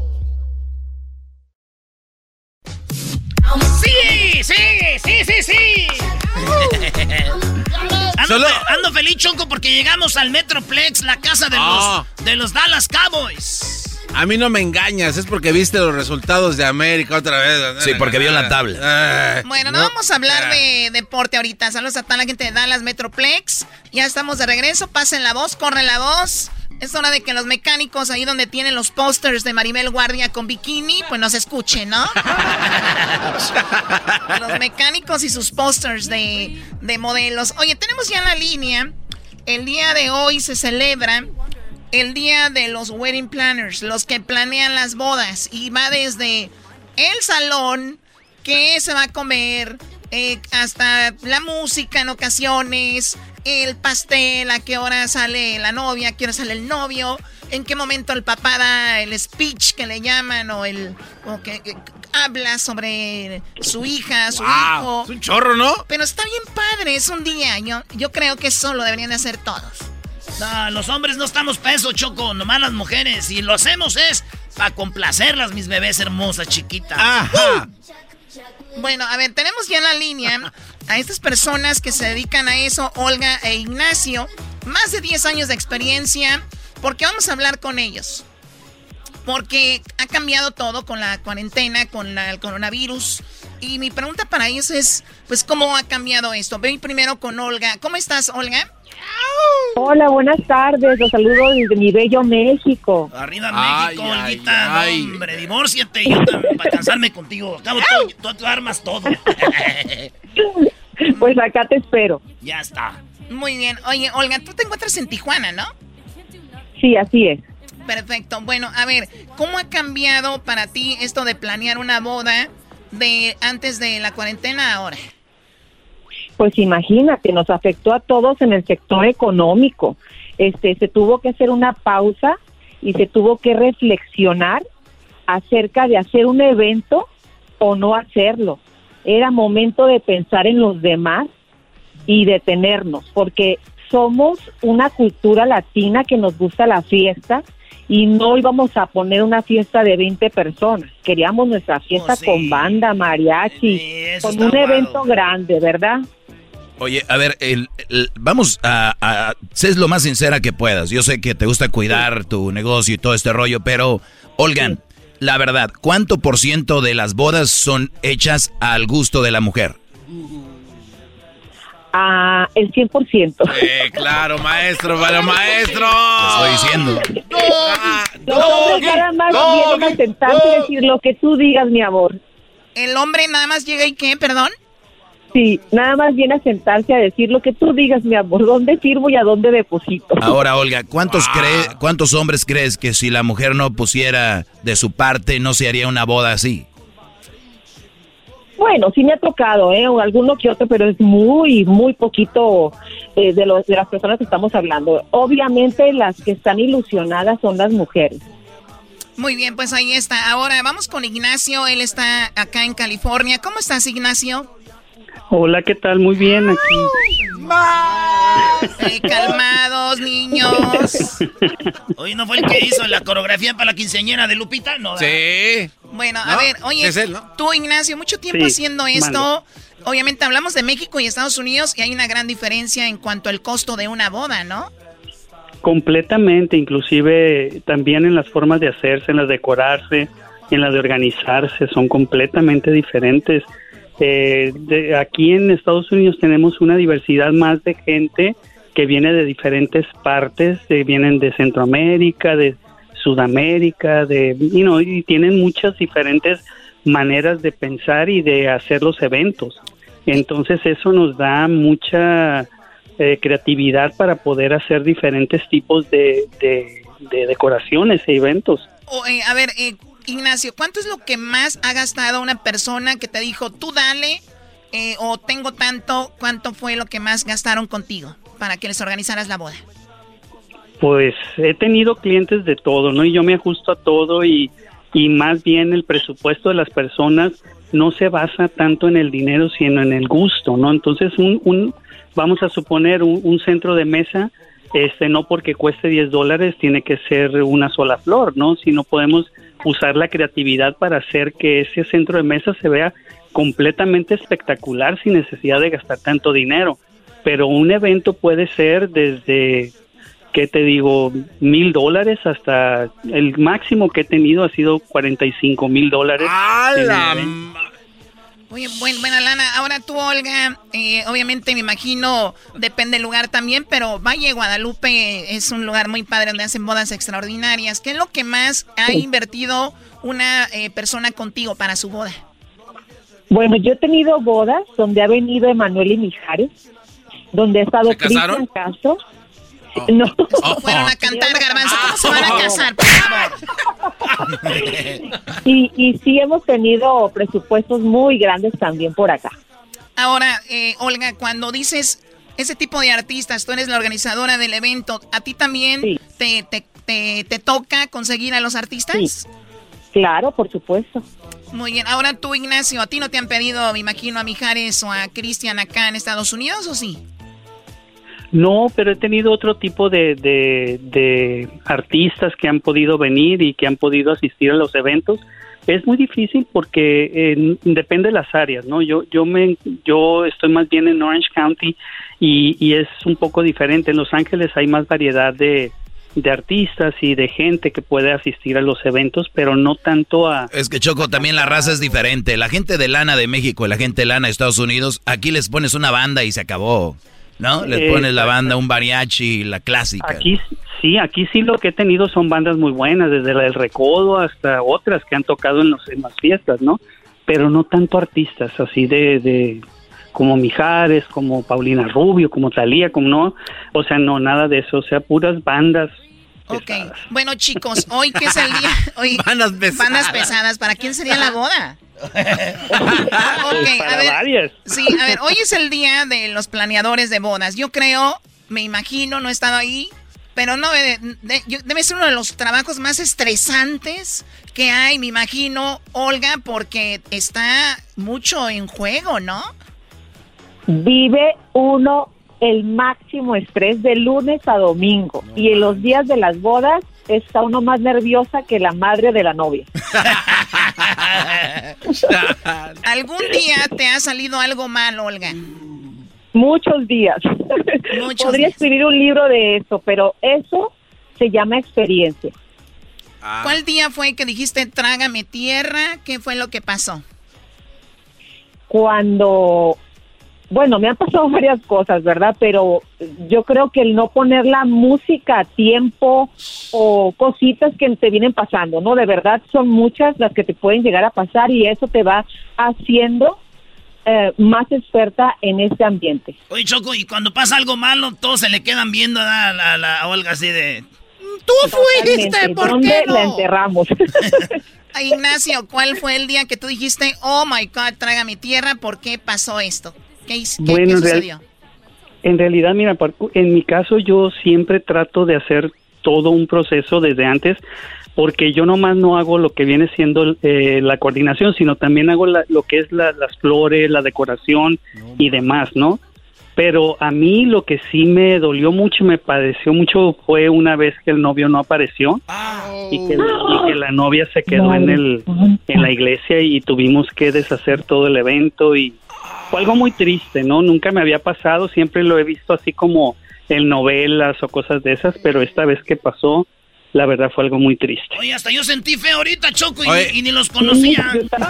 ¡Sí! ¡Sí! ¡Sí, sí, sí! ando, feliz, Choco, porque llegamos al Metroplex, la casa de, los, ah. de los Dallas Cowboys. A mí no me engañas, es porque viste los resultados de América otra vez. Sí, porque vio la tabla. Bueno, no, vamos a hablar de deporte ahorita. Saludos a toda la gente de Dallas Metroplex. Ya estamos de regreso. Pasen la voz, corre la voz. Es hora de que los mecánicos, ahí donde tienen los pósters de Maribel Guardia con bikini, pues nos escuchen, ¿no? los mecánicos y sus pósters de, de modelos. Oye, tenemos ya la línea. El día de hoy se celebra el día de los wedding planners, los que planean las bodas. Y va desde el salón, qué se va a comer, eh, hasta la música en ocasiones, el pastel, a qué hora sale la novia, a qué hora sale el novio, en qué momento el papá da el speech que le llaman o el o que, habla sobre su hija, su hijo. Es un chorro, ¿no? Pero está bien padre, es un día. Yo, yo creo que eso lo deberían hacer todos. No, los hombres no estamos peso, Choco, nomás las mujeres. Y lo hacemos es para complacerlas, mis bebés hermosas, chiquitas. Ajá. Bueno, a ver, tenemos ya en la línea a estas personas que se dedican a eso, Olga e Ignacio, más de 10 años de experiencia, porque vamos a hablar con ellos. Porque ha cambiado todo con la cuarentena, con el coronavirus. Y mi pregunta para ellos es, pues, ¿cómo ha cambiado esto? Voy primero con Olga. ¿Cómo estás, Olga? Hola, buenas tardes. Los saludo desde mi bello México. Arriba México, Olguita. hombre, divórciate yo para cansarme contigo. Acabo tú, tú armas todo. pues acá te espero. Ya está. Muy bien. Oye, Olga, tú te encuentras en Tijuana, ¿no? Sí, así es. Perfecto. Bueno, a ver, ¿cómo ha cambiado para ti esto de planear una boda de antes de la cuarentena ahora? Pues imagínate, nos afectó a todos en el sector económico. Este, se tuvo que hacer una pausa y se tuvo que reflexionar acerca de hacer un evento o no hacerlo. Era momento de pensar en los demás y detenernos, porque somos una cultura latina que nos gusta la fiesta y no íbamos a poner una fiesta de 20 personas. Queríamos nuestra fiesta oh, con banda, mariachi, con un evento grande, ¿verdad? Oye, a ver, el, vamos a, a ser lo más sincera que puedas. Yo sé que te gusta cuidar tu negocio y todo este rollo, pero, Olgan, la verdad, ¿cuánto por ciento de las bodas son hechas al gusto de la mujer? A el 100%. Eh, claro, maestro, para maestro. estoy diciendo. Los hombres nada más vienen a sentarse y decir lo que tú digas, mi amor. ¿El hombre nada más llega y qué, perdón? Sí, nada más viene a sentarse a decir lo que tú digas, mi amor, dónde firmo y a dónde deposito. Ahora, Olga, ¿cuántos, ah. ¿cuántos hombres crees que si la mujer no pusiera de su parte no se haría una boda así? Bueno, sí me ha tocado, ¿eh? Alguno que otro, pero es muy, muy poquito eh, de, los, de las personas que estamos hablando. Obviamente las que están ilusionadas son las mujeres. Muy bien, pues ahí está. Ahora vamos con Ignacio, él está acá en California. ¿Cómo estás, Ignacio? Hola, ¿qué tal? Muy bien aquí. Eh, calmados, niños. Hoy no fue el que hizo la coreografía para la quinceañera de Lupita, ¿no? Sí. Bueno, a ver, oye, tú, Ignacio, mucho tiempo haciendo esto. Obviamente hablamos de México y Estados Unidos y hay una gran diferencia en cuanto al costo de una boda, ¿no? Completamente, inclusive también en las formas de hacerse, en las de decorarse, en las de organizarse, son completamente diferentes. Eh, de, aquí en Estados Unidos tenemos una diversidad más de gente que viene de diferentes partes, vienen de Centroamérica, de Sudamérica, de, y tienen muchas diferentes maneras de pensar y de hacer los eventos. Entonces eso nos da mucha eh, creatividad para poder hacer diferentes tipos de, decoraciones e eventos. Eh, a ver, eh, Ignacio, ¿cuánto es lo que más ha gastado una persona que te dijo, tú dale, eh, o tengo tanto, cuánto fue lo que más gastaron contigo para que les organizaras la boda? Pues he tenido clientes de todo, ¿no? Y yo me ajusto a todo y, y más bien el presupuesto de las personas no se basa tanto en el dinero, sino en el gusto, ¿no? Entonces, un, un vamos a suponer un, un centro de mesa, este, no porque cueste 10 dólares tiene que ser una sola flor, ¿no? Sino podemos usar la creatividad para hacer que ese centro de mesa se vea completamente espectacular sin necesidad de gastar tanto dinero. Pero un evento puede ser desde, ¿qué te digo? Mil dólares hasta el máximo que he tenido ha sido 45 mil dólares. Oye, buena lana. Ahora tú, Olga, eh, obviamente me imagino, depende del lugar también, pero Valle Guadalupe es un lugar muy padre donde hacen bodas extraordinarias. ¿Qué es lo que más ha invertido una eh, persona contigo para su boda? Bueno, yo he tenido bodas donde ha venido Emanuel y Mijares, donde ha estado Cristian Castro Oh. No. fueron a cantar, Garbanzo. ¿Cómo se van a casar, por favor? y, y sí hemos tenido presupuestos muy grandes también por acá. Ahora, eh, Olga, cuando dices ese tipo de artistas, tú eres la organizadora del evento, ¿a ti también te, te, te, toca conseguir a los artistas? Claro, por supuesto. Muy bien. Ahora tú, Ignacio, ¿a ti no te han pedido, me imagino, a Mijares o a Cristian acá en Estados Unidos o sí? No, pero he tenido otro tipo de, de, artistas que han podido venir y que han podido asistir a los eventos. Es muy difícil porque eh, depende de las áreas, ¿no? Yo yo me yo estoy más bien en Orange County y, y es un poco diferente. En Los Ángeles hay más variedad de, de artistas y de gente que puede asistir a los eventos, pero no tanto a... Es que Choco, también la raza es diferente. La gente de lana de México y la gente de lana de Estados Unidos, aquí les pones una banda y se acabó. ¿No? Le Eh, pones la banda, un mariachi, la clásica. Aquí sí, aquí sí lo que he tenido son bandas muy buenas, desde la del Recodo hasta otras que han tocado en, los, en las fiestas, ¿no? Pero no tanto artistas así de, de como Mijares, como Paulina Rubio, como Talía, como no, o sea, no, nada de eso, o sea, puras bandas. Ok, bueno chicos, hoy que es el día, hoy Bandas pesadas. bandas pesadas, ¿para quién sería la boda? ok, para a ver, varias. sí, a ver, hoy es el día de los planeadores de bodas. Yo creo, me imagino, no he estado ahí, pero no de- yo- debe ser uno de los trabajos más estresantes que hay, me imagino, Olga, porque está mucho en juego, ¿no? Vive uno el máximo estrés de lunes a domingo y en los días de las bodas está uno más nerviosa que la madre de la novia. ¿Algún día te ha salido algo mal, Olga? Muchos días. Muchos Podría días. escribir un libro de eso, pero eso se llama experiencia. ¿Cuál día fue que dijiste trágame tierra? ¿Qué fue lo que pasó? Cuando, bueno, me han pasado varias cosas, ¿verdad? Pero yo creo que el no poner la música a tiempo o cositas que te vienen pasando, ¿no? De verdad son muchas las que te pueden llegar a pasar y eso te va haciendo eh, más experta en este ambiente. Oye, Choco, y cuando pasa algo malo, todos se le quedan viendo a la, la- a Olga así de... ¡Tú Totalmente. ¿Dónde la enterramos? Ignacio, ¿cuál fue el día que tú dijiste, oh my God, trágame tierra? ¿Por qué pasó esto? ¿Qué, his- qué- Bueno, qué en real- sucedió? En realidad, mira, en mi caso yo siempre trato de hacer todo un proceso desde antes, porque yo nomás no hago lo que viene siendo eh, la coordinación, sino también hago la- lo que es la- las flores, la decoración y demás, ¿no? Pero a mí lo que sí me dolió mucho, me padeció mucho, fue una vez que el novio no apareció y, que, y que la novia se quedó en, el, en la iglesia y tuvimos que deshacer todo el evento y fue algo muy triste, ¿no? Nunca me había pasado, siempre lo he visto así como en novelas o cosas de esas, pero esta vez que pasó, la verdad fue algo muy triste. Oye, hasta yo sentí feo ahorita, Choco, y, Oye. y ni los conocía.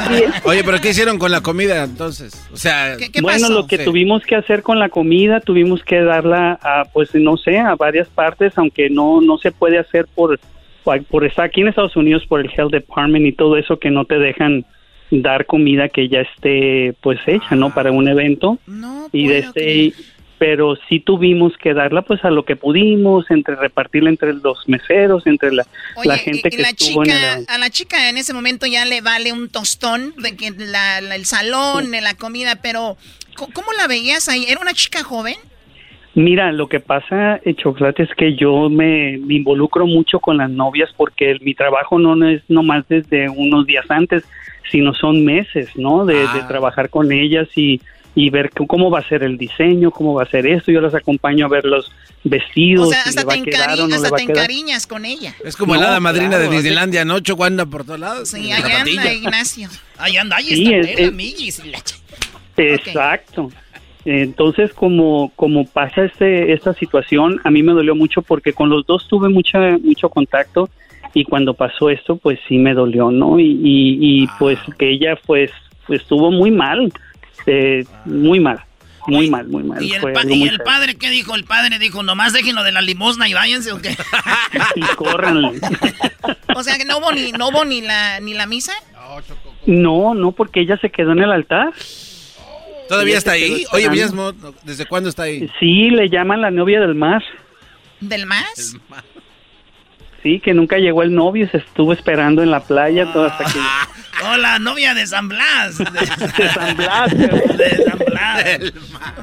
Oye, pero ¿qué hicieron con la comida entonces? O sea, bueno, lo que Sí. tuvimos que hacer con la comida, tuvimos que darla a, pues no sé, a varias partes, aunque no no se puede hacer por por estar aquí en Estados Unidos por el Health Department y todo eso que no te dejan dar comida que ya esté pues hecha, ¿no? Para un evento. y de este pero sí tuvimos que darla pues a lo que pudimos, entre repartirla entre los meseros, entre la, la gente y que la estuvo en el chica, a la chica en ese momento ya le vale un tostón de que la- la- el salón, de la comida, pero ¿cómo la veías ahí? ¿Era una chica joven? Mira, lo que pasa, eh, Chocolate, es que yo me, me involucro mucho con las novias porque el- mi trabajo no es nomás desde unos días antes, sino son meses, ¿no? De, de trabajar con ellas y, y ver cómo va a ser el diseño, cómo va a ser esto. Yo las acompaño a ver los vestidos, O sea, hasta te, encari- o no le hasta te encariñas con ella. Es como No, el hada madrina claro, de Disneylandia, ¿no? Choco anda por todos lados. Sí, La ahí anda. Ignacio. Ahí anda, ahí Sí, está, es- eh, la es- la Exacto. Entonces, como, como pasa este, esta situación, a mí me dolió mucho porque con los dos tuve mucha, mucho contacto y cuando pasó esto, pues sí me dolió, ¿no? Y, y, y, pues que ella, pues, pues, estuvo muy mal, eh, muy mal, muy mal, muy mal. ¿Y el, Fue y padre qué dijo? El padre dijo, nomás déjenlo de la limosna y váyanse, ¿o qué? Y córranle. O sea, que no hubo ni, no hubo ni la, ni la misa. No, no, porque ella se quedó en el altar. ¿Todavía está ahí? Oye. Villasmo, ¿desde cuándo está ahí? Sí, le llaman la novia del mar. ¿Del más? Sí, que nunca llegó el novio, se estuvo esperando en la playa todo hasta que... Hola, novia de San Blas. De, San Blas. De San Blas.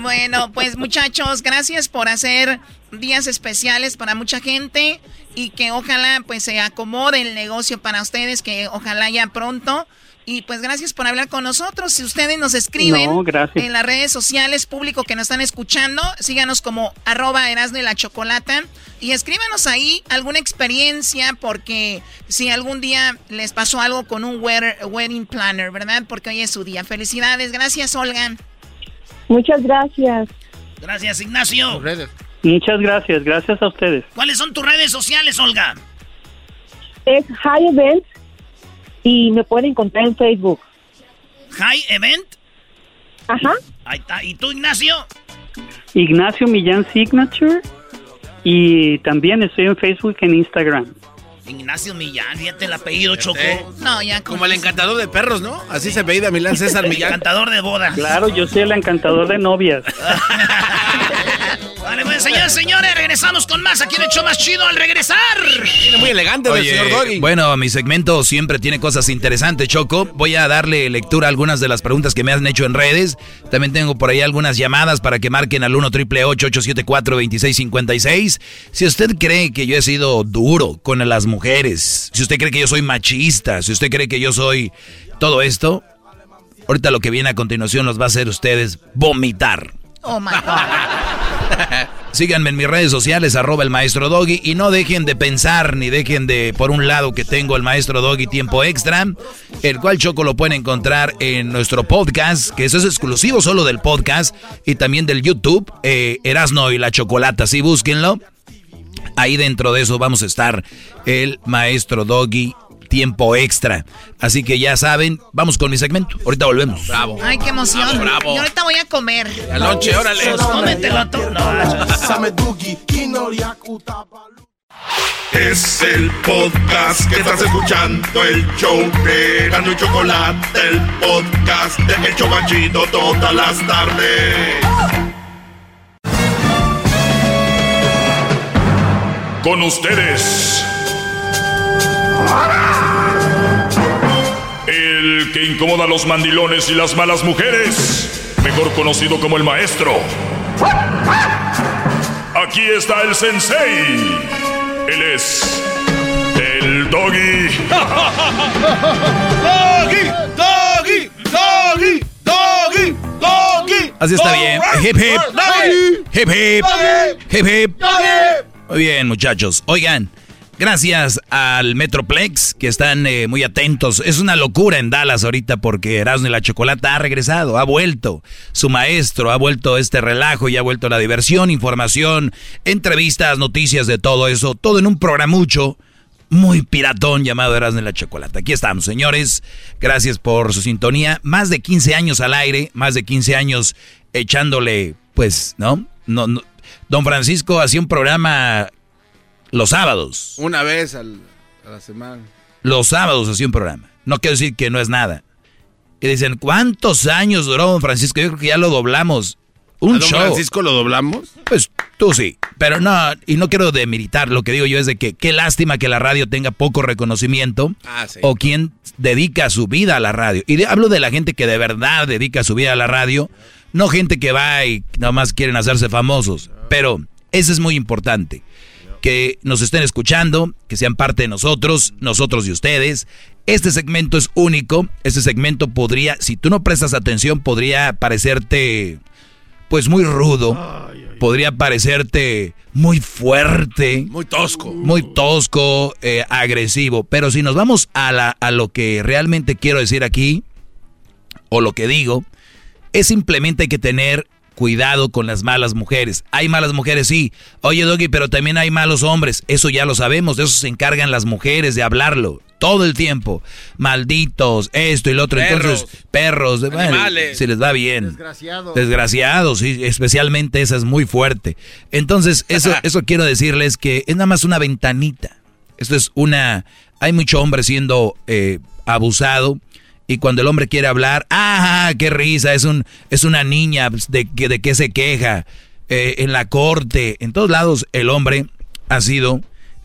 Bueno, pues muchachos, gracias por hacer días especiales para mucha gente y que ojalá pues se acomode el negocio para ustedes, que ojalá ya pronto. Y pues gracias por hablar con nosotros. Si ustedes nos escriben No, en las redes sociales, público que nos están escuchando, síganos como arroba Erasmo y la Chocolata y escríbanos ahí alguna experiencia porque si algún día les pasó algo con un wedding planner, ¿verdad? Porque hoy es su día. Felicidades. Gracias, Olga. Muchas gracias. Gracias, Ignacio. Muchas gracias, gracias a ustedes. ¿Cuáles son tus redes sociales, Olga? Es High Events y me pueden encontrar en Facebook. High Event. Ajá. Ahí está. ¿Y tú, Ignacio? Ignacio Millán Signature. Y también estoy en Facebook y en Instagram. Ignacio Millán, fíjate el apellido Choco. No, ya. Como el encantador de perros, ¿no? Así se veía Milán César Millán. encantador de bodas. Claro, yo soy el encantador de novias. Vale, pues señores, señores, regresamos con más. Aquí en el hecho más chido al regresar. Viene muy elegante el señor Doggy. Bueno, mi segmento siempre tiene cosas interesantes, Choco. Voy a darle lectura a algunas de las preguntas que me han hecho en redes. También tengo por ahí algunas llamadas para que marquen al 1 triple 874 2656 Si usted cree que yo he sido duro con las mujeres, si usted cree que yo soy machista, si usted cree que yo soy todo esto, ahorita lo que viene a continuación los va a hacer ustedes vomitar. Oh my God. Síganme en mis redes sociales, arroba el maestro Doggy, y no dejen de pensar ni dejen de, por un lado, que tengo el maestro Doggy tiempo extra, el cual Choco lo pueden encontrar en nuestro podcast, que eso es exclusivo solo del podcast y también del YouTube, eh, Erasno y la Chocolata, sí, búsquenlo. Ahí dentro de eso vamos a estar el maestro Doggy tiempo extra. Así que ya saben, vamos con mi segmento. Ahorita volvemos. Bravo. Ay, qué emoción. Bravo. Yo ahorita voy a comer. La noche, órale. Cómetelo tú. Es el podcast que estás escuchando, el show de Gano y Chocolate, el podcast de El Chocachito todas las tardes. Con ustedes. Que incomoda a los mandilones y las malas mujeres. Mejor conocido como el maestro. Aquí está el sensei. Él es. El doggy. Doggy, doggy, doggy, doggy, doggy. Así está bien. Hip hip. Hip hip. Hip hip. Muy bien, muchachos. Oigan, gracias al Metroplex que están eh, muy atentos. Es una locura en Dallas ahorita porque Erasmo y la Chocolata ha regresado, ha vuelto. Su maestro ha vuelto este relajo y ha vuelto la diversión, información, entrevistas, noticias de todo eso. Todo en un programucho muy piratón llamado Erasmo y la Chocolata. Aquí estamos, señores. Gracias por su sintonía. Más de 15 años al aire, más de 15 años echándole, pues, ¿no? No, no. Don Francisco hacía un programa los sábados. Una vez al- a la semana. Los sábados hacía un programa. No quiero decir que no es nada. Y dicen, ¿cuántos años duró Don Francisco? Yo creo que ya lo doblamos. Un ¿A don show. Francisco lo doblamos? Pues tú sí. Pero no, y no quiero demeritar. Lo que digo yo es de que qué lástima que la radio tenga poco reconocimiento. Ah, sí. O quien dedica su vida a la radio. Y de- hablo de la gente que de verdad dedica su vida a la radio. No gente que va y nada más quieren hacerse famosos. Pero eso es muy importante. Que nos estén escuchando, que sean parte de nosotros, nosotros y ustedes. Este segmento es único. Este segmento podría, si tú no prestas atención, podría parecerte pues muy rudo. Podría parecerte muy fuerte. Muy tosco. Muy tosco, eh, agresivo. Pero si nos vamos a, la, a lo que realmente quiero decir aquí, o lo que digo, es simplemente hay que tener cuidado con las malas mujeres. Hay malas mujeres, sí. Oye, Doggy, pero también hay malos hombres. Eso ya lo sabemos, de eso se encargan las mujeres, de hablarlo. Todo el tiempo. Malditos, esto y lo otro. Perros. Entonces, perros, bueno, Animales. si les va bien. Desgraciados. Desgraciados, sí, especialmente esa es muy fuerte. Entonces, eso, eso quiero decirles que es nada más una ventanita. Esto es una... Hay mucho hombre siendo eh, abusado y cuando el hombre quiere hablar, ¡ah, qué risa! Es, un, es una niña, pues, ¿de, de qué se queja? Eh, en la corte, en todos lados el hombre ha sido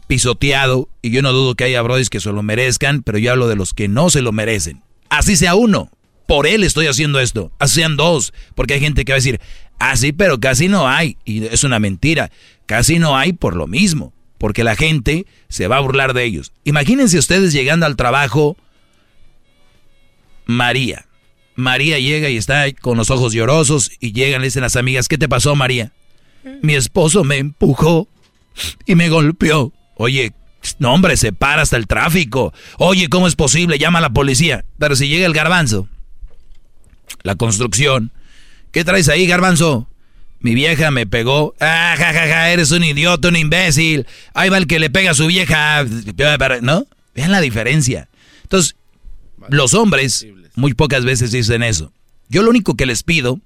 pisoteado y yo no dudo que haya brodis que se lo merezcan, pero yo hablo de los que no se lo merecen. Así sea uno, por él estoy haciendo esto, así sean dos, porque hay gente que va a decir, ah, sí, pero casi no hay, y es una mentira, casi no hay por lo mismo, porque la gente se va a burlar de ellos. Imagínense ustedes llegando al trabajo, María. María llega y está con los ojos llorosos y llegan, le dicen las amigas, ¿qué te pasó, María? Mi esposo me empujó y me golpeó. Oye, no hombre, se para hasta el tráfico. Oye, ¿cómo es posible? Llama a la policía. Pero si llega el garbanzo, la construcción, ¿qué traes ahí, garbanzo? Mi vieja me pegó. Ah, ja, ja, ja, eres un idiota, un imbécil. Ahí va el que le pega a su vieja. ¿No? Vean la diferencia. Entonces, los hombres muy pocas veces dicen eso. Yo lo único que les pido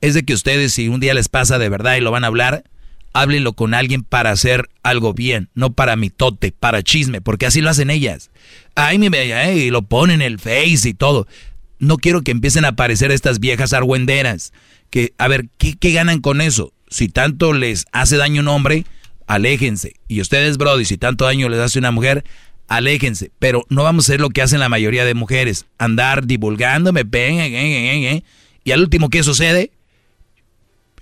es de que ustedes, si un día les pasa de verdad y lo van a hablar, háblenlo con alguien para hacer algo bien, no para mitote, para chisme, porque así lo hacen ellas. Ay, mi bella, y lo ponen en el face y todo. No quiero que empiecen a aparecer estas viejas argüenderas. Que, a ver, ¿qué, ¿qué ganan con eso? Si tanto les hace daño un hombre, aléjense. Y ustedes, Brody, si tanto daño les hace una mujer, aléjense. Pero no vamos a hacer lo que hacen la mayoría de mujeres. Andar divulgándome, y al último, ¿qué sucede?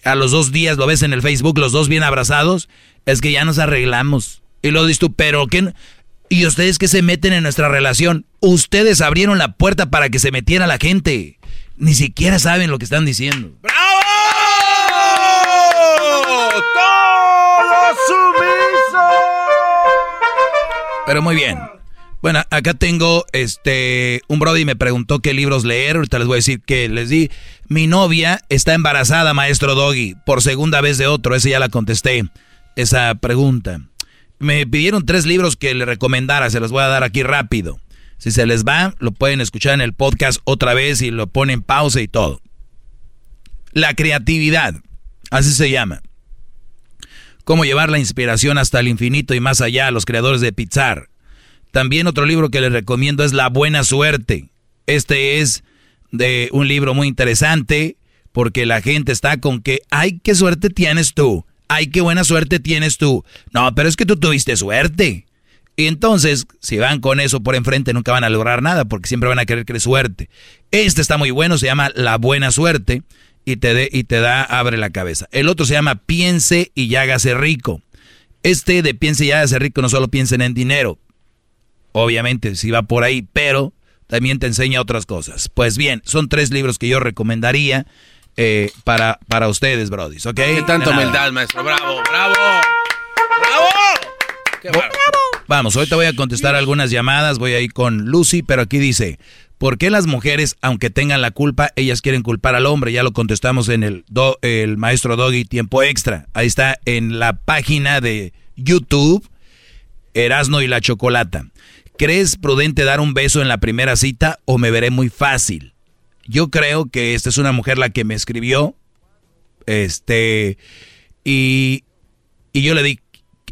A los dos días lo ves en el Facebook, los dos bien abrazados, es que ya nos arreglamos. Y lo dices tú, pero ¿qué? ¿Y ustedes que se meten en nuestra relación? Ustedes abrieron la puerta para que se metiera la gente. Ni siquiera saben lo que están diciendo. ¡Bravo! ¡Todo! Pero muy bien. Bueno, acá tengo este un brody me preguntó qué libros leer, ahorita les voy a decir que les di. Mi novia está embarazada, maestro Doggy, por segunda vez de otro, ese ya la contesté esa pregunta. Me pidieron tres libros que le recomendara, se los voy a dar aquí rápido. Si se les va, lo pueden escuchar en el podcast otra vez y lo ponen pausa y todo. La creatividad, así se llama. Cómo llevar la inspiración hasta el infinito y más allá, los creadores de Pizar. También otro libro que les recomiendo es La Buena Suerte. Este es de un libro muy interesante porque la gente está con que, ay, qué suerte tienes tú, ay, qué buena suerte tienes tú. No, pero es que tú tuviste suerte. Y entonces, si van con eso por enfrente, nunca van a lograr nada porque siempre van a querer que suerte. Este está muy bueno, se llama La Buena Suerte y te, y te da, abre la cabeza. El otro se llama Piense y ya hágase rico. Este de Piense y ya hágase rico no solo piensen en dinero, obviamente si va por ahí, pero también te enseña otras cosas. Pues bien, son tres libros que yo recomendaría eh, para, para ustedes, brodis, ¿ok? Qué tanta humildad, maestro. Bravo, bravo. ¡Bravo! Qué bravo. Vamos, ahorita voy a contestar algunas llamadas, voy a ir con Lucy, pero aquí dice, ¿por qué las mujeres, aunque tengan la culpa, ellas quieren culpar al hombre? Ya lo contestamos en el, maestro Doggy Tiempo Extra. Ahí está en la página de YouTube, Erasno y la Chocolata. ¿Crees prudente dar un beso en la primera cita o me veré muy fácil? Yo creo que esta es una mujer la que me escribió. Este. Y, y yo le di.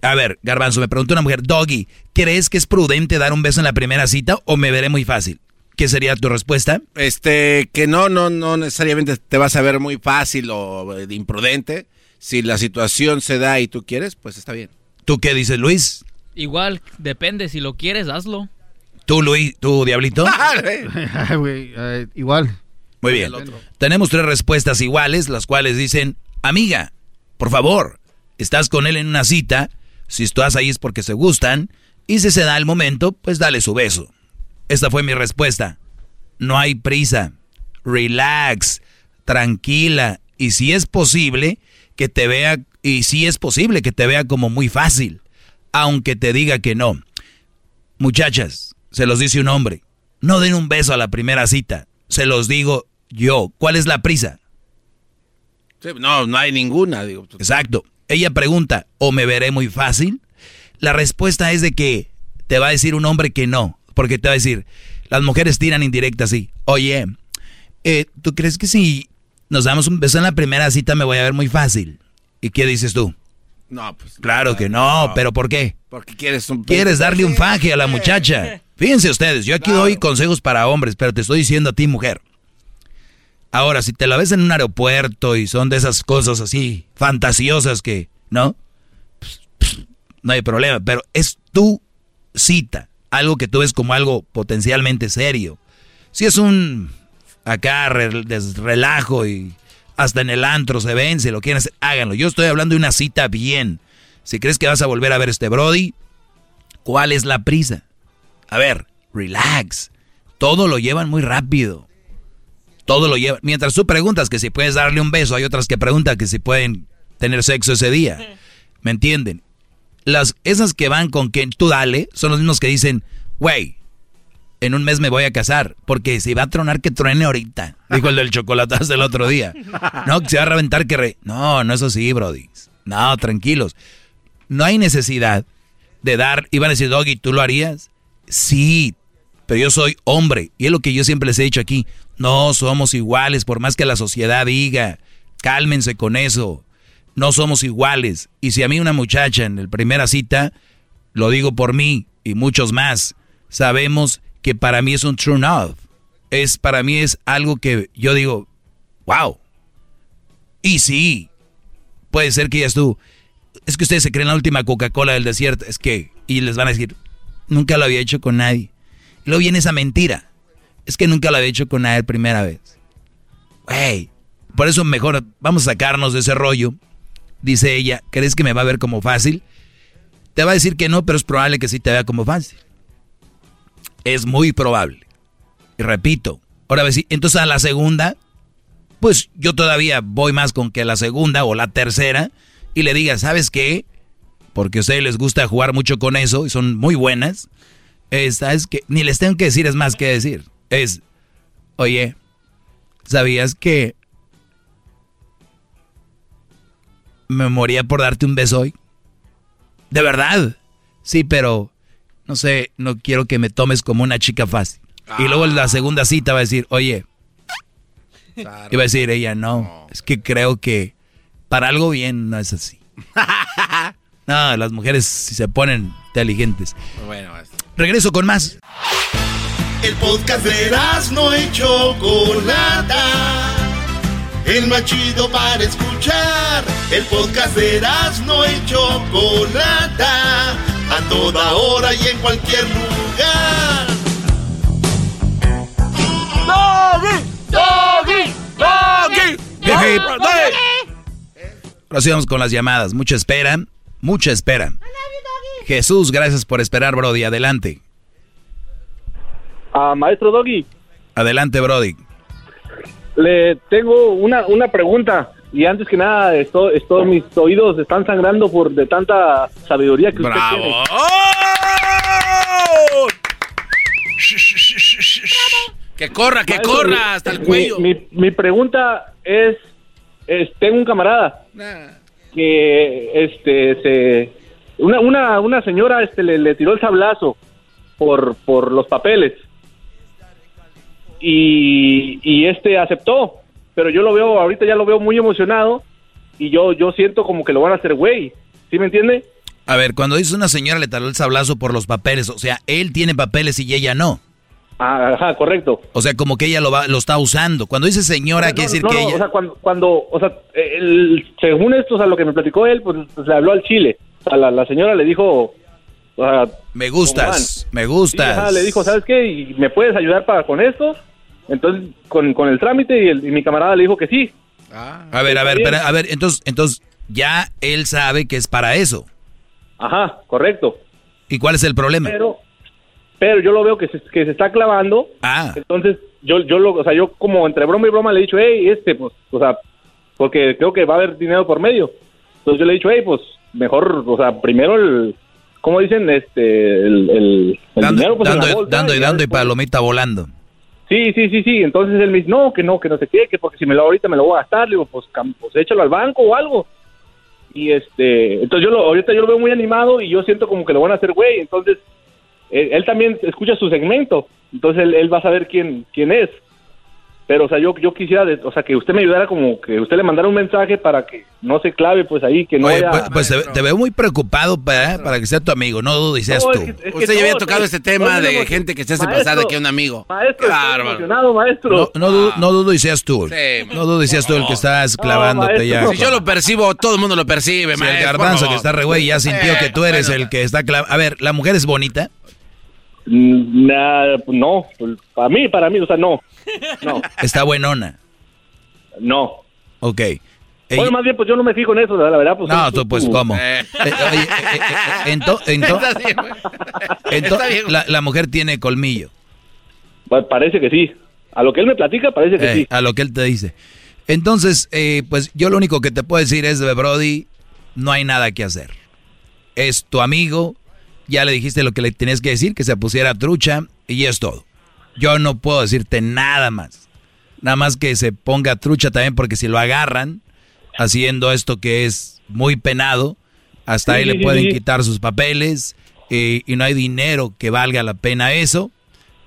A ver, Garbanzo, me preguntó una mujer, Doggy, ¿crees que es prudente dar un beso en la primera cita o me veré muy fácil? ¿Qué sería tu respuesta? Este, que no, no, no necesariamente te vas a ver muy fácil o eh, imprudente. Si la situación se da y tú quieres, pues está bien. ¿Tú qué dices, Luis? Igual, depende, si lo quieres, hazlo. ¿Tú, Luis, tú, Diablito? Eh, igual. Muy bien. Tenemos tres respuestas iguales, las cuales dicen, amiga, por favor, estás con él en una cita, si estás ahí es porque se gustan, y si se da el momento, pues dale su beso. Esta fue mi respuesta. No hay prisa. Relax, tranquila, y si es posible que te vea, y si es posible que te vea como muy fácil aunque te diga que no. Muchachas, se los dice un hombre, no den un beso a la primera cita, se los digo yo. ¿Cuál es la prisa? no, no hay ninguna. Exacto. Ella pregunta, ¿o me veré muy fácil? La respuesta es de que te va a decir un hombre que no, porque te va a decir, las mujeres tiran indirecta así, oye, eh, ¿tú crees que si nos damos un beso en la primera cita me voy a ver muy fácil? ¿Y qué dices tú? No, pues. Claro que no, pero ¿por qué? Porque quieres un. Quieres darle un faje a la muchacha. Fíjense ustedes, yo aquí doy consejos para hombres, pero te estoy diciendo a ti, mujer. Ahora, si te la ves en un aeropuerto y son de esas cosas así fantasiosas que, ¿no? no hay problema, pero es tu cita, algo que tú ves como algo potencialmente serio. Si es un acá relajo y hasta en el antro se ven, si lo quieren hacer, háganlo. Yo estoy hablando de una cita bien. Si crees que vas a volver a ver este Brody, ¿cuál es la prisa? A ver, relax. Todo lo llevan muy rápido. Todo lo llevan. Mientras tú preguntas que si puedes darle un beso, hay otras que preguntan que si pueden tener sexo ese día. ¿Me entienden? Las, esas que van con que tú dale son los mismos que dicen, güey, en un mes me voy a casar, porque si va a tronar que truene ahorita, dijo el del chocolatazo del otro día. No, que se va a reventar que re... No, no es así, brody. No, tranquilos. No hay necesidad de dar, iban a decir, Doggy, ¿tú lo harías? Sí, pero yo soy hombre, y es lo que yo siempre les he dicho aquí, No somos iguales, por más que la sociedad diga, cálmense con eso. No somos iguales. Y si a mí una muchacha en la primera cita, lo digo por mí y muchos más, sabemos que para mí es un true love. Es, para mí es algo que yo digo, wow. Y sí, puede ser que ya tú, es que ustedes se creen la última Coca-Cola del desierto, es que, y les van a decir, nunca lo había hecho con nadie. Y luego viene esa mentira es que nunca lo había hecho con nadie primera vez. Por eso mejor vamos a sacarnos de ese rollo. Dice ella, ¿crees que me va a ver como fácil? Te va a decir que no, pero es probable que sí te vea como fácil. Es muy probable. Y repito, ahora ver si, entonces a la segunda, pues yo todavía voy más con que la segunda o la tercera y le diga, ¿sabes qué? Porque a ustedes les gusta jugar mucho con eso y son muy buenas. ¿Sabes que Ni les tengo que decir, es más que decir es, oye, ¿sabías que me moría por darte un beso hoy? ¿De verdad? Sí, pero no sé, no quiero que me tomes como una chica fácil. Y luego en la segunda cita va a decir, oye, iba a decir ella, no, es que creo que para algo bien no es así. no, las mujeres si se ponen inteligentes. Bueno, Regreso con más. El podcast de no y Chocolata. El más chido para escuchar. El podcast de no y Chocolata. A toda hora y en cualquier lugar. ¡Doggy! ¡Doggy! ¡Doggy! ¡Doggy! Ahora sí vamos con las llamadas. Mucha espera. Mucha espera. Jesús, gracias por esperar, Brody. Adelante. A maestro Doggy. Adelante, Brody. Le tengo una, una pregunta. Y antes que nada, esto, esto, mis oídos están sangrando por de tanta sabiduría que usted tiene. Que corra, que corra hasta el cuello. Mi, mi, pregunta es, es, tengo un camarada que este se una, una, una señora este le, le tiró el sablazo por, por los papeles y, este aceptó, pero yo lo veo, ahorita ya lo veo muy emocionado y yo, yo siento como que lo van a hacer güey, ¿sí me entiende? A ver, cuando dice una señora le taló el sablazo por los papeles, o sea, él tiene papeles y ella no. Ah, ajá, correcto. O sea, como que ella lo, va, lo está usando. Cuando dice señora, quiere decir que ella... O sea, cuando, cuando o sea, según esto, o sea, lo que me platicó él, pues, pues le habló al chile. O sea, la, señora le dijo... me gustas, me gustas. le dijo, ¿sabes qué? ¿Y ¿Me puedes ayudar para con esto? Entonces, con, con el trámite y, mi camarada le dijo que sí. Ah. a ver, a ver, a ver, entonces, entonces ya él sabe que es para eso. Ajá, correcto. ¿Y cuál es el problema? Pero, pero yo lo veo que se, que se está clavando. Ah. Entonces, yo, yo lo, o sea, yo como entre broma y broma le he dicho, hey, este, pues, o sea, porque creo que va a haber dinero por medio. Entonces yo le he dicho, hey, pues, mejor, o sea, primero el, ¿cómo dicen? Este, el, el, dinero, pues, dando, dando y dando y palomita volando. Sí, sí, sí, sí. Entonces él me dice, no, que no, que no se quede, que porque si me lo ahorita me lo voy a gastar. Le digo, pues, pues échalo al banco o algo. Y este, entonces yo lo, ahorita yo lo veo muy animado y yo siento como que lo van a hacer güey. Entonces, él, también escucha su segmento. Entonces él, él va a saber quién, quién es. Pero, o sea, yo, yo quisiera, o sea, que usted me ayudara como que usted le mandara un mensaje para que no se clave, pues ahí, que no haya... Pues, pues te, veo muy preocupado para, para que sea tu amigo, no dudes seas tú. usted ya había tocado este tema de gente que se hace pasar de que un amigo. Maestro, emocionado, maestro. No, no, no, dudo y seas tú. no dudo y seas tú el que estás clavándote ya. Si yo lo percibo, todo el mundo lo percibe, si el garbanzo que está re güey ya sintió que tú eres el que está clavando. A ver, ¿la mujer es bonita? Mm, no, para mí, para mí, o sea, no. No. ¿Está buenona? No. Ok. Bueno, más bien, pues yo no me fijo en eso, la verdad. Pues, no, tú, pues, ¿cómo? entonces, la, mujer tiene colmillo. Pues parece que sí. A lo que él me platica, parece que eh, sí. A lo que él te dice. Entonces, eh, pues yo lo único que te puedo decir es, de Brody, no hay nada que hacer. Es tu amigo, ya le dijiste lo que le tenías que decir, que se pusiera trucha, y es todo. Yo no puedo decirte nada más. Nada más que se ponga trucha también, porque si lo agarran haciendo esto que es muy penado, hasta ahí le pueden quitar sus papeles eh, y no hay dinero que valga la pena eso,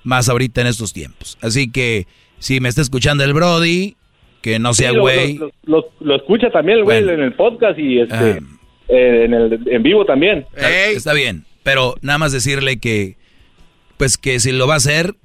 más ahorita en estos tiempos. Así que Si me está escuchando el Brody, que no sea Sí, lo- güey. Lo, lo- lo escucha también el güey en el podcast y este, Ah. eh, en, el, en vivo también. Está, está bien, pero nada más decirle que, pues que si lo va a hacer,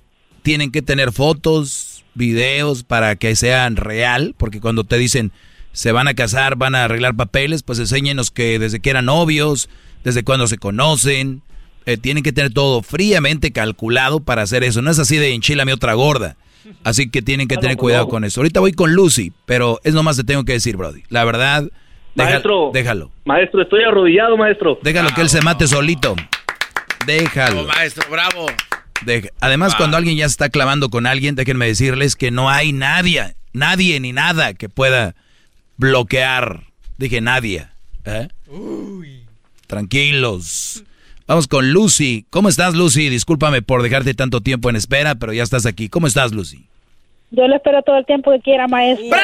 tienen que tener fotos, videos para que sean real, porque cuando te dicen se van a casar, van a arreglar papeles, pues enséñenos que desde que eran novios, desde cuando se conocen, eh, tienen que tener todo fríamente calculado para hacer eso. No es así de enchilame otra gorda. Así que tienen que tener cuidado con eso. Ahorita voy con Lucy, pero es nomás te tengo que decir, Brody. La verdad, Maestro. déjalo. Maestro, estoy arrodillado, maestro. Déjalo que él se mate solito. Déjalo. maestro, bravo. Deja- Además, cuando alguien ya se está clavando con alguien, déjenme decirles que no hay nadie, nadie ni nada que pueda bloquear. Dije nadie. ¿eh? Tranquilos. Vamos con Lucy. ¿Cómo estás, Lucy? Discúlpame por dejarte tanto tiempo en espera, pero ya estás aquí. ¿Cómo estás, Lucy? Yo le espero todo el tiempo que quiera, maestro.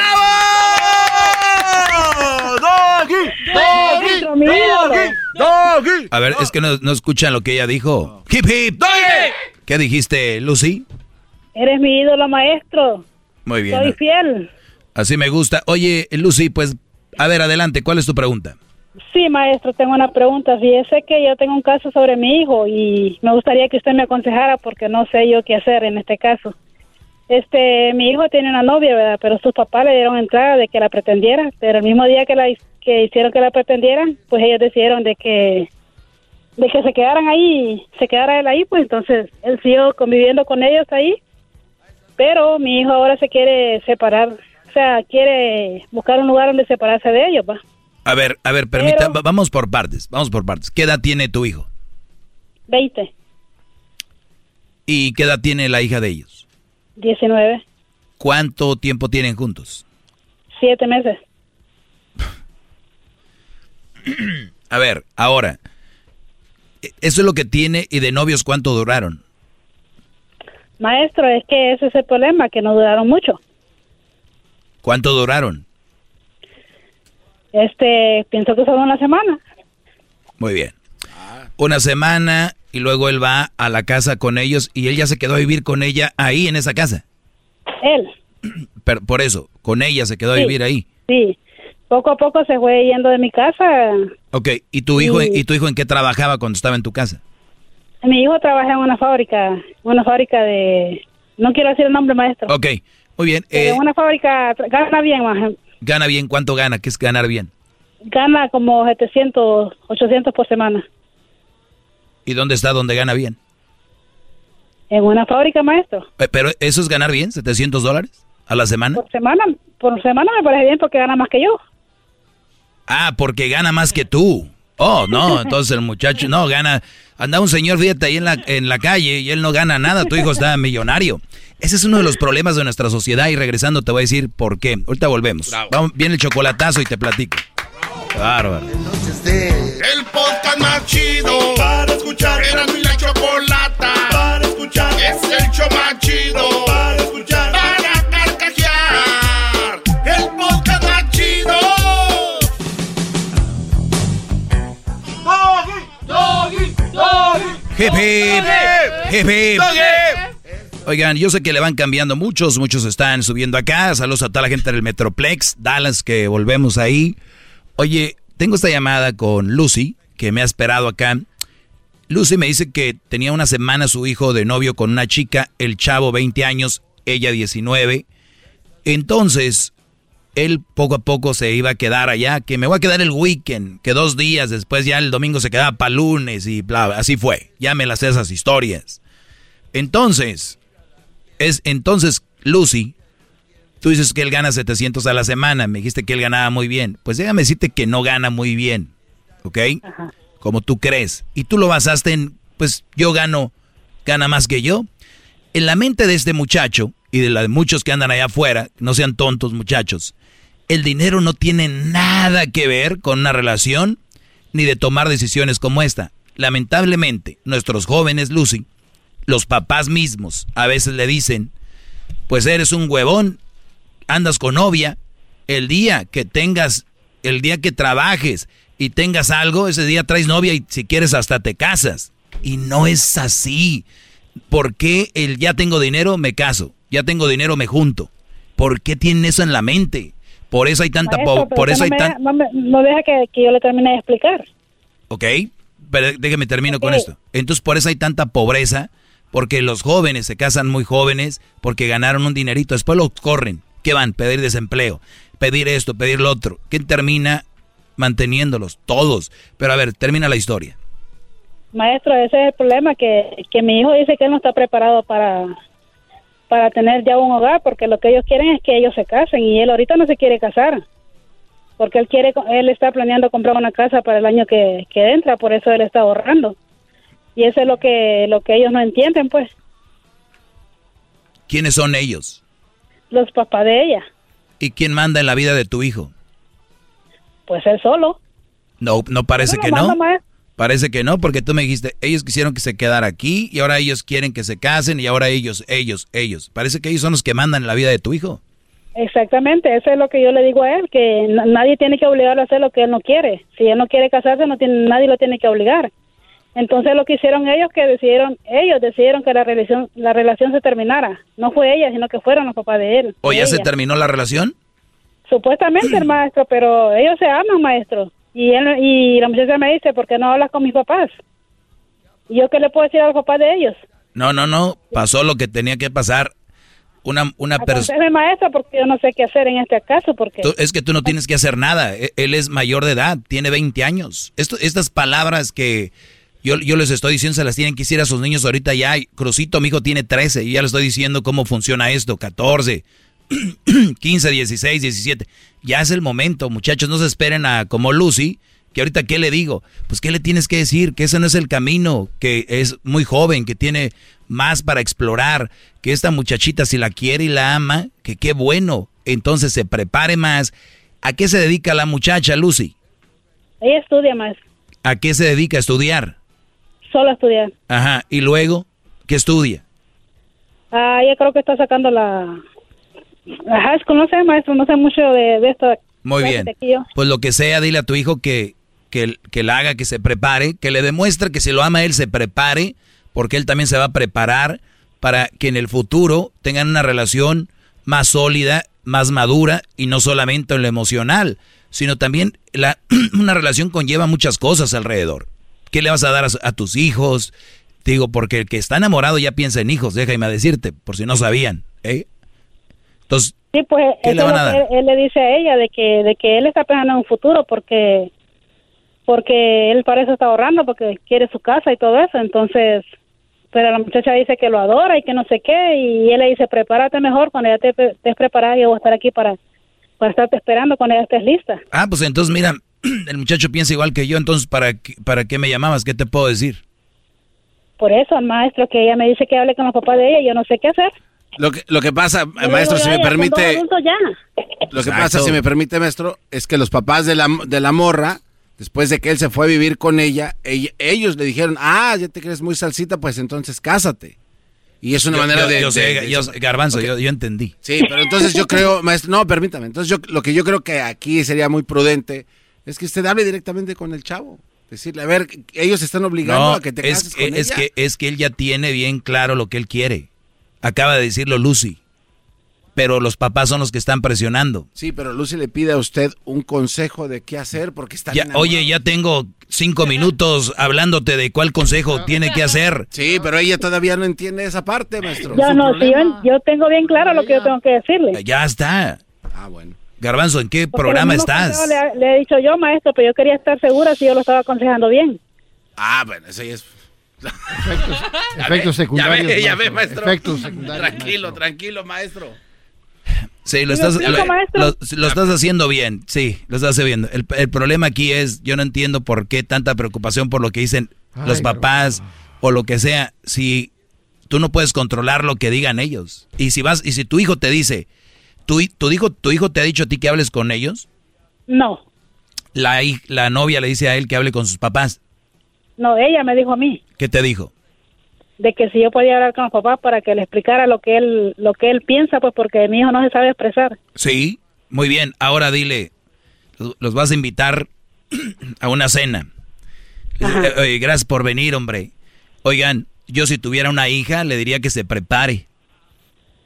Maestro, mi ídolo. A ver, es que no, no escuchan lo que ella dijo. Hip hip. ¿Qué dijiste, Lucy? Eres mi ídolo, maestro. Muy bien. Soy fiel. Así me gusta. Oye, Lucy, pues, a ver, adelante. ¿Cuál es tu pregunta? Sí, maestro, tengo una pregunta. Fíjese que yo tengo un caso sobre mi hijo y me gustaría que usted me aconsejara porque no sé yo qué hacer en este caso. Este, mi hijo tiene una novia, ¿verdad? Pero sus papás le dieron entrada de que la pretendiera, pero el mismo día que la que hicieron que la pretendieran, pues ellos decidieron de que de que se quedaran ahí, se quedara él ahí, pues entonces él siguió conviviendo con ellos ahí. Pero mi hijo ahora se quiere separar, o sea, quiere buscar un lugar donde separarse de ellos, ¿va? A ver, a ver, permita, va- vamos por partes, vamos por partes. ¿Qué edad tiene tu hijo? 20, ¿Y qué edad tiene la hija de ellos? 19, ¿Cuánto tiempo tienen juntos? 7 meses. A ver, ahora, e- eso es lo que tiene y de novios cuánto duraron. Maestro, es que ese es el problema, que no duraron mucho. ¿Cuánto duraron? Este, pienso que solo una semana. Muy bien. Una semana y luego él va a la casa con ellos y él ya se quedó a vivir con ella ahí en esa casa. Él, Pero por eso, con ella se quedó a vivir ahí. sí. Poco a poco se fue yendo de mi casa. Ok, ¿y tu hijo Sí. y tu hijo en qué trabajaba cuando estaba en tu casa? Mi hijo trabaja en una fábrica, una fábrica de... No quiero decir el nombre, maestro. Ok, muy bien. Eh, en una fábrica gana bien, más. ¿Gana bien? ¿Cuánto gana? ¿Qué es ganar bien? Gana como 700, 800 por semana. ¿Y dónde está donde gana bien? En una fábrica, maestro. Eh, ¿Pero eso es ganar bien? ¿700 dólares a la semana? Por semana, por semana me parece bien porque gana más que yo. Ah, porque gana más que tú. Oh, no, entonces el muchacho no gana. Anda un señor, fíjate, ahí en la, en la calle y él no gana nada. Tu hijo está millonario. Ese es uno de los problemas de nuestra sociedad y regresando te voy a decir por qué. Ahorita volvemos. Vamos, viene el chocolatazo y te platico. Bárbaro. El podcast más chido para escuchar. Era mi la chocolata para escuchar. Es el show más chido para escuchar. Para carcajear. El podcast más chido. Hip hip. Hip hip. Oigan, yo sé que le van cambiando muchos, muchos están subiendo acá. Saludos a toda la gente del Metroplex, Dallas, que volvemos ahí. Oye, tengo esta llamada con Lucy, que me ha esperado acá. Lucy me dice que tenía una semana su hijo de novio con una chica, el chavo 20 años, ella 19. Entonces, él poco a poco se iba a quedar allá, que me voy a quedar el weekend, que dos días después ya el domingo se quedaba para lunes y bla, así fue. Ya me las esas historias. Entonces, es entonces Lucy, tú dices que él gana 700 a la semana, me dijiste que él ganaba muy bien. Pues déjame decirte que no gana muy bien, ¿ok? Como tú crees. Y tú lo basaste en, pues yo gano, gana más que yo. En la mente de este muchacho y de la de muchos que andan allá afuera, no sean tontos muchachos, el dinero no tiene nada que ver con una relación ni de tomar decisiones como esta. Lamentablemente, nuestros jóvenes, Lucy, los papás mismos a veces le dicen, pues eres un huevón, andas con novia, el día que tengas, el día que trabajes y tengas algo, ese día traes novia y si quieres hasta te casas. Y no es así. ¿Por qué el ya tengo dinero me caso? ya tengo dinero, me junto. ¿Por qué tienen eso en la mente? Por eso hay tanta Maestro, por hay no, tan no me- no deja que, que yo le termine de explicar. ¿Ok? Pero déjeme termino con esto. Entonces, por eso hay tanta pobreza, porque los jóvenes se casan muy jóvenes, porque ganaron un dinerito, después los corren. ¿Qué van? Pedir desempleo, pedir esto, pedir lo otro. ¿Quién termina manteniéndolos? Todos. Pero a ver, termina la historia. Maestro, ese es el problema, que, que mi hijo dice que él no está preparado para, para tener ya un hogar, porque lo que ellos quieren es que ellos se casen y él ahorita no se quiere casar, porque él quiere, él está planeando comprar una casa para el año que, que entra, por eso él está ahorrando. Y eso es lo que, lo que ellos no entienden, pues, ¿Quiénes son ellos? los papás de ella, ¿Y quién manda en la vida de tu hijo? Pues él solo. No, no parece que no. maestro. Parece que no, porque tú me dijiste, ellos quisieron que se quedara aquí y ahora ellos quieren que se casen y ahora ellos, ellos, ellos. Parece que ellos son los que mandan la vida de tu hijo. Exactamente, eso es lo que yo le digo a él, que na- nadie tiene que obligarlo a hacer lo que él no quiere. Si él no quiere casarse, no tiene, nadie lo tiene que obligar. Entonces lo que hicieron ellos, que decidieron, ellos decidieron que la relación, la relación se terminara. No fue ella, sino que fueron los papás de él. ¿O ya se terminó la relación? Supuestamente el maestro, pero ellos se aman, maestro. Y él, y la muchacha me dice, ¿por qué no hablas con mis papás? ¿Y yo qué le puedo decir a los papás de ellos? No, no, no. Pasó lo que tenía que pasar. Una, una persona... Aconsejeme, maestro, porque yo no sé qué hacer en este caso, porque... Es que tú no tienes que hacer nada. E- Él es mayor de edad, tiene 20 años. Esto, estas palabras que yo, yo les estoy diciendo se las tienen que decir a sus niños ahorita ya. Crucito, mi hijo tiene 13 y ya le estoy diciendo cómo funciona esto. 14, 15, 16, 17. Ya es el momento, muchachos. No se esperen a como Lucy, que ahorita qué le digo. Pues qué le tienes que decir, que ese no es el camino, que es muy joven, que tiene más para explorar, que esta muchachita si la quiere y la ama, que qué bueno. Entonces se prepare más. ¿A qué se dedica la muchacha, Lucy? Ella estudia más, ¿A qué se dedica a estudiar? solo a estudiar. Ajá. Y luego, ¿qué estudia? Ah, ella creo que está sacando la... No sé, maestro, no sé mucho de, de esto. Muy bien. Pues lo que sea, dile a tu hijo que, que, que la haga, que se prepare, que le demuestre que si lo ama él, se prepare, porque él también se va a preparar para que en el futuro tengan una relación más sólida, más madura y no solamente en lo emocional, sino también la, una relación conlleva muchas cosas alrededor. ¿Qué le vas a dar a, a tus hijos? Te Digo, porque el que está enamorado ya piensa en hijos, déjame decirte, por si no sabían. ¿eh? Entonces, Sí, pues ¿Qué eso le van es a lo dar? que él, él le dice a ella, de que, de que él está pensando en un futuro porque porque él para eso está ahorrando, porque quiere su casa y todo eso. Entonces, pero la muchacha dice que lo adora y que no sé qué, y él le dice, prepárate mejor cuando ya te estés preparada, yo voy a estar aquí para, para estarte esperando cuando ya estés lista. Ah, pues entonces mira, el muchacho piensa igual que yo, entonces ¿para qué, para qué me llamabas? ¿Qué te puedo decir? Por eso, el maestro, que ella me dice que hable con los papás de ella, yo no sé qué hacer. Lo que, lo que pasa, maestro, digo, si me "Ya, ya, son dos permite, adultos ya". lo que Exacto. pasa, si me permite, maestro, es que los papás de la, de la morra, después de que él se fue a vivir con ella, ella- ellos le dijeron, ah, ya te crees muy salsita, pues entonces cásate. Y es una Yo- manera yo- de... yo sé, de- de- yo- Garbanzo, Ok. yo, yo entendí. Sí, pero entonces yo creo, maestro, no, permítame. Entonces yo lo que yo creo que aquí sería muy prudente es que usted hable directamente con el chavo. Decirle, a ver, ellos están obligando No, a que te es, cases que, con es, ella. que, es que él ya tiene bien claro lo que él quiere. Acaba de decirlo Lucy. Pero los papás son los que están presionando. Sí, pero Lucy le pide a usted un consejo de qué hacer porque está Ya, oye, ya tengo cinco minutos hablándote de cuál consejo tiene que hacer. Sí, pero ella todavía no entiende esa parte, maestro. Yo no, si yo, yo tengo bien claro lo que yo tengo que decirle. Ya está. Ah, bueno. Garbanzo, ¿en qué Porque programa estás? Le, le he dicho yo, maestro, pero yo quería estar segura si yo lo estaba aconsejando bien. Ah, bueno, eso ya es... efectos secundarios, Ya ve, ya maestro. ve, maestro. Efectos secundarios, Tranquilo, tranquilo, maestro. Sí, lo ¿Sí me estás, explico, lo, maestro? lo- lo estás haciendo bien. Sí, lo estás haciendo bien. El, el problema aquí es, yo no entiendo por qué tanta preocupación por lo que dicen los papás o lo que sea, si tú no puedes controlar lo que digan ellos. Y si vas, y si tu hijo te dice, tu, tu hijo, tu hijo te ha dicho a ti que hables con ellos, No, la, la novia le dice a él que hable con sus papás. No, ella me dijo a mí ¿Qué te dijo? de que si yo podía hablar con los papás para que le explicara lo que él lo que él piensa, pues porque mi hijo no se sabe expresar. Sí, muy bien. Ahora dile, los- vas a invitar a una cena. Eh, Oye, gracias por venir, hombre. Oigan, yo si tuviera una hija le diría que se prepare.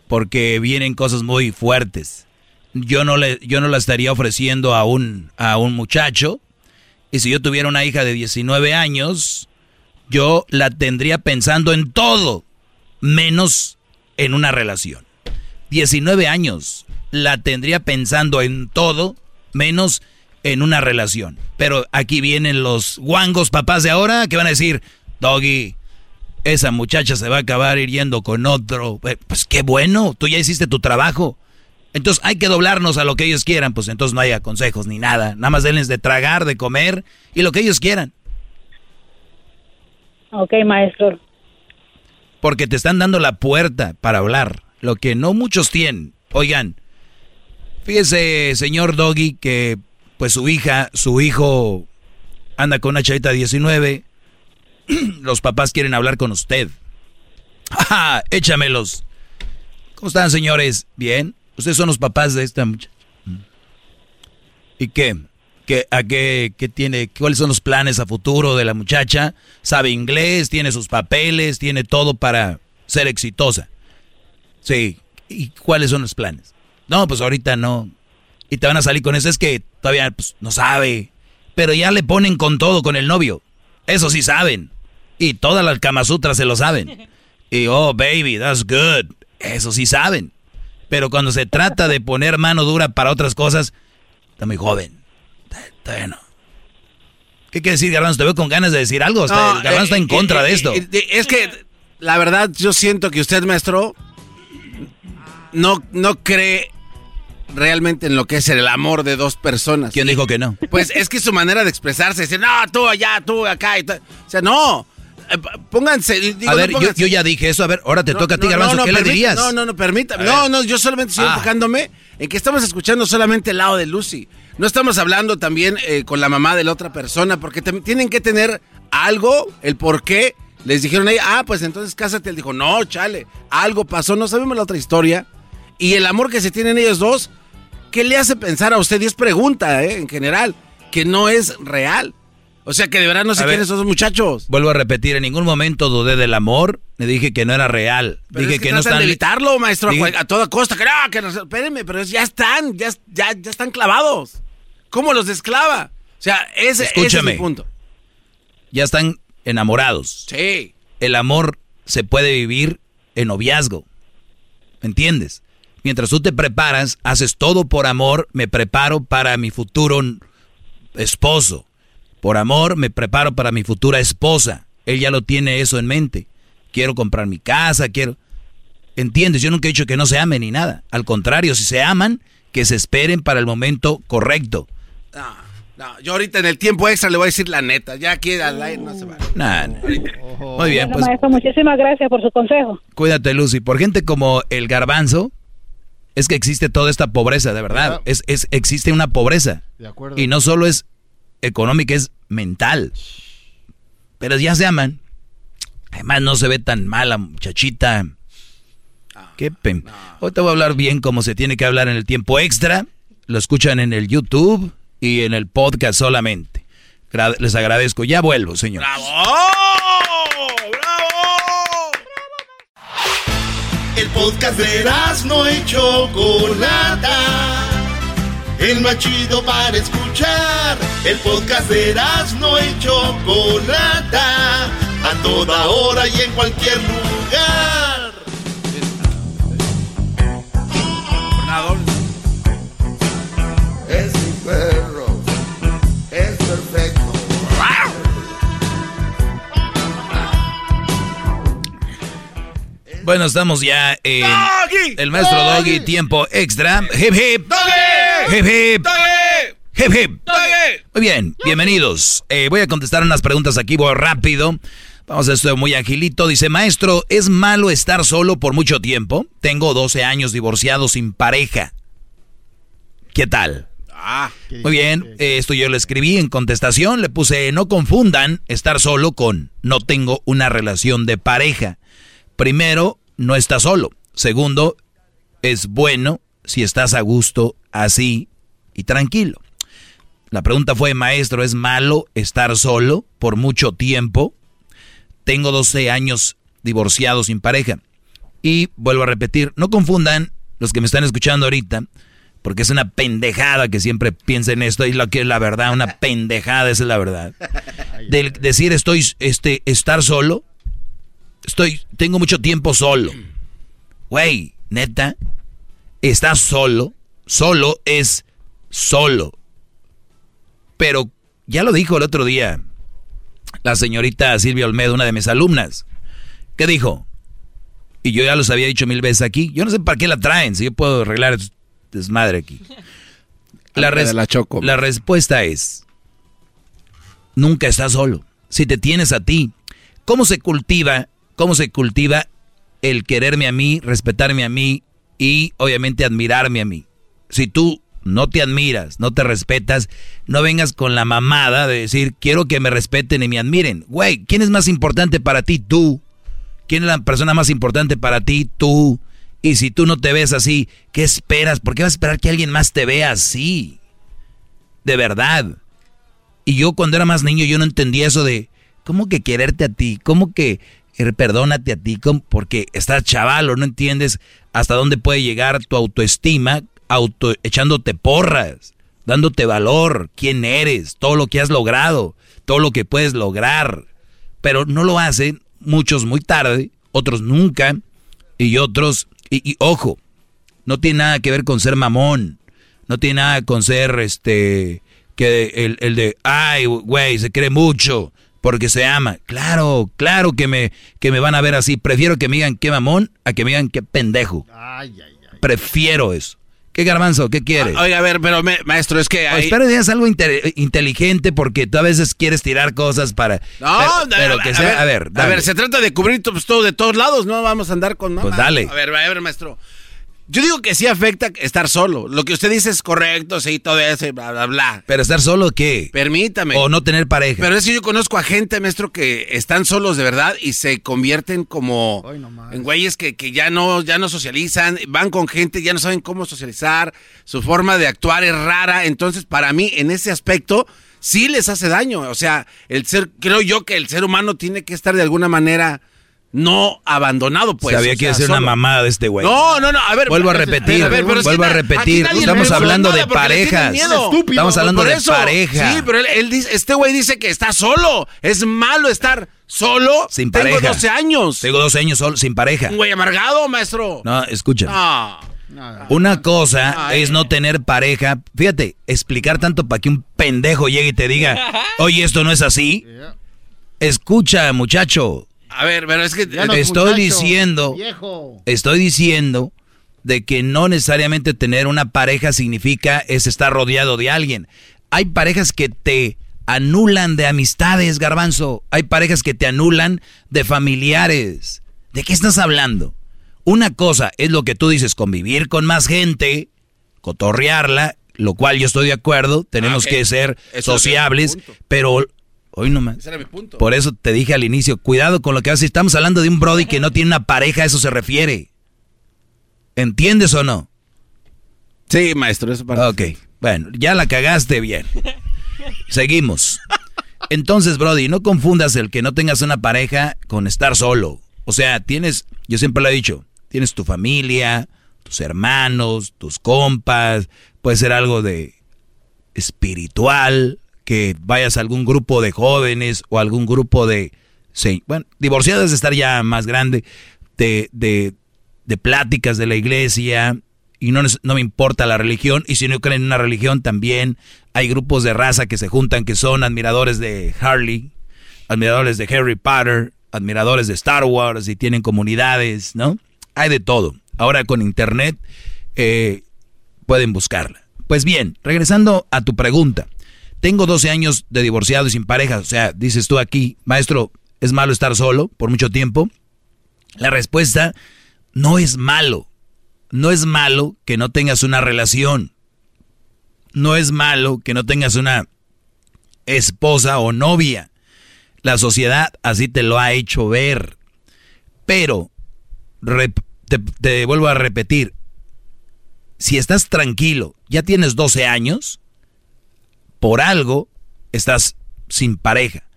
porque vienen cosas muy fuertes. Yo no le, yo no la estaría ofreciendo a un, a un muchacho. Y si yo tuviera una hija de 19 años, yo la tendría pensando en todo, menos en una relación. 19 años, la tendría pensando en todo, menos en una relación. Pero aquí vienen los guangos papás de ahora que van a decir, Doggy, esa muchacha se va a acabar yendo con otro. Eh, pues qué bueno, tú ya hiciste tu trabajo. Entonces hay que doblarnos a lo que ellos quieran, pues entonces no haya consejos ni nada. Nada más denles de tragar, de comer y lo que ellos quieran. Ok, maestro. Porque te están dando la puerta para hablar, lo que no muchos tienen. Oigan, fíjese, señor Doggy, que pues su hija, su hijo anda con una chavita de 19, los papás quieren hablar con usted. ¡Ja! Échamelos. ¿Cómo están, señores? ¿Bien? Ustedes son los papás de esta muchacha. ¿Y qué? ¿Qué, a qué, qué tiene? ¿Cuáles son los planes a futuro de la muchacha? ¿Sabe inglés? ¿Tiene sus papeles? ¿Tiene todo para ser exitosa? Sí. ¿Y cuáles son los planes? No, pues ahorita no. Y te van a salir con eso. Es que todavía pues, no sabe. Pero ya le ponen con todo con el novio. Eso sí saben. Y todas las Kamasutras se lo saben. Y, oh, baby, that's good. Eso sí saben. Pero cuando se trata de poner mano dura para otras cosas, está muy joven. Está, bueno. ¿Qué quiere decir, Garbanzo? Te veo con ganas de decir algo. Está, No, Garbanzo está en eh, contra eh, de eh, esto. eh, es que, la verdad, yo siento que usted, maestro, no, no cree realmente en lo que es el amor de dos personas. ¿Quién dijo que no? Pues es que su manera de expresarse, decir, no, tú allá, tú acá y. O sea, no. Eh, Pónganse. digo, a ver, yo, pónganse- yo ya dije eso. A ver, ahora te No, toca a ti, Garbanzo. no, no, ¿Qué le dirías? No, no, no, permítame. No, no, yo solamente estoy Ah. enfocándome en que estamos escuchando solamente el lado de Lucy. No estamos hablando también eh, con la mamá de la otra persona, porque tienen que tener algo, el por qué. Les dijeron a ella, ah, pues entonces cásate. Él dijo, no, chale, algo pasó, no sabemos la otra historia. Y el amor que se tienen ellos dos, ¿qué le hace pensar a usted? Y es pregunta, ¿eh? En general, que no es real. O sea, que de verdad no A ver. quieren esos muchachos. Vuelvo a repetir, en ningún momento dudé del amor. Le dije que no era real. Pero dije es que, que, no están. de evitarlo, maestro, a Dije- cual- a, toda costa. Que no, que no, espérenme, pero ya están, ya, ya, ya están clavados. ¿Cómo los desclava? O sea, ese, ese es Escúchame. mi punto. Ya están enamorados. Sí. El amor se puede vivir en noviazgo. ¿Me entiendes? Mientras tú te preparas, haces todo por amor, me preparo para mi futuro esposo. Por amor, me preparo para mi futura esposa. Él ya lo tiene eso en mente. Quiero comprar mi casa, quiero... ¿Entiendes? Yo nunca he dicho que no se amen ni nada. Al contrario, si se aman, que se esperen para el momento correcto. No, no, yo ahorita en el tiempo extra le voy a decir la neta. Ya aquí al aire no se va. Nah, nah. Muy bien, Bueno, pues maestro, muchísimas gracias por su consejo. Cuídate, Lucy. Por gente como el garbanzo, es que existe toda esta pobreza, de verdad. Es, es, existe una pobreza. De acuerdo. Y no solo es económica, es mental. Pero ya se aman. Además, no se ve tan mal la muchachita. Qué pen. Hoy te voy a hablar bien como se tiene que hablar en el tiempo extra. Lo escuchan en el YouTube y en el podcast solamente. Gra- Les agradezco. Ya vuelvo, señor. El podcast de no y Chocolata. El más chido para escuchar. El podcast de no y Chocolata. A toda hora y en cualquier lugar. Es mi perro. Es perfecto. Bueno, estamos ya en el maestro Doggy, tiempo extra. Hip hip. Hip hip. Hip hip. Muy bien, bienvenidos. Eh, voy a contestar unas preguntas aquí, voy rápido. Vamos a esto muy agilito. Dice, maestro, ¿es malo estar solo por mucho tiempo? Tengo 12 años divorciado sin pareja. ¿Qué tal? Ah, Muy bien, eh, esto yo lo escribí en contestación, le puse, no confundan estar solo con no tengo una relación de pareja. Primero, no estás solo. Segundo, es bueno si estás a gusto así y tranquilo. La pregunta fue, maestro, ¿es malo estar solo por mucho tiempo? Tengo 12 años divorciado sin pareja. Y vuelvo a repetir, no confundan los que me están escuchando ahorita, porque es una pendejada que siempre piensen esto y lo que es la verdad, una pendejada, esa es la verdad. Del decir estoy, este, estar solo, estoy, tengo mucho tiempo solo. Güey, neta, estás solo, solo es solo. Pero ya lo dijo el otro día la señorita Silvia Olmedo, una de mis alumnas. ¿Qué dijo? Y yo ya los había dicho mil veces aquí. Yo no sé para qué la traen, si yo puedo arreglar desmadre aquí. La, la respuesta es, nunca estás solo. Si te tienes a ti, ¿cómo se cultiva, cómo se cultiva el quererme a mí, respetarme a mí y obviamente admirarme a mí? Si tú no te admiras, no te respetas, no vengas con la mamada de decir, quiero que me respeten y me admiren. Güey, ¿quién es más importante para ti? Tú. ¿Quién es la persona más importante para ti? Tú. Y si tú no te ves así, ¿qué esperas? ¿Por qué vas a esperar que alguien más te vea así? De verdad. Y yo cuando era más niño yo no entendía eso de, ¿cómo que quererte a ti? ¿Cómo que eh, perdónate a ti? Porque estás chaval o no entiendes hasta dónde puede llegar tu autoestima auto, echándote porras, dándote valor, quién eres, todo lo que has logrado, todo lo que puedes lograr. Pero no lo hacen muchos muy tarde, otros nunca, y otros, y, ojo, no tiene nada que ver con ser mamón, no tiene nada con ser este, que el, el de, ay, güey, se cree mucho porque se ama. Claro, claro que me, que me van a ver así. Prefiero que me digan qué mamón a que me digan qué pendejo. Prefiero eso. ¿Qué garbanzo? ¿Qué quiere? Ah, oiga, a ver, pero maestro, es que hay... espero digas algo inteligente porque tú a veces quieres tirar cosas para... No, pero, que sea... A ver, a ver, se trata de cubrir todo de todos lados, no vamos a andar con... Pues dale. A ver, a ver, maestro. Yo digo que sí afecta estar solo. Lo que usted dice es correcto, sí, todo eso, bla, bla, bla. Pero estar solo, ¿qué? Permítame. O no tener pareja. Pero es que yo conozco a gente, maestro, que están solos de verdad y se convierten como en güeyes que, que, ya no, ya no socializan, van con gente, ya no saben cómo socializar, su forma de actuar es rara. Entonces, para mí, en ese aspecto, sí les hace daño. O sea, el ser, creo yo que el ser humano tiene que estar de alguna manera no abandonado, pues. Sabía que iba a ser una mamada de este güey. No, no, no, a ver. Vuelvo a repetir, vuelvo a repetir. Estamos hablando de parejas. Estamos hablando de pareja. Sí, pero él, dice, este güey dice que está solo. Es malo estar solo. Sin pareja. Tengo 12 años. Tengo 12 años solo, sin pareja. Un güey amargado, maestro. No, escucha. Una cosa es no tener pareja. Fíjate, explicar tanto para que un pendejo llegue y te diga, oye, esto no es así. Escucha, muchacho. A ver, pero es que estoy diciendo, estoy diciendo de que no necesariamente tener una pareja significa es estar rodeado de alguien. Hay parejas que te anulan de amistades, garbanzo. Hay parejas que te anulan de familiares. ¿De qué estás hablando? Una cosa es lo que tú dices, convivir con más gente, cotorrearla, lo cual yo estoy de acuerdo, tenemos ah, que ser sociables, pero Hoy nomás. Por eso te dije al inicio, cuidado con lo que haces. Estamos hablando de un Brody que no tiene una pareja, a eso se refiere. ¿Entiendes o no? Sí, maestro, eso para. Ok, bueno, ya la cagaste bien. Seguimos. Entonces, Brody, no confundas el que no tengas una pareja con estar solo. O sea, tienes, yo siempre lo he dicho, tienes tu familia, tus hermanos, tus compas, puede ser algo de espiritual, que vayas a algún grupo de jóvenes o algún grupo de, bueno, divorciadas de estar ya más grande, de, de, de pláticas de la iglesia, y no, no me importa la religión, y si no creen en una religión también, hay grupos de raza que se juntan que son admiradores de Harley, admiradores de Harry Potter, admiradores de Star Wars y tienen comunidades, ¿no? Hay de todo. Ahora con internet eh, pueden buscarla. Pues bien, regresando a tu pregunta. Tengo 12 años de divorciado y sin pareja. O sea, dices tú aquí, maestro, ¿es malo estar solo por mucho tiempo? La respuesta, no es malo. No es malo que no tengas una relación. No es malo que no tengas una esposa o novia. La sociedad así te lo ha hecho ver. Pero, te, vuelvo a repetir, si estás tranquilo, ya tienes 12 años, por algo estás sin pareja.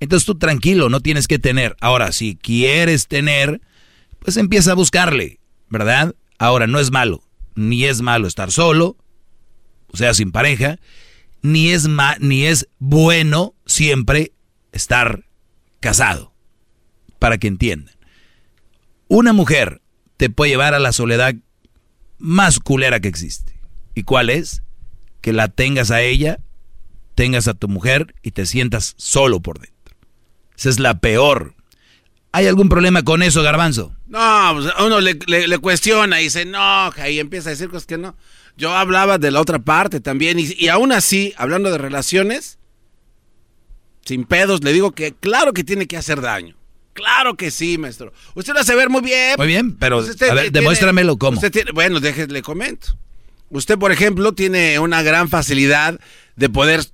Entonces tú tranquilo, no tienes que tener. Ahora, si quieres tener, pues empieza a buscarle, ¿verdad? Ahora, no es malo, ni es malo estar solo, o sea, sin pareja, ni es, ni es bueno siempre estar casado, para que entiendan. Una mujer te puede llevar a la soledad más culera que existe. ¿Y cuál es? Que la tengas a ella, tengas a tu mujer y te sientas solo por dentro. Esa es la peor. ¿Hay algún problema con eso, Garbanzo? No, pues uno le, cuestiona y se enoja y empieza a decir cosas que no. Yo hablaba de la otra parte también y, y aún así, hablando de relaciones, sin pedos, le digo que claro que tiene que hacer daño. Claro que sí, maestro. Usted lo hace ver muy bien. Muy bien, pero a ver, demuéstramelo cómo. bueno, déjeme, le comento. Usted, por ejemplo, tiene una gran facilidad de poder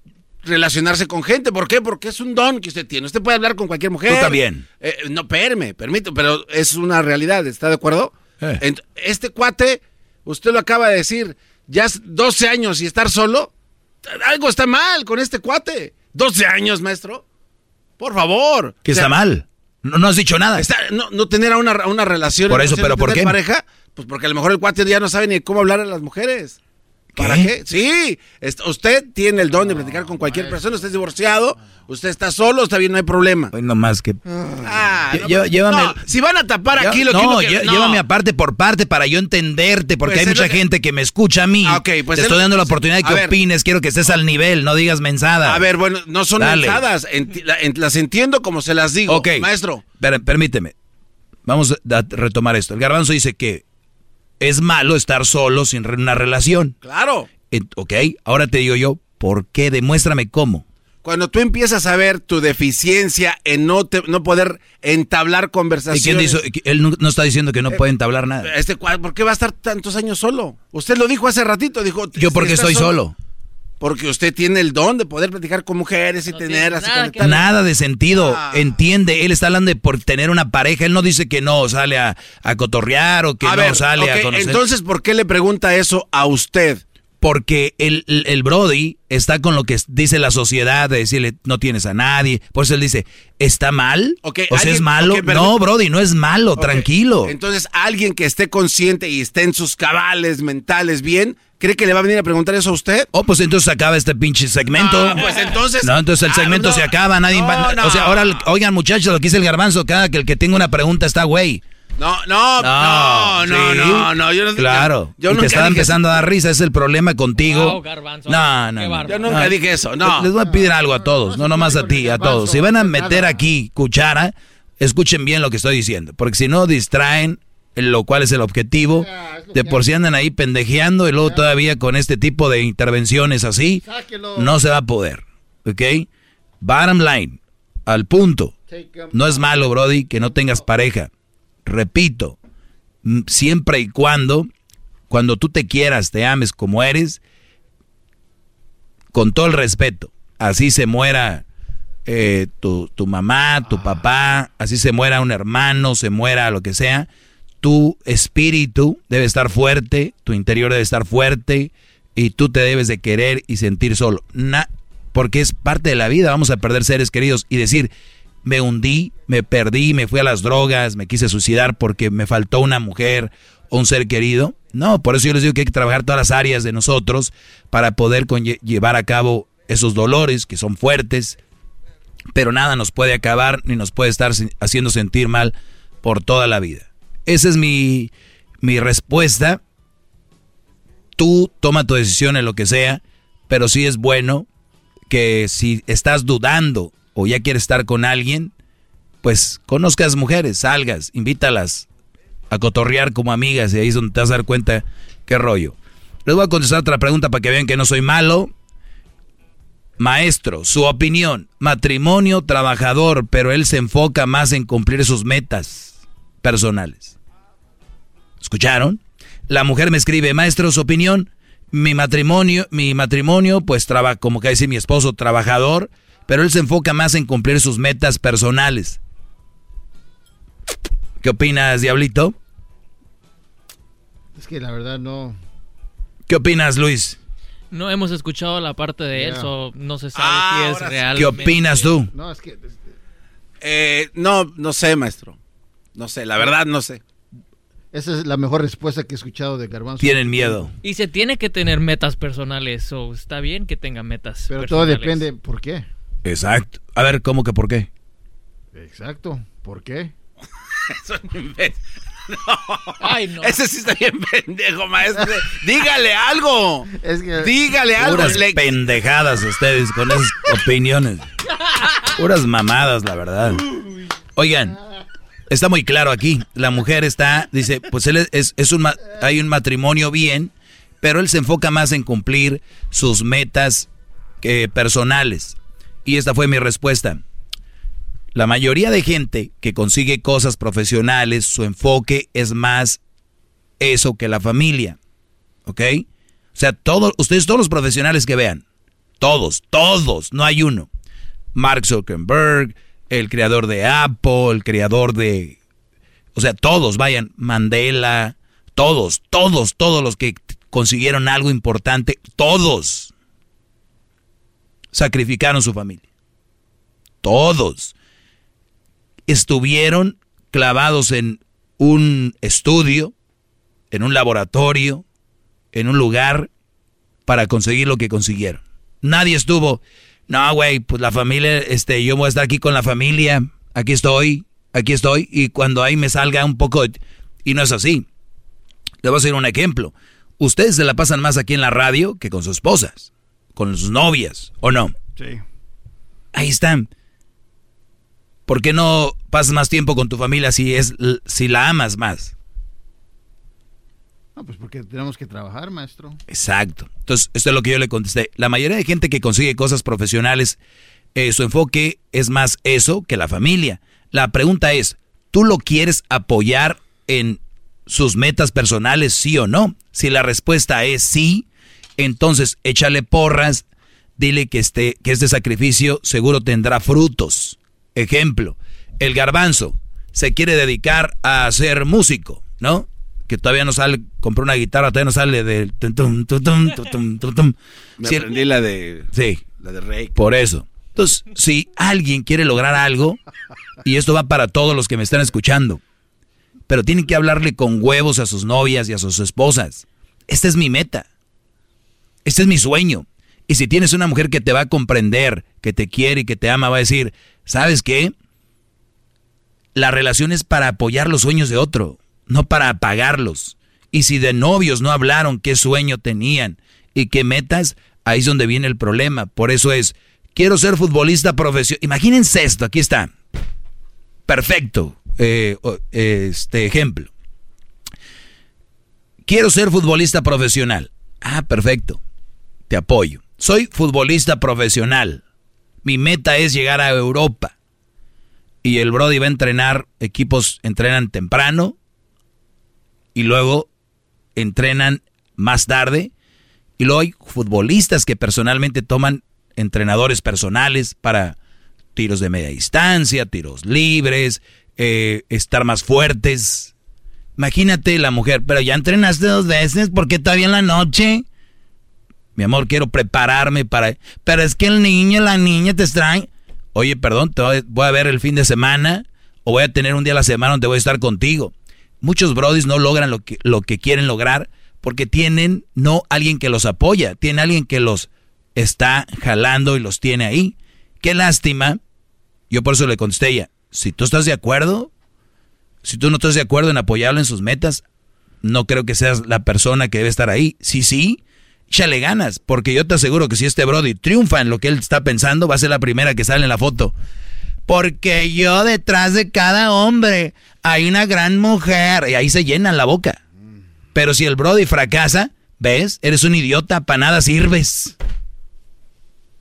relacionarse con gente. ¿Por qué? Porque es un don que usted tiene. Usted puede hablar con cualquier mujer. Tú también. Eh, no, perme, permito, pero es una realidad. ¿Está de acuerdo? Eh. Este cuate, usted lo acaba de decir, ya 12 años y estar solo. Algo está mal con este cuate. 12 años, maestro. Por favor. ¿Qué está mal? No, has dicho nada. no, tener una, una relación. Por eso, pero ¿por qué? pareja, pues porque a lo mejor el cuate ya no sabe ni cómo hablar a las mujeres. ¿Para qué? Sí, usted tiene el don de platicar con cualquier persona, usted es divorciado, usted está solo, está bien, no hay problema. Hoy no más que... Ah, llévame... si van a tapar aquí lo no, que, no, llévame aparte por parte para yo entendenterte, porque pues hay mucha gente que me escucha a mí. Ah, pues Te estoy dando la oportunidad de que opines, quiero que estés al nivel, no digas mensadas. A ver, bueno, no son mensadas, las entiendo como se las digo, maestro. permíteme, vamos a retomar esto. El garbanzo dice que es malo estar solo sin una relación. Claro. ok, ahora te digo yo, ¿por qué? Demuéstrame cómo. Cuando tú empiezas a ver tu deficiencia en no, no poder entablar conversaciones. ¿Y quién dice? Él no, está diciendo que no eh, puede entablar nada. Este, ¿Por qué va a estar tantos años solo? Usted lo dijo hace ratito, dijo. Yo porque estoy solo? Porque usted tiene el don de poder platicar con mujeres y tener así nada, nada de sentido. Ah. Entiende, él está hablando de por tener una pareja. Él no dice que no sale a, cotorrear o que no sale a conocer. Entonces, ¿por qué le pregunta eso a usted? Porque el, el, Brody está con lo que dice la sociedad de decirle no tienes a nadie. Por eso él dice, ¿está mal? ¿O sea, es malo? no, Brody, no es malo, tranquilo. Entonces, alguien que esté consciente y esté en sus cabales mentales bien, ¿Cree que le va a venir a preguntar eso a usted? Oh, pues entonces acaba este pinche segmento. No, pues entonces. No, entonces el ah, segmento se acaba, nadie va, O sea, ahora, oigan, muchachos, lo que dice el garbanzo, cada que el que tenga una pregunta está güey. No, no, no, no, no, no, yo no Claro. Yo, y te estaba empezando a dar risa, es el problema contigo. No, no, no, Yo nunca dije eso, no. Les voy a pedir algo a todos, no nomás a ti, a todos. Si van a meter aquí cuchara, escuchen bien lo que estoy diciendo, porque si no distraen lo cual es el objetivo. De por si andan ahí pendejeando y luego todavía con este tipo de intervenciones así, no se va a poder. ¿Ok? Bottom line, al punto. No es malo, Brody, que no tengas pareja. Repito, siempre y cuando, cuando tú te quieras, te ames como eres, con todo el respeto, así se muera eh, tu, tu mamá, tu papá, así se muera un hermano, se muera lo que sea tu espíritu debe estar fuerte, tu interior debe estar fuerte y tú te debes de querer y sentir solo. porque es parte de la vida, vamos a perder seres queridos y decir, me hundí, me perdí, me fui a las drogas, me quise suicidar porque me faltó una mujer o un ser querido. No, por eso yo les digo que hay que trabajar todas las áreas de nosotros para poder llevar a cabo esos dolores que son fuertes, pero nada nos puede acabar ni nos puede estar haciendo sentir mal por toda la vida. Esa es mi, respuesta. Tú toma tu decisión en lo que sea, pero sí es bueno que si estás dudando o ya quieres estar con alguien, pues conozcas mujeres, salgas, invítalas a cotorrear como amigas y ahí es donde te vas a dar cuenta qué rollo. Les voy a contestar otra pregunta para que vean que no soy malo. Maestro, su opinión, matrimonio trabajador, pero él se enfoca más en cumplir sus metas personales. ¿Escucharon? La mujer me escribe, maestro, su opinión, mi matrimonio, mi matrimonio, pues trabaja, como que mi esposo, trabajador, pero él se enfoca más en cumplir sus metas personales. ¿Qué opinas, Diablito? Es que la verdad no. ¿Qué opinas, Luis? No hemos escuchado la parte de él, no se sabe ah, si es real. ¿Qué opinas tú? No, es que. Eh, no, no sé, maestro. No sé, la verdad no sé. Esa es la mejor respuesta que he escuchado de Garbanzo. Tienen miedo. Y se tiene que tener metas personales, o está bien que tenga metas Pero todo depende, ¿por qué? Exacto. A ver, ¿cómo que por qué? Exacto, ¿por qué? Eso es. No. Ay, no. Ese sí está bien pendejo, maestro. Dígale algo. Dígale algo. Puras Le- pendejadas ustedes con esas opiniones. Puras mamadas, la verdad. Oigan, está muy claro aquí. La mujer está, dice, pues él es, es un, ma- hay un matrimonio bien, pero él se enfoca más en cumplir sus metas eh, personales. Y esta fue mi respuesta. La mayoría de gente que consigue cosas profesionales, su enfoque es más eso que la familia. ¿Ok? O sea, todos, ustedes, todos los profesionales que vean, todos, todos, no hay uno. Mark Zuckerberg, el creador de Apple, el creador de... O sea, todos, vayan, Mandela, todos, todos, todos los que consiguieron algo importante, todos sacrificaron su familia. Todos estuvieron clavados en un estudio, en un laboratorio, en un lugar para conseguir lo que consiguieron. Nadie estuvo, no, güey, pues la familia, este, yo voy a estar aquí con la familia, aquí estoy, aquí estoy, y cuando ahí me salga un poco, y no es así. Le voy a hacer un ejemplo. Ustedes se la pasan más aquí en la radio que con sus esposas, con sus novias, ¿o no? Sí. Ahí están. ¿Por qué no pasas más tiempo con tu familia si es si la amas más? No, pues porque tenemos que trabajar, maestro. Exacto. Entonces, esto es lo que yo le contesté. La mayoría de gente que consigue cosas profesionales, eh, su enfoque es más eso que la familia. La pregunta es, ¿tú lo quieres apoyar en sus metas personales, sí o no? Si la respuesta es sí, entonces échale porras, dile que este, que este sacrificio seguro tendrá frutos. Ejemplo, el garbanzo se quiere dedicar a ser músico, ¿no? Que todavía no sale, compró una guitarra, todavía no sale del... Me Si el- aprendí la de... Sí. La de Rey. Por eso. Entonces, si alguien quiere lograr algo, y esto va para todos los que me están escuchando, pero tienen que hablarle con huevos a sus novias y a sus esposas. Esta es mi meta. Este es mi sueño. Y si tienes una mujer que te va a comprender, que te quiere y que te ama, va a decir, ¿sabes qué? La relación es para apoyar los sueños de otro, no para apagarlos. Y si de novios no hablaron qué sueño tenían y qué metas, ahí es donde viene el problema. Por eso es, quiero ser futbolista profesional. Imagínense esto, aquí está. Perfecto. eh, este ejemplo. Quiero ser futbolista profesional. Ah, perfecto. Te apoyo. Soy futbolista profesional. Mi meta es llegar a Europa. Y el Brody va a entrenar, equipos entrenan temprano y luego entrenan más tarde. Y luego hay futbolistas que personalmente toman entrenadores personales para tiros de media distancia, tiros libres, eh, estar más fuertes. Imagínate la mujer, pero ya entrenaste dos veces, ¿por qué todavía en la noche? Mi amor, quiero prepararme para... Pero es que el niño, la niña te extraen. Oye, perdón, te voy a ver el fin de semana o voy a tener un día a la semana donde voy a estar contigo. Muchos brodis no logran lo que, lo que quieren lograr porque tienen no alguien que los apoya, tienen alguien que los está jalando y los tiene ahí. Qué lástima. Yo por eso le contesté a ella, si tú estás de acuerdo, si tú no estás de acuerdo en apoyarlo en sus metas, no creo que seas la persona que debe estar ahí. Sí, sí, échale ganas, porque yo te aseguro que si este Brody triunfa en lo que él está pensando, va a ser la primera que sale en la foto. Porque yo detrás de cada hombre hay una gran mujer. Y ahí se llenan la boca. Pero si el Brody fracasa, ¿ves? Eres un idiota, para nada sirves.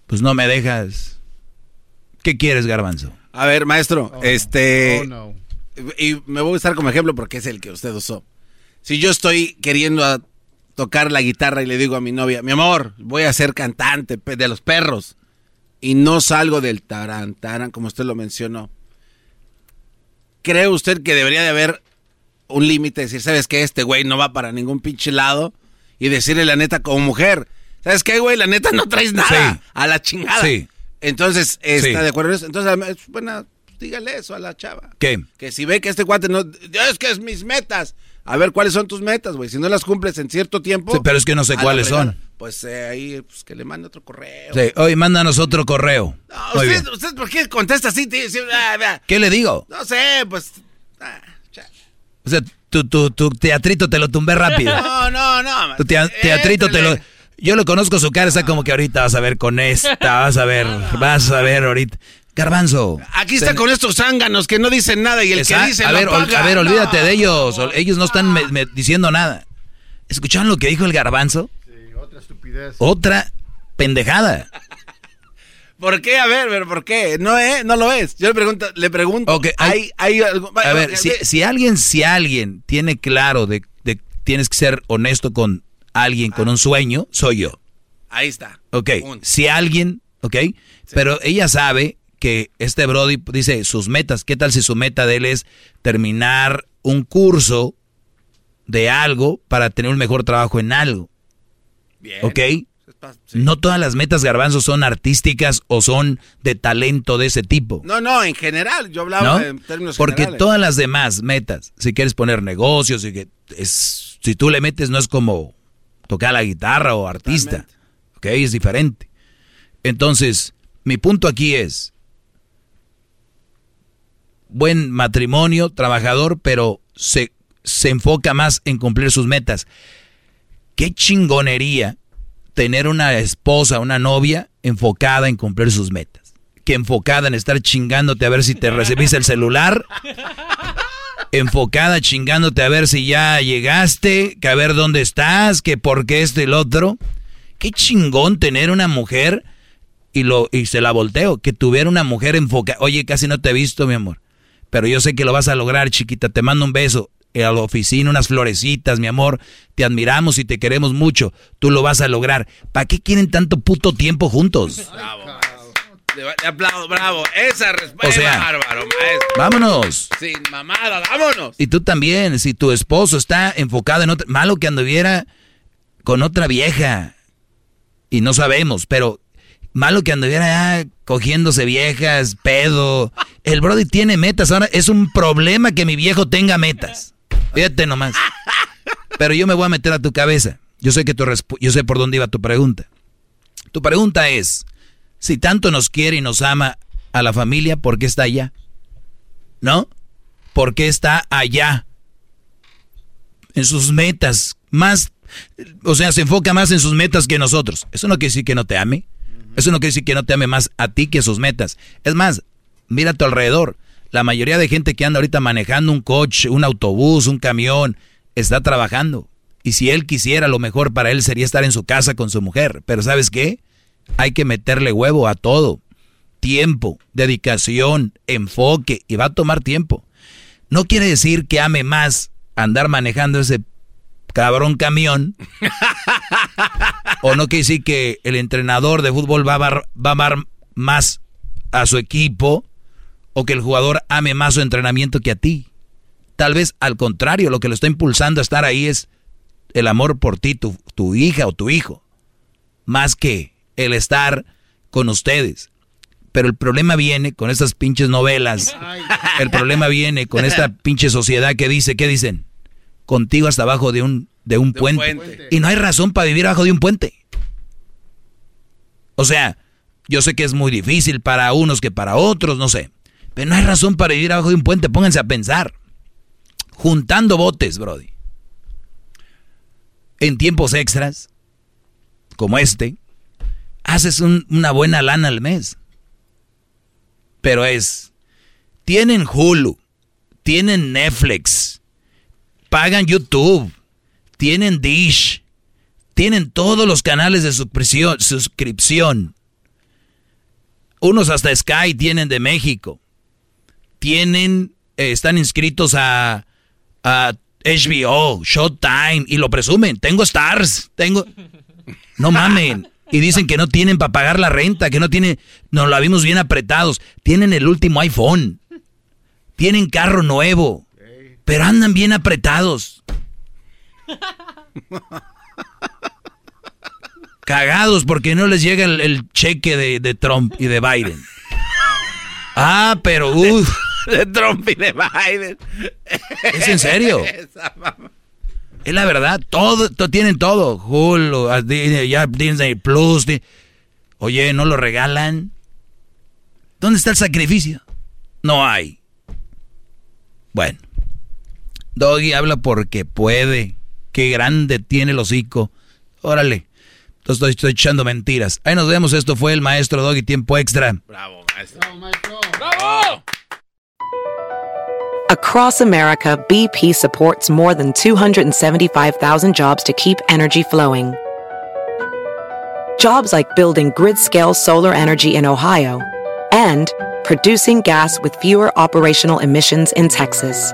Pues no me dejas. ¿Qué quieres, garbanzo? A ver, maestro, este... Oh, no. Y me voy a usar como ejemplo porque es el que usted usó. Si yo estoy queriendo a- tocar la guitarra y le digo a mi novia, mi amor, voy a ser cantante de los perros. Y no salgo del taran, taran, como usted lo mencionó. ¿Cree usted que debería de haber un límite? Decir, ¿sabes qué? Este güey no va para ningún pinche lado. Y decirle la neta como mujer. ¿Sabes qué, güey? La neta no traes nada. Sí. A la chingada. Sí. Entonces, ¿está Sí. de acuerdo en eso? Entonces, es buena, dígale eso a la chava. ¿Qué? Que si ve que este cuate no... Es que es mis metas. A ver cuáles son tus metas, güey. Si no las cumples en cierto tiempo. Sí, pero es que no sé cuáles son. Pues eh, ahí, pues que le mande otro correo. Sí, hoy mándanos otro correo. usted, usted, ¿por qué contesta así? Ah, ¿Qué le digo? No sé, pues. Ah, o sea, tu, tu, tu, teatrito te lo tumbé rápido. No, no, no. Tu teatrito te lo. Yo lo conozco su cara, está como que ahorita vas a ver con esta, vas a ver, vas a ver ahorita. Garbanzo. Aquí está con estos zánganos que no dicen nada y el que dice a ver, a ver, olvídate de ellos. Ellos no están diciendo nada. ¿Escucharon lo que dijo el garbanzo? Sí, otra estupidez. Otra pendejada. ¿Por qué? A ver, ver, ¿por qué? No es, no lo es. Yo le pregunto, le pregunto. hay, hay, a ver, si, si, alguien, si alguien tiene claro de, de tienes que ser honesto con alguien con un sueño, soy yo. Ahí está. Ok. Si alguien, ok. Pero ella sabe que este Brody dice sus metas. ¿Qué tal si su meta de él es terminar un curso de algo para tener un mejor trabajo en algo? Bien. ¿Ok? No todas las metas garbanzos son artísticas o son de talento de ese tipo. No, no, en general, yo hablaba en términos Porque todas las demás metas, si quieres poner negocios, y que es, si tú le metes no es como tocar la guitarra o artista. ¿Ok? Es diferente. Entonces, mi punto aquí es, buen matrimonio, trabajador, pero se, se enfoca más en cumplir sus metas. Qué chingonería tener una esposa, una novia enfocada en cumplir sus metas. Que enfocada en estar chingándote a ver si te recibís el celular. Enfocada chingándote a ver si ya llegaste, que a ver dónde estás, que por qué esto y lo otro. Qué chingón tener una mujer y lo y se la volteo, que tuviera una mujer enfocada. Oye, casi no te he visto, mi amor pero yo sé que lo vas a lograr, chiquita. Te mando un beso. Eh, a la oficina unas florecitas, mi amor. Te admiramos y te queremos mucho. Tú lo vas a lograr. ¿Para qué quieren tanto puto tiempo juntos? Bravo, te aplaudo, bravo. Esa respuesta o sea, bárbaro, maestro. Vámonos. Sin mamada, vámonos. Y tú también, si tu esposo está enfocado en otra. Malo que anduviera con otra vieja. Y no sabemos, pero malo que anduviera ya cogiéndose viejas, pedo. El Brody tiene metas. Ahora es un problema que mi viejo tenga metas. Fíjate nomás. Pero yo me voy a meter a tu cabeza. Yo sé que tu yo sé por dónde iba tu pregunta. Tu pregunta es, si tanto nos quiere y nos ama a la familia, ¿por qué está allá? ¿No? ¿Por qué está allá? En sus metas, más, o sea, se enfoca más en sus metas que nosotros. Eso no quiere decir que no te ame. Eso no quiere decir que no te ame más a ti que a sus metas. Es más, mira a tu alrededor. La mayoría de gente que anda ahorita manejando un coche, un autobús, un camión, está trabajando. Y si él quisiera, lo mejor para él sería estar en su casa con su mujer. Pero ¿sabes qué? Hay que meterle huevo a todo. Tiempo, dedicación, enfoque, y va a tomar tiempo. No quiere decir que ame más andar manejando ese cabrón camión. o no quiere decir que el entrenador de fútbol va a, va a amar más a su equipo o que el jugador ame más su entrenamiento que a ti. Tal vez al contrario, lo que lo está impulsando a estar ahí es el amor por ti, tu, tu hija o tu hijo, más que el estar con ustedes. Pero el problema viene con estas pinches novelas. El problema viene con esta pinche sociedad que dice, ¿qué dicen? Contigo hasta abajo de un, de un, puente. Y no hay razón para vivir abajo de un puente. O sea, yo sé que es muy difícil para unos que para otros, no sé. Pero no hay razón para vivir abajo de un puente. Pónganse a pensar. Juntando botes, Brody. En tiempos extras, como este, haces una buena lana al mes. Pero es, tienen Hulu, tienen Netflix, pagan YouTube, tienen Dish, tienen todos los canales de suscripción. Unos hasta Sky tienen de México. Tienen, eh, están inscritos a, a HBO, Showtime y lo presumen. Tengo stars, tengo... No mamen. Y dicen que no tienen para pagar la renta, que no tienen... Nos la vimos bien apretados. Tienen el último iPhone. Tienen carro nuevo pero andan bien apretados. Cagados porque no les llega el, cheque de, Trump y de Biden. Ah, pero uff. de Trump y de Biden. ¿Es en serio? Es la verdad, todo, tienen todo. Hulu, ya Disney Plus. Oye, ¿no lo regalan? ¿Dónde está el sacrificio? No hay. Bueno. Doggy habla porque puede. Qué grande tiene el hocico. Órale. Estoy, estoy echando mentiras. Ahí nos vemos. Esto fue el maestro Doggy Tiempo Extra. Bravo, maestro. Bravo, maestro. ¡Bravo! Across America, BP supports more than 275,000 jobs to keep energy flowing. Jobs like building grid-scale solar energy in Ohio and producing gas with fewer operational emissions in Texas.